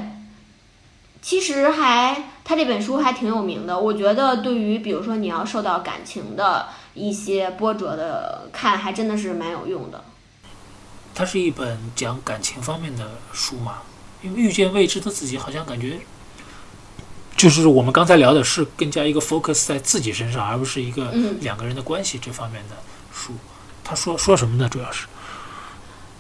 S2: 其实还他这本书还挺有名的。我觉得对于比如说你要受到感情的一些波折的看，还真的是蛮有用的。
S1: 它是一本讲感情方面的书嘛？因为遇见未知的自己，好像感觉就是我们刚才聊的是更加一个 focus 在自己身上，而不是一个
S2: 嗯
S1: 两个人的关系这方面的书。他说说什么呢？主要是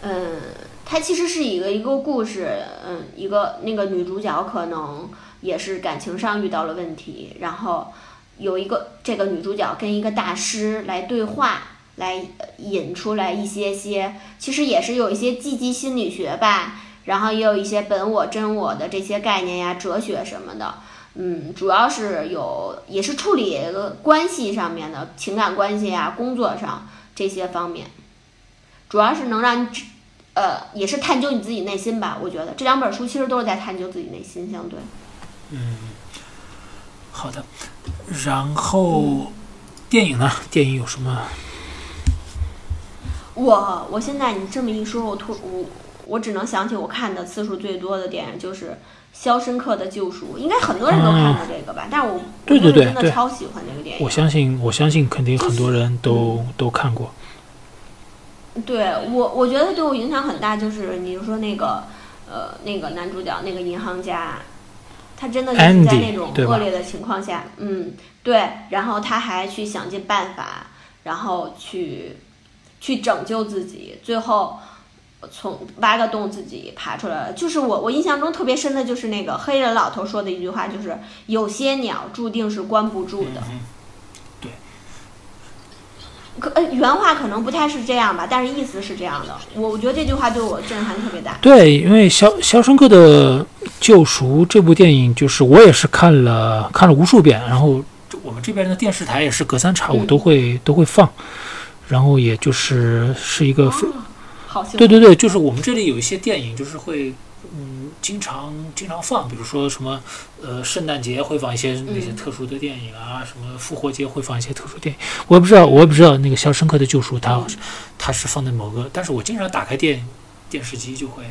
S2: 嗯，它其实是一个一个故事，嗯，一个那个女主角可能也是感情上遇到了问题，然后有一个这个女主角跟一个大师来对话，来呃引出来一些些，其实也是有一些积极心理学吧，然后也有一些本我真我的这些概念呀、哲学什么的。嗯，主要是有也是处理关系上面的情感关系呀、工作上这些方面，主要是能让你知呃，也是探究你自己内心吧。我觉得这两本书其实都是在探究自己内心，相对。
S1: 嗯，好的。然后电影呢？电影有什么？
S2: 我我现在你这么一说，我突我我只能想起我看的次数最多的电影就是《肖申克的救赎》，应该很多人都看过这个吧？但是我
S1: 对对
S2: 我真的超喜欢这个电影。
S1: 我相信，我相信肯定很多人都、都看过。
S2: 对我，我觉得对我影响很大，就是你就说那个，呃，那个男主角那个银行家，他真的就是在那种恶劣的情况下，嗯，对，然后他还去想尽办法，然后去去拯救自己，最后从挖个洞自己爬出来了。就是我我印象中特别深的就是那个黑人老头说的一句话，就是有些鸟注定是关不住的。
S1: 嗯，对。
S2: 可呃原话可能不太是这样吧，但是意思是这样的。我我觉得这句话对我震撼特别大。
S1: 对，因为《肖肖申克的救赎》这部电影，就是我也是看了看了无数遍，然后我们这边的电视台也是隔三差五都会、都会放，然后也就是是一个非、
S2: 哦
S1: 对对对，就是我们这里有一些电影，就是会嗯经常经常放，比如说什么呃圣诞节会放一些那些
S2: 嗯
S1: 特殊的电影啊，什么复活节会放一些特殊电影。我也不知道，我也不知道那个《肖申克的救赎》它
S2: 嗯
S1: 它是放在某个，但是我经常打开电电视机就会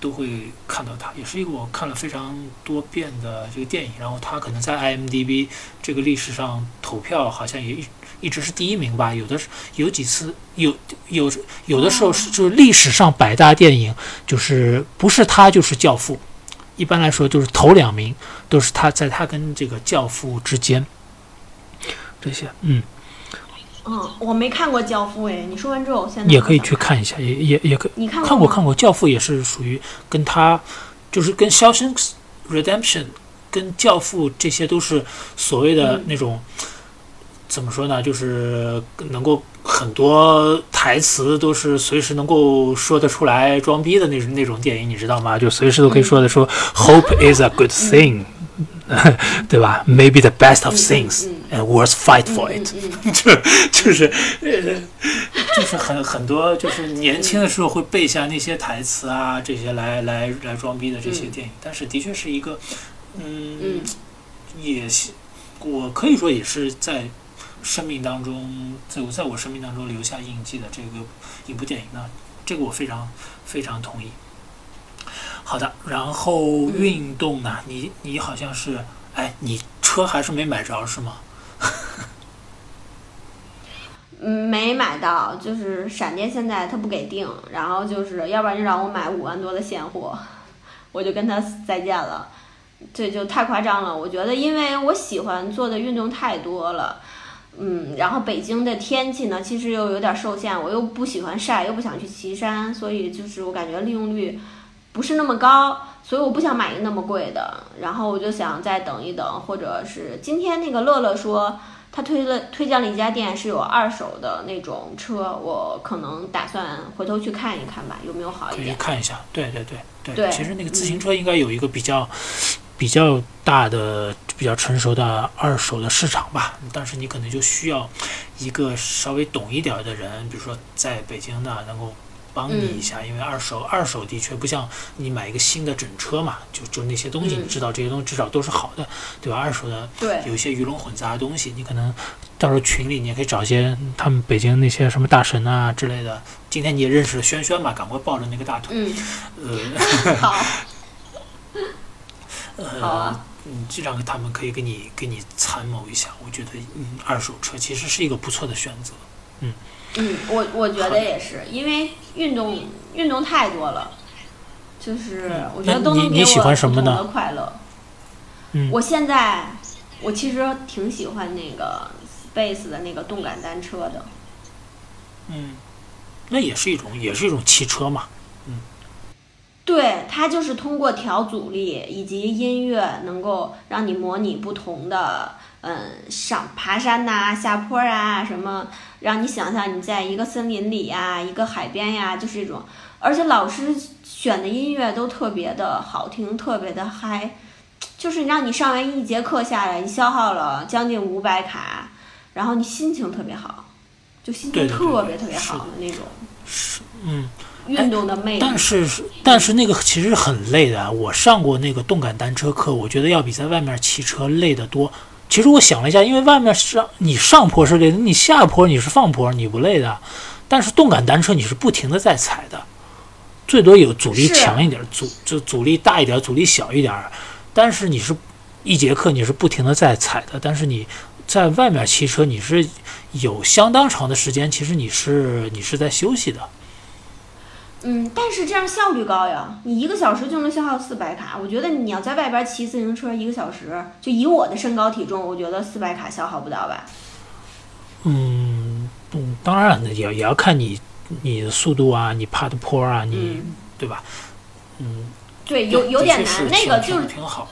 S1: 都会看到它，也是一个我看了非常多遍的这个电影。然后它可能在 IMDB 这个历史上投票好像也一一直是第一名吧，有的是有几次有有有的时候是就是历史上百大电影，就是不是他就是《教父》，一般来说就是头两名都是他在他跟这个《教父》之间。这些，嗯，
S2: 嗯，我没看过《教父》哎，你说完之后，我现在
S1: 也可以去看一下，也也也可以
S2: 你看吗
S1: 看过看过，《教父》也是属于跟他，就是跟《肖申克 Redemption》跟《教父》这些都是所谓的
S2: 嗯。
S1: 那种、怎么说呢？就是能够很多台词都是随时能够说得出来装逼的那种那种电影，你知道吗？就随时都可以说的说、Hope is a good thing，对吧？Maybe the best of
S2: 嗯
S1: things、
S2: 嗯
S1: and worth fight for
S2: 嗯
S1: it，、就就是呃，就是很很多，就是年轻的时候会背下那些台词啊，这些来来来装逼的这些电影，但是的确是一个，嗯，
S2: 嗯
S1: 也是我可以说也是在生命当中，在我在我生命当中留下印记的这个一部电影呢，这个我非常非常同意。好的，然后运动呢，你你好像是，哎，你车还是没买着是吗？
S2: 嗯，没买到，就是闪电现在他不给定，然后就是要不然就让我买五万多的现货，我就跟他再见了，这就太夸张了。我觉得，因为我喜欢做的运动太多了，嗯，然后北京的天气呢，其实又有点受限，我又不喜欢晒，又不想去岐山，所以就是我感觉利用率不是那么高，所以我不想买一个那么贵的，然后我就想再等一等，或者是今天那个乐乐说。他推了推荐了一家店，是有二手的那种车，我可能打算回头去看一看吧，有没有好
S1: 可以
S2: 一点。
S1: 看一下，对对对对。
S2: 对
S1: 其实那个自行车应该有一个比较、比较大的、比较成熟的二手的市场吧，但是你可能就需要一个稍微懂一点儿的人，比如说在北京的能够。帮你一下，因为二手二手的确不像你买一个新的整车嘛，就就那些东西，
S2: 嗯
S1: 你知道这些东西至少都是好的，对吧？二手的
S2: 对，
S1: 有一些鱼龙混杂的东西，你可能到时候群里你也可以找一些他们北京那些什么大神啊之类的。今天你也认识了轩轩嘛，赶快抱着那个大腿，
S2: 嗯，
S1: 呃
S2: 好，好
S1: 呃
S2: 啊，
S1: 嗯，这两个他们可以给你给你参谋一下。我觉得嗯，二手车其实是一个不错的选择。
S2: 嗯嗯，我我觉得也是，因为运动运动太多了，就是
S1: 嗯
S2: 我觉得
S1: 那
S2: 都能给我
S1: 你你喜欢什么呢
S2: 不同的快乐。
S1: 嗯
S2: 我现在我其实挺喜欢那个 Space 的那个动感单车的。
S1: 嗯，那也是一种也是一种汽车嘛。
S2: 对，它就是通过调阻力以及音乐，能够让你模拟不同的，嗯，上爬山呐、下坡啊，什么，让你想象你在一个森林里呀、一个海边呀，就是这种。而且老师选的音乐都特别的好听，特别的嗨，就是让你上完一节课下来，你消耗了将近五百卡，然后你心情特别好，就心情特别特别好的那种
S1: 是，嗯。
S2: 运动的魅力。
S1: 但是但是那个其实很累的，我上过那个动感单车课，我觉得要比在外面骑车累得多。其实我想了一下，因为外面上你上坡是累的，你下坡你是放坡，你不累的。但是动感单车你是不停的在踩的，最多有阻力强一点，阻就阻力大一点，阻力小一点儿。但是你是一节课你是不停的在踩的，但是你在外面骑车你是有相当长的时间，其实你是你是在休息的。
S2: 嗯，但是这样效率高呀，你一个小时就能消耗四百卡。我觉得你要在外边骑自行车一个小时，就以我的身高体重，我觉得四百卡消耗不到吧。
S1: 嗯嗯，当然了，也也要看你你的速度啊，你爬的坡啊，你、
S2: 嗯，
S1: 对吧？嗯，
S2: 对，有有点难，那个就是
S1: 挺好。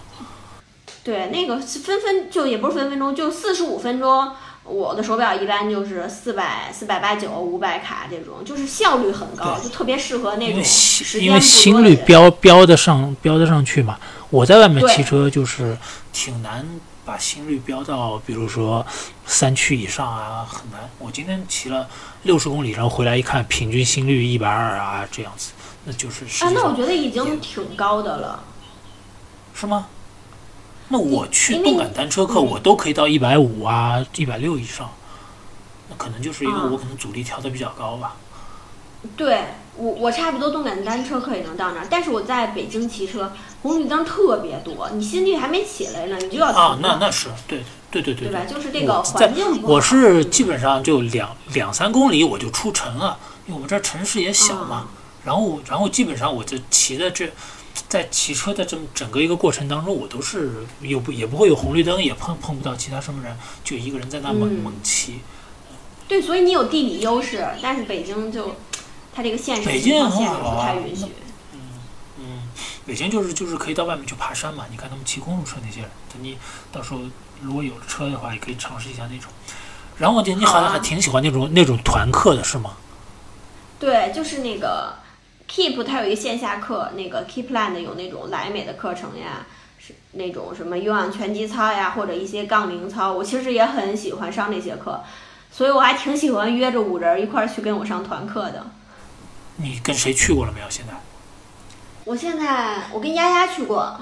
S2: 对那个是分分就也不是分分钟，就四十五分钟，我的手表一般就是四百、四百八九、五百卡这种，就是效率很高，就特别适合那种
S1: 因为心率
S2: 多的人
S1: 标标得上标得上去嘛。我在外面骑车就是挺难把心率标到，比如说三区以上啊，很难。我今天骑了六十公里，然后回来一看，平均心率一百二啊，这样子，那就是
S2: 啊，那我觉得已经挺高的了。
S1: 是吗？那我去动感单车课，
S2: 嗯
S1: 我都可以到一百五啊，一百六以上。那可能就是因为
S2: 啊
S1: 我可能阻力调的比较高吧。
S2: 对我，我差不多动感单车课也能到那儿，但是我在北京骑车，红绿灯特别多，你心率还没起来呢，你就要停
S1: 啊，那那是对对对对
S2: 对吧？就是这个环境。
S1: 我是
S2: 嗯
S1: 基本上就两两三公里我就出城了，因为我们这儿城市也小
S2: 啊
S1: 嘛。然后然后基本上我就骑的这，在骑车的这么整个一个过程当中，我都是又不也不会有红绿灯，也碰碰不到其他什么人，就一个人在那猛、
S2: 嗯
S1: 猛骑。
S2: 对，所以你有地理优势，但是北京就它这个现实
S1: 北京
S2: 不太允许。
S1: 嗯嗯，北京就是就是可以到外面去爬山嘛。你看他们骑公路车那些人，等你到时候如果有车的话，也可以尝试一下那种。然后我觉得你好像还挺喜欢那种那种团课的是吗？
S2: 对，就是那个 Keep 它有一个线下课，那个 Keepland 有那种莱美的课程呀，是那种什么有氧拳击操呀，或者一些杠铃操，我其实也很喜欢上那些课，所以我还挺喜欢约着五人儿一块儿去跟我上团课的。
S1: 你跟谁去过了没有？现在？
S2: 我现在我跟丫丫去过，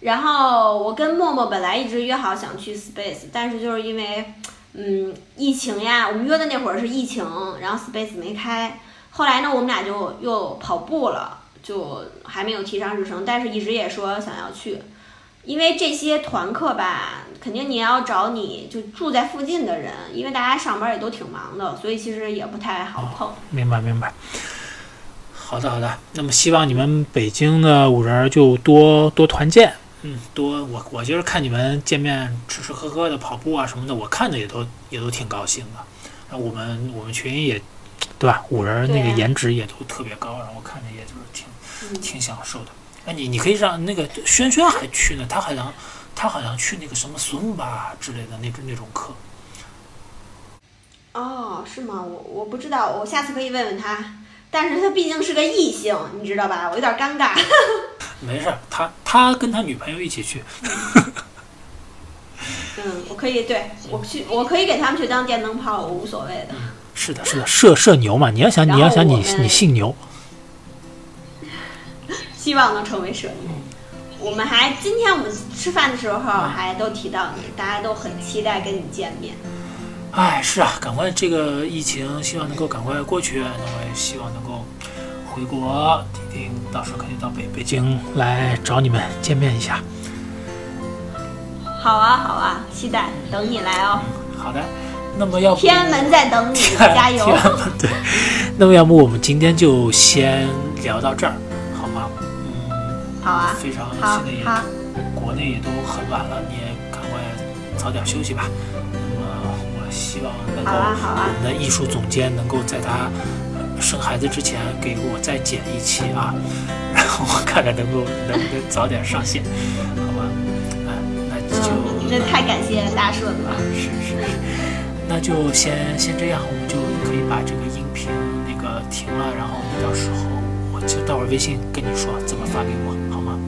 S2: 然后我跟默默本来一直约好想去 Space，但是就是因为嗯疫情呀，我们约的那会儿是疫情，然后 Space 没开，后来呢我们俩就又跑步了，就还没有提上日程，但是一直也说想要去，因为这些团课吧，肯定你要找你就住在附近的人，因为大家上班也都挺忙的，所以其实也不太好碰。
S1: 明白明白。好的好的，那么希望你们北京的五人儿就多多团建，嗯，多我我就是看你们见面吃吃喝喝的跑步啊什么的，我看着也都也都挺高兴的。那我们我们群也，对吧？五人那个颜值也都特别高，然后我看着也就是挺
S2: 嗯
S1: 挺享受的。哎，你你可以让那个轩轩还去呢，他好像他好像去那个什么孙吧之类的那种那种课。
S2: 哦，是吗？我我不知道，我下次可以问问他。但是他毕竟是个异性，你知道吧？我有点尴尬。
S1: 没事，他他跟他女朋友一起去。
S2: 嗯，我可以，对我去，我可以给他们去当电灯泡，我无所谓的。
S1: 是的，是的，射射牛嘛，你要想你要想你你姓牛，
S2: 希望能成为社牛。我们还今天我们吃饭的时候还都提到你，大家都很期待跟你见面。
S1: 哎，是啊，赶快这个疫情，希望能够赶快过去，那么也希望能够回国，一定到时候肯定到北北京来找你们见面一下。
S2: 好啊，好啊，期待等你来哦。
S1: 好的，那么要
S2: 天安门在等你，加油！
S1: 天安门对，那么要不我们今天就先聊到这儿，好吗？嗯，
S2: 好啊，
S1: 非常现在也，国内也都很晚了，你也赶快早点休息吧。那么我希望能够我们的艺术总监能够在他呃生孩子之前给我再剪一期啊，然后我看看能够能不能早点上线，好吧？啊，那就、
S2: 嗯，这太感谢大顺了。
S1: 是是是，那就先先这样，我们就可以把这个音频那个停了，然后你到时候我就待会儿微信跟你说怎么发给我，好吗？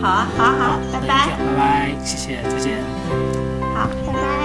S2: 好啊，好啊好，拜拜
S1: 那就这样，拜拜，谢谢，再见。
S2: 好，拜拜。